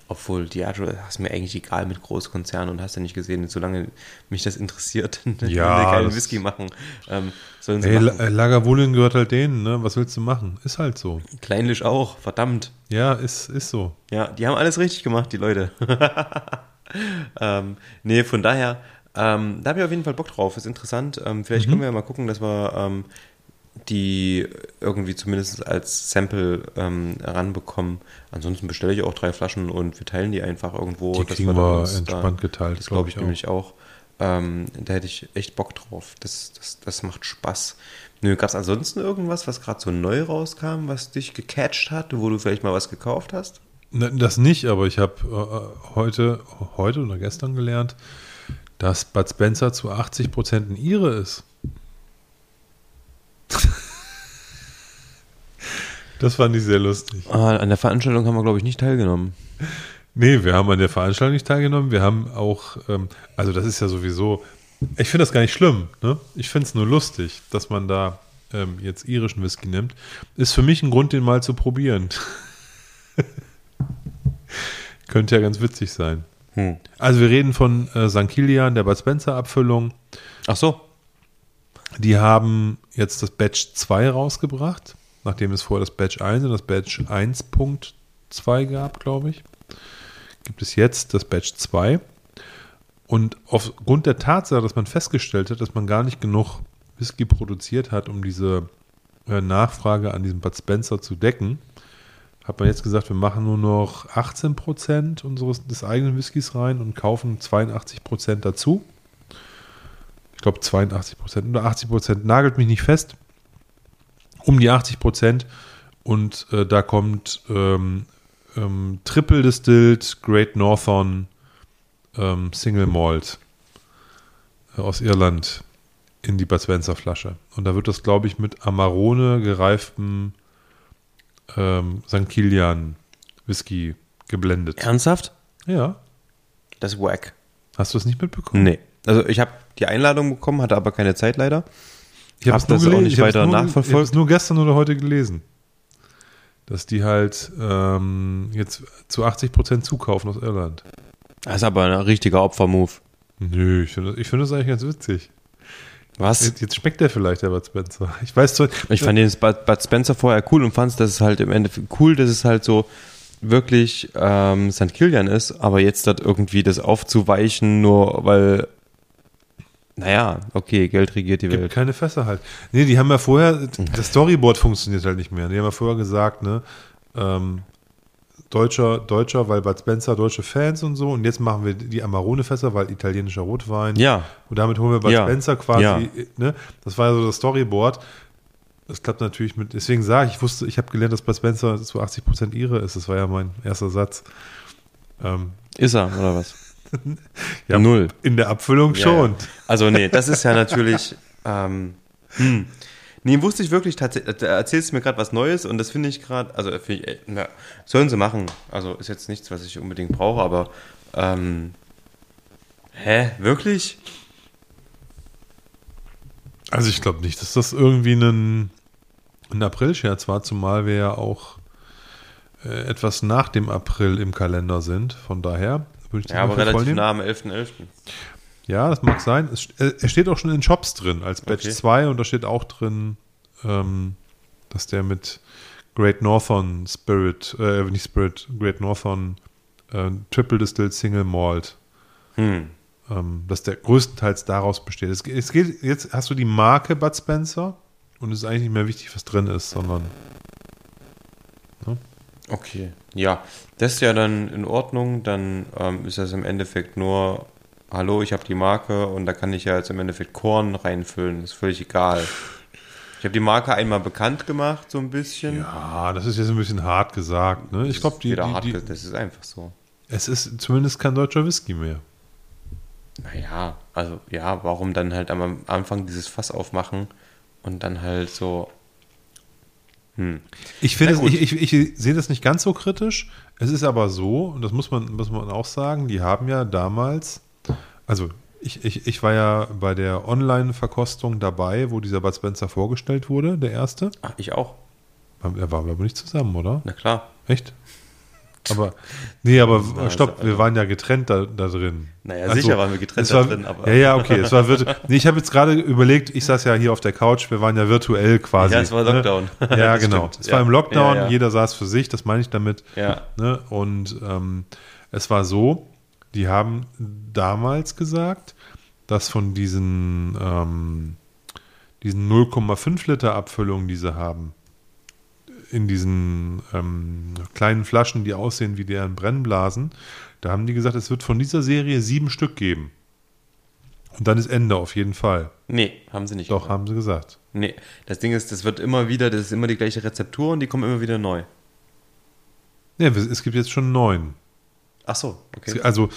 obwohl Diageo ist mir eigentlich egal mit Großkonzernen und hast ja nicht gesehen, solange mich das interessiert, Ja, keinen Whisky machen. Ähm, sollen sie Ey, machen. La- Lagavulin gehört halt denen, ne? Was willst du machen? Ist halt so. Kleinlich auch, verdammt. Ja, ist, ist so. Ja, die haben alles richtig gemacht, die Leute. ähm, nee, von daher, ähm, da habe ich auf jeden Fall Bock drauf. Ist interessant. Ähm, vielleicht können wir ja mal gucken, dass wir ähm, die irgendwie zumindest als Sample ähm, ranbekommen. Ansonsten bestelle ich auch drei Flaschen und wir teilen die einfach irgendwo. Die kriegen dann wir uns entspannt geteilt, Das glaub glaube ich ich auch. nämlich auch. Ähm, da hätte ich echt Bock drauf. Das, das, das macht Spaß. Nö, gab es ansonsten irgendwas, was gerade so neu rauskam, was dich gecatcht hat, wo du vielleicht mal was gekauft hast? Ne, Das nicht, aber ich habe äh, heute, heute oder gestern gelernt, dass Bud Spencer zu 80% ein Ire ist. Das fand ich sehr lustig. Ah, an der Veranstaltung haben wir, glaube ich, nicht teilgenommen. Nee, wir haben an der Veranstaltung nicht teilgenommen. Wir haben auch, ähm, also das ist ja sowieso, ich finde das gar nicht schlimm. Ne? Ich finde es nur lustig, dass man da ähm, jetzt irischen Whisky nimmt. Ist für mich ein Grund, den mal zu probieren. Könnte ja ganz witzig sein. Hm. Also wir reden von äh, St. Kilian, der Bud Spencer Abfüllung. Ach so. Die haben jetzt das Batch 2 rausgebracht, nachdem es vorher das Batch 1 und das Batch 1.2 gab, glaube ich. Gibt es jetzt das Batch 2. Und aufgrund der Tatsache, dass man festgestellt hat, dass man gar nicht genug Whisky produziert hat, um diese äh, Nachfrage an diesem Bud Spencer zu decken, hat man jetzt gesagt, wir machen nur noch 18% unseres des eigenen Whiskys rein und kaufen 82% dazu. Ich glaube 82% oder 80%, nagelt mich nicht fest. Um die 80% und äh, da kommt ähm, ähm, Triple Distilled Great Northern ähm, Single Malt äh, aus Irland in die Spencer Flasche. Und da wird das, glaube ich, mit Amarone gereiftem ähm, St. Kilian Whisky geblendet. Ernsthaft? Ja. Das ist wack. Hast du es nicht mitbekommen? Nee. Also ich habe die Einladung bekommen, hatte aber keine Zeit leider. Ich habe Hab das auch nicht weiter nur, nachverfolgt. Ich habe es nur gestern oder heute gelesen. Dass die halt ähm, jetzt zu 80% zukaufen aus Irland. Das ist aber ein richtiger Opfermove. Nö, ich finde ich find das eigentlich ganz witzig. Was? Jetzt, jetzt schmeckt der vielleicht, der Bud Spencer. Ich weiß zwar, Ich fand den Bud, Bud Spencer vorher cool und fand es, dass es halt im Endeffekt cool, dass es halt so wirklich ähm, St. Kilian ist, aber jetzt dort irgendwie das aufzuweichen, nur weil, naja, okay, Geld regiert die gibt Welt. keine Fässer halt. Nee, die haben ja vorher, das Storyboard funktioniert halt nicht mehr. Die haben ja vorher gesagt, ne, ähm, Deutscher, Deutscher, weil Bud Spencer deutsche Fans und so. Und jetzt machen wir die Amarone-Fässer, weil italienischer Rotwein. Ja, Und damit holen wir Bud Ja. Spencer quasi, Ja. ne? Das war ja so das Storyboard. Das klappt natürlich mit, deswegen sage ich, ich wusste, ich habe gelernt, dass Bud Spencer zu 80% ihre ist. Das war ja mein erster Satz. Ähm, ist er, oder was? Ja, Null. In der Abfüllung Ja, schon. Ja. Also nee, das ist ja natürlich. ähm, hm. Nee, wusste ich wirklich tatsächlich. Da erzählst du mir gerade was Neues und das finde ich gerade. Also finde ich, äh, na, sollen sie machen. Also ist jetzt nichts, was ich unbedingt brauche, aber ähm, hä, wirklich? Also ich glaube nicht, dass das irgendwie ein, ein April-Scherz war, zumal wir ja auch äh, etwas nach dem April im Kalender sind. Von daher würde ich Ja, aber relativ nah am 11.11. Ja, das mag sein. Es, äh, er steht auch schon in Shops drin als Batch Okay. 2 und da steht auch drin, ähm, dass der mit Great Northern Spirit, äh, nicht Spirit, Great Northern äh, Triple Distilled Single Malt, Hm. ähm, dass der größtenteils daraus besteht. Es, es geht, jetzt hast du die Marke Bud Spencer und es ist eigentlich nicht mehr wichtig, was drin ist, sondern Okay, ja, das ist ja dann in Ordnung. Dann ähm, ist das im Endeffekt nur, hallo, ich habe die Marke und da kann ich ja jetzt im Endeffekt Korn reinfüllen. ist völlig egal. Ich habe die Marke einmal bekannt gemacht, so ein bisschen. ja, das ist jetzt ein bisschen hart gesagt. Ne? Ich glaube, die, die, hart die, das ist einfach so. es ist zumindest kein deutscher Whisky mehr. Naja, also ja, warum dann halt am Anfang dieses Fass aufmachen und dann halt so. Hm. Ich, finde ich, ich, ich sehe das nicht ganz so kritisch. Es ist aber so, und das muss man, muss man auch sagen, die haben ja damals, also ich, ich, ich war ja bei der Online-Verkostung dabei, wo dieser Bud Spencer vorgestellt wurde, der erste. Ach, ich auch. Er war aber nicht zusammen, oder? Na klar. Echt? Aber, nee, aber Na, stopp, also- wir waren ja getrennt da, da drin. Naja, sicher waren wir getrennt war, da drin, aber- Ja, ja, okay. Es war virtu- nee, ich habe jetzt gerade überlegt, ich saß ja hier auf der Couch, wir waren ja virtuell quasi. Ja, es war Lockdown. Ne? Ja, genau. stimmt. Es war Ja. im Lockdown, Ja, ja. jeder saß für sich, das meine ich damit. Ja. Ne? Und ähm, es war so, die haben damals gesagt, dass von diesen, ähm, diesen 0,5 Liter Abfüllungen, die sie haben, in diesen ähm, kleinen Flaschen, die aussehen wie deren Brennblasen, da haben die gesagt, es wird von dieser Serie sieben Stück geben. Und dann ist Ende auf jeden Fall. Nee, haben sie nicht. Doch, haben sie gesagt. Nee, das Ding ist, das wird immer wieder, das ist immer die gleiche Rezeptur und die kommen immer wieder neu. Ja, es gibt jetzt schon neun. Ach so, okay. Also,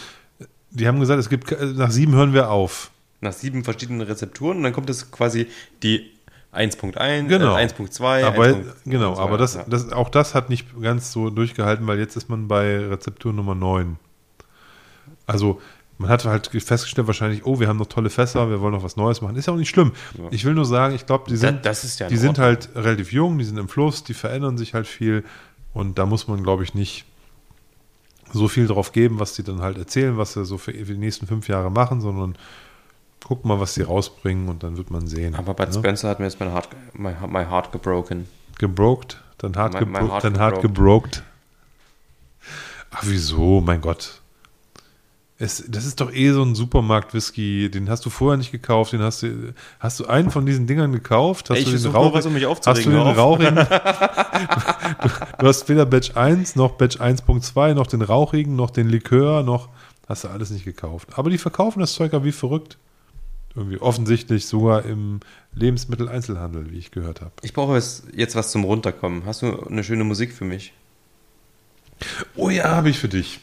die haben gesagt, es gibt nach sieben hören wir auf. Nach sieben verschiedenen Rezepturen und dann kommt es quasi die 1.1, Genau. äh, 1.2, aber 1.2, genau, aber das, ja. das, auch das hat nicht ganz so durchgehalten, weil jetzt ist man bei Rezeptur Nummer 9. Also man hat halt festgestellt wahrscheinlich, oh, wir haben noch tolle Fässer, wir wollen noch was Neues machen. Ist ja auch nicht schlimm. Ich will nur sagen, ich glaube, die sind, ja die sind halt relativ jung, die sind im Fluss, die verändern sich halt viel und da muss man, glaube ich, nicht so viel drauf geben, was die dann halt erzählen, was sie so für die nächsten fünf Jahre machen, sondern guck mal, was sie rausbringen und dann wird man sehen. Aber Bud ne? Spencer hat mir jetzt mein Heart, my, my heart gebroken. Gebroked, dann hart, mein gebro Heart dann hart gebroked. Ach, wieso? Mein Gott. Es, das ist doch eh so ein Supermarkt-Whisky, den hast du vorher nicht gekauft, den hast du, hast du einen von diesen Dingern gekauft? Hast Ey, ich du den versuch nur Rauch- was, um mich Hast du den auf. rauchigen? du, du hast weder Batch 1 noch Batch 1.2, noch den rauchigen, noch den Likör, noch, hast du alles nicht gekauft. Aber die verkaufen das Zeug ja wie verrückt. Irgendwie offensichtlich sogar im Lebensmitteleinzelhandel, wie ich gehört habe. Ich brauche jetzt, was zum Runterkommen. Hast du eine schöne Musik für mich? Oh ja, habe ich für dich.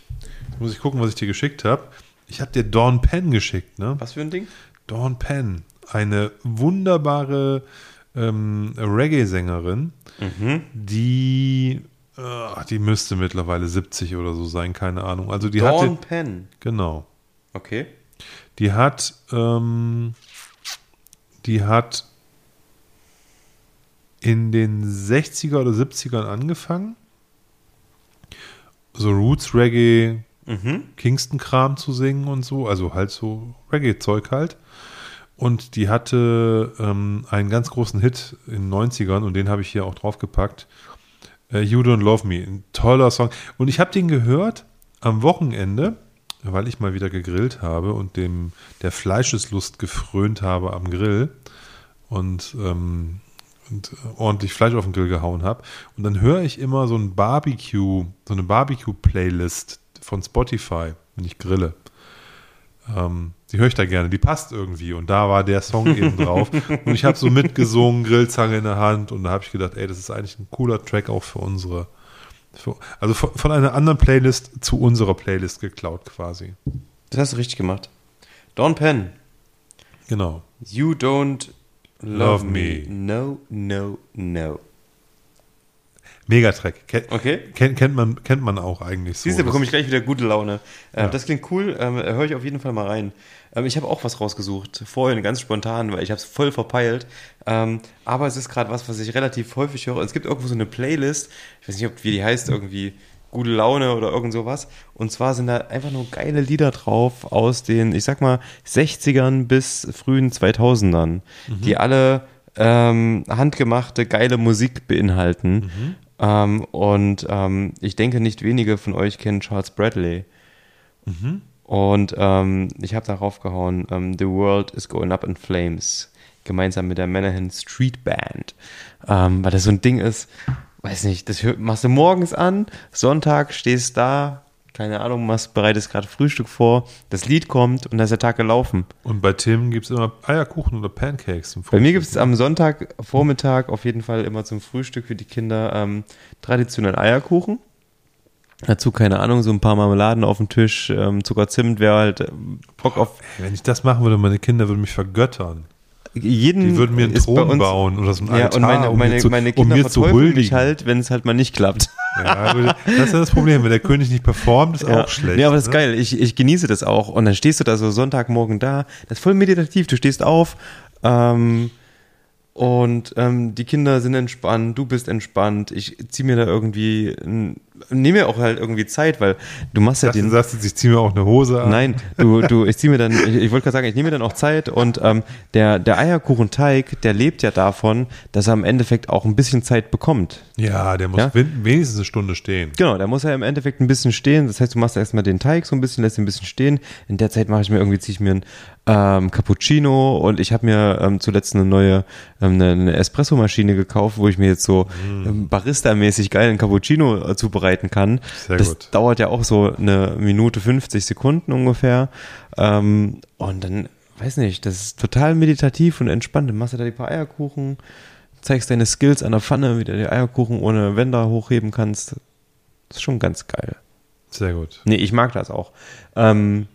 Jetzt muss ich gucken, was ich dir geschickt habe. Ich habe dir Dawn Penn geschickt, ne? Was für ein Ding? Dawn Penn, eine wunderbare ähm, Reggae-Sängerin, Mhm. die, äh, die müsste mittlerweile 70 oder so sein, keine Ahnung. Also die Dawn hatte, Penn. genau, Okay. Die hat, ähm, die hat in den 60er oder 70ern angefangen, so Roots Reggae, Mhm. Kingston-Kram zu singen und so, also halt so Reggae-Zeug halt. Und die hatte ähm, einen ganz großen Hit in den 90ern und den habe ich hier auch draufgepackt. Äh, you Don't Love Me, ein toller Song. Und ich habe den gehört am Wochenende, weil ich mal wieder gegrillt habe und dem der Fleischeslust gefrönt habe am Grill und, ähm, und äh, ordentlich Fleisch auf den Grill gehauen habe. Und dann höre ich immer so ein Barbecue, so eine Barbecue-Playlist von Spotify, wenn ich grille. Ähm, die höre ich da gerne, die passt irgendwie. Und da war der Song eben drauf. Und ich habe so mitgesungen, Grillzange in der Hand. Und da habe ich gedacht, ey, das ist eigentlich ein cooler Track auch für unsere. Für, also von, von einer anderen Playlist zu unserer Playlist geklaut quasi. Das hast du richtig gemacht. Dawn Penn. Genau. You don't love, Love me. me. No, no, no. Megatrack. Ken, Okay. kennt, kennt, man, kennt man auch eigentlich so. Siehst du, Das- bekomme ich gleich wieder gute Laune. Äh, Ja. Das klingt cool, ähm, höre ich auf jeden Fall mal rein. Ähm, ich habe auch was rausgesucht, vorhin ganz spontan, weil ich habe es voll verpeilt. Ähm, aber es ist gerade was, was ich relativ häufig höre. Es gibt irgendwo so eine Playlist, ich weiß nicht, ob wie die heißt, irgendwie gute Laune oder irgend sowas. Und zwar sind da einfach nur geile Lieder drauf aus den, ich sag mal, 60ern bis frühen 2000ern, die alle ähm, handgemachte, geile Musik beinhalten. Ähm, und ähm, ich denke, nicht wenige von euch kennen Charles Bradley. Und ähm, ich habe darauf gehauen, ähm, The World is Going Up in Flames, gemeinsam mit der Menahan Street Band. Ähm, weil das so ein Ding ist, weiß nicht, das machst du morgens an, Sonntag stehst da, keine Ahnung, machst, bereitest gerade Frühstück vor, das Lied kommt und da ist der Tag gelaufen. Und bei Tim gibt es immer Eierkuchen oder Pancakes. Zum Bei mir Frühstück. gibt es am Sonntagvormittag auf jeden Fall immer zum Frühstück für die Kinder ähm, traditionell Eierkuchen. Dazu, keine Ahnung, so ein paar Marmeladen auf dem Tisch, ähm, Zucker, Zimt, wer halt ähm, Bock auf. Wenn ich das machen würde, meine Kinder würden mich vergöttern. jeden Die würden mir einen Thron uns, bauen oder so Ja, Altar, und meine, um meine, mir zu, meine um Kinder mir zu huldigen. halt, wenn es halt mal nicht klappt. Ja, das ist ja das Problem. Wenn der König nicht performt, ist auch schlecht. Nee, aber das ist ne? geil. Ich, ich genieße das auch. Und dann stehst du da so Sonntagmorgen da. Das ist voll meditativ. Du stehst auf ähm, und ähm, die Kinder sind entspannt, du bist entspannt. Ich zieh mir da irgendwie, n- nehme mir auch halt irgendwie Zeit, weil du machst ja Dass du den. sagst, ich ziehe mir auch eine Hose an. Nein, du, du, ich zieh mir dann, ich, ich wollte gerade sagen, ich nehme mir dann auch Zeit und ähm, der, der Eierkuchenteig, der lebt ja davon, dass er im Endeffekt auch ein bisschen Zeit bekommt. Ja, der muss Ja? wen- wenigstens eine Stunde stehen. Genau, der muss ja im Endeffekt ein bisschen stehen. Das heißt, du machst erstmal den Teig so ein bisschen, lässt ihn ein bisschen stehen. In der Zeit mache ich mir irgendwie, ziehe ich mir ein ähm, Cappuccino und ich habe mir ähm, zuletzt eine neue ähm, eine, eine Espresso-Maschine gekauft, wo ich mir jetzt so ähm, Barista-mäßig geilen Cappuccino äh, zubereiten kann. Sehr das gut. dauert ja auch so eine Minute 50 Sekunden ungefähr. Ähm, und dann, weiß nicht, das ist total meditativ und entspannt. Dann machst du da die paar Eierkuchen, zeigst deine Skills an der Pfanne, wie du die Eierkuchen ohne Wender hochheben kannst. Das ist schon ganz geil. Sehr gut. Nee, ich mag das auch. Ähm,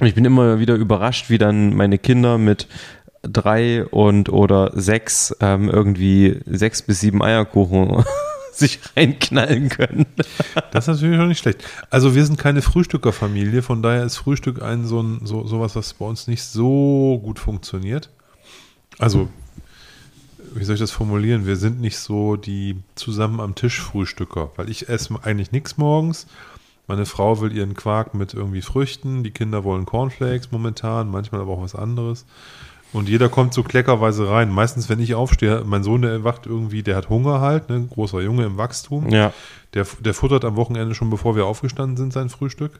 ich bin immer wieder überrascht, wie dann meine Kinder mit drei und oder sechs ähm, irgendwie sechs bis sieben Eierkuchen sich reinknallen können. Das ist natürlich auch nicht schlecht. Also wir sind keine Frühstückerfamilie, von daher ist Frühstück ein so ein so sowas, was bei uns nicht so gut funktioniert. Also wie soll ich das formulieren? Wir sind nicht so die zusammen am Tisch Frühstücker, weil ich esse eigentlich nichts morgens. Meine Frau will ihren Quark mit irgendwie Früchten, die Kinder wollen Cornflakes momentan, manchmal aber auch was anderes. Und jeder kommt so kleckerweise rein. Meistens, wenn ich aufstehe, mein Sohn, der erwacht irgendwie, der hat Hunger halt, ne? großer Junge im Wachstum. Ja. Der, der futtert am Wochenende schon, bevor wir aufgestanden sind, sein Frühstück.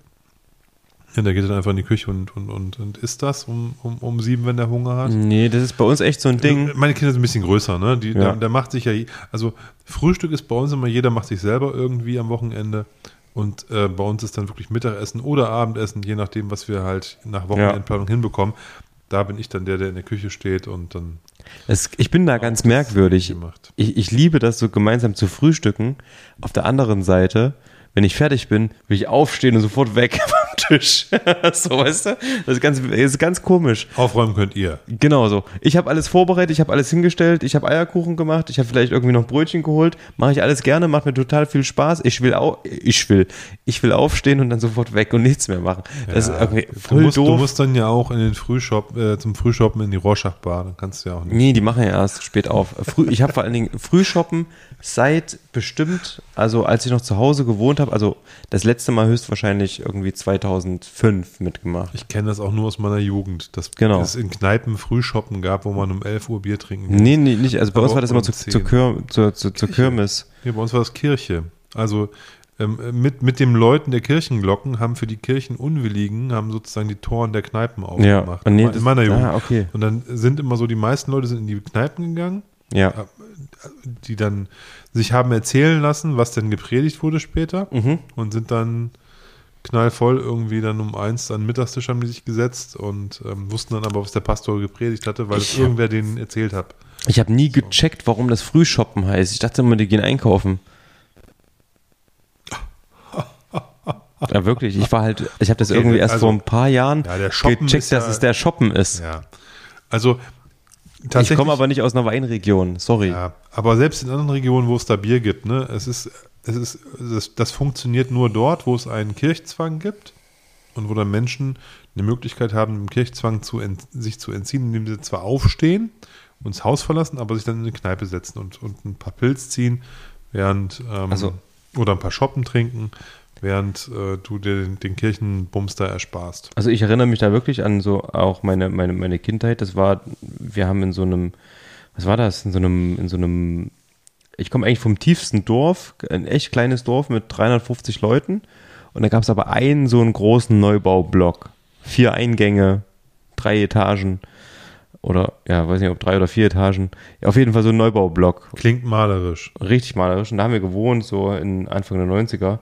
Ja, der geht dann einfach in die Küche und, und, und, und isst das um, um, um sieben, wenn der Hunger hat. Nee, das ist bei uns echt so ein Ding. Meine Kinder sind ein bisschen größer, ne? Die, Ja. der, der macht sich ja, also Frühstück ist bei uns immer, jeder macht sich selber irgendwie am Wochenende. Und äh, bei uns ist dann wirklich Mittagessen oder Abendessen, je nachdem, was wir halt nach Wochenendplanung hinbekommen. Da bin ich dann der, der in der Küche steht und dann Es, ich bin da ganz merkwürdig. Ich, ich liebe das so gemeinsam zu frühstücken. Auf der anderen Seite, wenn ich fertig bin, will ich aufstehen und sofort weg vom Tisch. so, weißt du? Das ist ganz, das ist ganz komisch. Aufräumen könnt ihr. Genau so. Ich habe alles vorbereitet, ich habe alles hingestellt, ich habe Eierkuchen gemacht, ich habe vielleicht irgendwie noch Brötchen geholt. Mache ich alles gerne, macht mir total viel Spaß. Ich will auch, ich will, ich will aufstehen und dann sofort weg und nichts mehr machen. Das Ja, ist irgendwie du, voll musst, doof. du musst dann ja auch in den Frühshop, äh, zum Frühshoppen in die Rorschach-Bar, dann kannst du ja auch nicht. Nee, die machen ja erst spät auf. Früh, ich habe vor allen Dingen Frühshoppen seit bestimmt, also als ich noch zu Hause gewohnt habe, also das letzte Mal höchstwahrscheinlich irgendwie 2005 mitgemacht. Ich kenne das auch nur aus meiner Jugend, dass Genau. es in Kneipen Frühshoppen gab, wo man um 11 Uhr Bier trinken konnte. Nee, nee, nicht. Also bei Aber uns war das immer um zu, 10. zu, Kir zu, zu, zur Kirmes. Nee, bei uns war das Kirche. Also ähm, mit, mit dem Läuten der Kirchenglocken haben für die Kirchenunwilligen haben sozusagen die Toren der Kneipen Ja, aufgemacht. und nee, in das- meiner Jugend. ah, okay. Und dann sind immer so, die meisten Leute sind in die Kneipen gegangen, Ja. die dann sich haben erzählen lassen, was denn gepredigt wurde später Mhm. und sind dann knallvoll irgendwie dann um eins an den Mittagstisch haben die sich gesetzt und ähm, wussten dann aber, was der Pastor gepredigt hatte, weil Ich irgendwer denen erzählt hat. Ich habe nie gecheckt, warum das Frühshoppen heißt. Ich dachte immer, die gehen einkaufen. Ja, wirklich. Ich war halt, ich habe das Okay, irgendwie erst also- vor ein paar Jahren Ja, gecheckt, ja- dass es der Shoppen ist. Ja. Also ich komme aber nicht aus einer Weinregion. Sorry. Ja, aber selbst in anderen Regionen, wo es da Bier gibt, ne, es ist, es ist, das, das funktioniert nur dort, wo es einen Kirchzwang gibt und wo dann Menschen eine Möglichkeit haben, dem Kirchzwang zu sich zu entziehen, indem sie zwar aufstehen und das Haus verlassen, aber sich dann in eine Kneipe setzen und, und ein paar Pilz ziehen, während ähm, Also- oder ein paar Shoppen trinken, während äh, du dir den, den Kirchenbums da ersparst. Also ich erinnere mich da wirklich an so auch meine, meine, meine Kindheit. Das war, wir haben in so einem, was war das? In so einem, in so einem, ich komme eigentlich vom tiefsten Dorf, ein echt kleines Dorf mit 350 Leuten. Und da gab es aber einen so einen großen Neubaublock. Vier Eingänge, drei Etagen. Oder, ja, weiß nicht, ob drei oder vier Etagen. Ja, auf jeden Fall so ein Neubaublock. Klingt malerisch. richtig malerisch. Und da haben wir gewohnt, so in Anfang der 90er.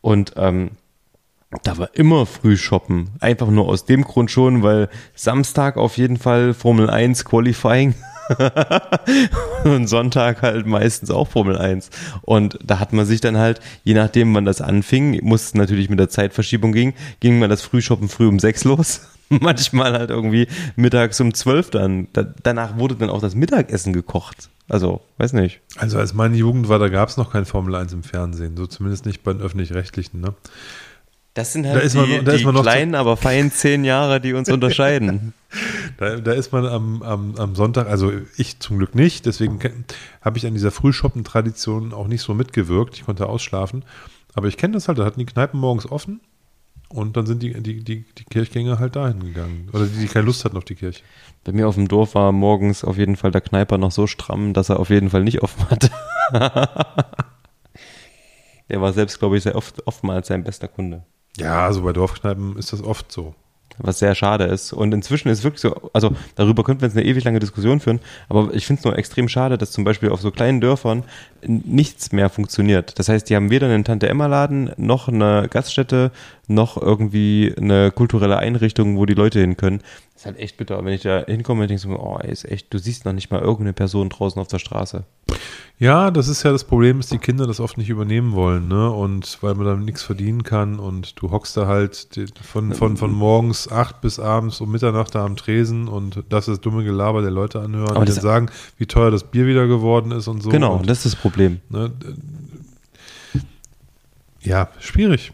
Und ähm, da war immer Frühshoppen. Einfach nur aus dem Grund schon, weil Samstag auf jeden Fall Formel 1 Qualifying. und Sonntag halt meistens auch Formel 1. Und da hat man sich dann halt, je nachdem wann das anfing, muss es natürlich mit der Zeitverschiebung ging, ging man das Frühshoppen früh um sechs los. manchmal halt irgendwie mittags um zwölf dann. Da, danach wurde dann auch das Mittagessen gekocht. Also, weiß nicht. Also als meine Jugend war, da gab es noch kein Formel 1 im Fernsehen. So zumindest nicht bei den Öffentlich-Rechtlichen. Ne? Das sind Da halt ist man die, da ist die man noch kleinen, aber feinen zehn Jahre, die uns unterscheiden. Da, da ist man am, am, am Sonntag, also ich zum Glück nicht, deswegen habe ich an dieser Frühschoppen-Tradition auch nicht so mitgewirkt. Ich konnte ausschlafen. Aber ich kenne das halt, da hatten die Kneipen morgens offen und dann sind die, die, die, die Kirchgänger halt dahin gegangen. Oder die, die keine Lust hatten auf die Kirche. Bei mir auf dem Dorf war morgens auf jeden Fall der Kneiper noch so stramm, dass er auf jeden Fall nicht offen hatte. der war selbst, glaube ich, sehr oft, oftmals sein bester Kunde. Ja, also bei Dorfkneipen ist das oft so. Was sehr schade ist. Und inzwischen ist wirklich so, also darüber könnten wir jetzt eine ewig lange Diskussion führen, aber ich finde es nur extrem schade, dass zum Beispiel auf so kleinen Dörfern nichts mehr funktioniert. Das heißt, die haben weder einen Tante-Emma-Laden, noch eine Gaststätte, noch irgendwie eine kulturelle Einrichtung, wo die Leute hin können. Das ist halt echt bitter. Wenn ich da hinkomme, denke ich so, oh, ey, ist echt, du siehst noch nicht mal irgendeine Person draußen auf der Straße. Ja, das ist ja das Problem, dass die Kinder das oft nicht übernehmen wollen, ne? Und weil man dann nichts verdienen kann und du hockst da halt von, von, von morgens acht bis abends um Mitternacht da am Tresen und das ist das dumme Gelaber der Leute anhören und dann sagen, wie teuer das Bier wieder geworden ist und so. genau, Und, das ist das Problem. ne? Ja, schwierig.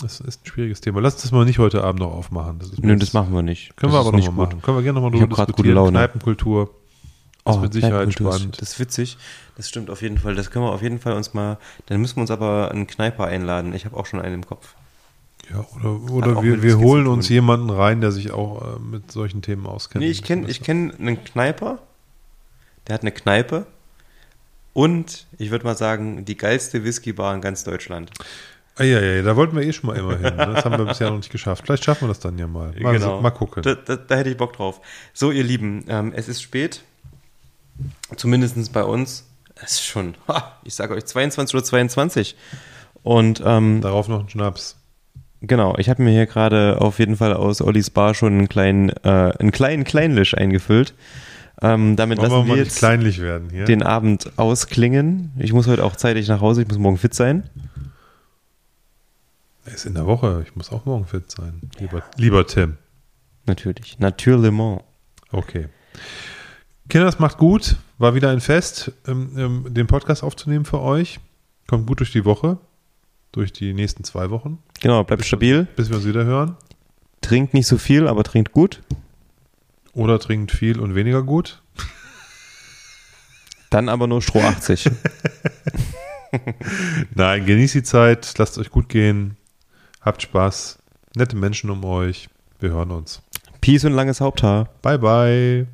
Das ist ein schwieriges Thema. Lass uns das mal nicht heute Abend noch aufmachen. Das Nö, das machen wir nicht. Können das wir aber nochmal machen. Können wir gerne nochmal drüber grad gute diskutieren. Laune. Kneipenkultur. Das ist mit Sicherheit spannend. Das ist witzig. Das stimmt auf jeden Fall. Das können wir auf jeden Fall uns mal. Dann müssen wir uns aber einen Kneiper einladen. Ich habe auch schon einen im Kopf. Ja, oder, oder wir, wir holen uns jemanden rein, der sich auch äh, mit solchen Themen auskennt. Nee, ich kenne ich kenn einen Kneiper. Der hat eine Kneipe. Und ich würde mal sagen, die geilste Whiskybar in ganz Deutschland. Ah, ja, ja, ja, da wollten wir eh schon mal immer hin. ne? Das haben wir bisher noch nicht geschafft. Vielleicht schaffen wir das dann ja mal. Mal, Genau. mal gucken. Da, da, da hätte ich Bock drauf. So, ihr Lieben, ähm, es ist spät. Zumindest bei uns. Es ist schon, ha, ich sage euch, 22.22 Uhr. 22. Und ähm, Darauf noch ein Schnaps. Genau, ich habe mir hier gerade auf jeden Fall aus Ollis Bar schon einen kleinen, äh, einen kleinen Kleinlisch eingefüllt. Ähm, damit Wollen wir lassen wir nicht jetzt kleinlich werden hier. den Abend ausklingen. Ich muss heute auch zeitig nach Hause, ich muss morgen fit sein. Er ist in der Woche. Ich muss auch morgen fit sein. Lieber, lieber Tim. Natürlich. Natürlich. Okay. Kinder, es macht gut. War wieder ein Fest, ähm, ähm, den Podcast aufzunehmen für euch. Kommt gut durch die Woche. Durch die nächsten zwei Wochen. Genau, bleibt stabil. Bis wir uns wieder hören. Trinkt nicht so viel, aber trinkt gut. Oder trinkt viel und weniger gut. Dann aber nur Stroh 80. Nein, genießt die Zeit. Lasst euch gut gehen. Habt Spaß. Nette Menschen um euch. Wir hören uns. Peace und langes Haupthaar. Bye, bye.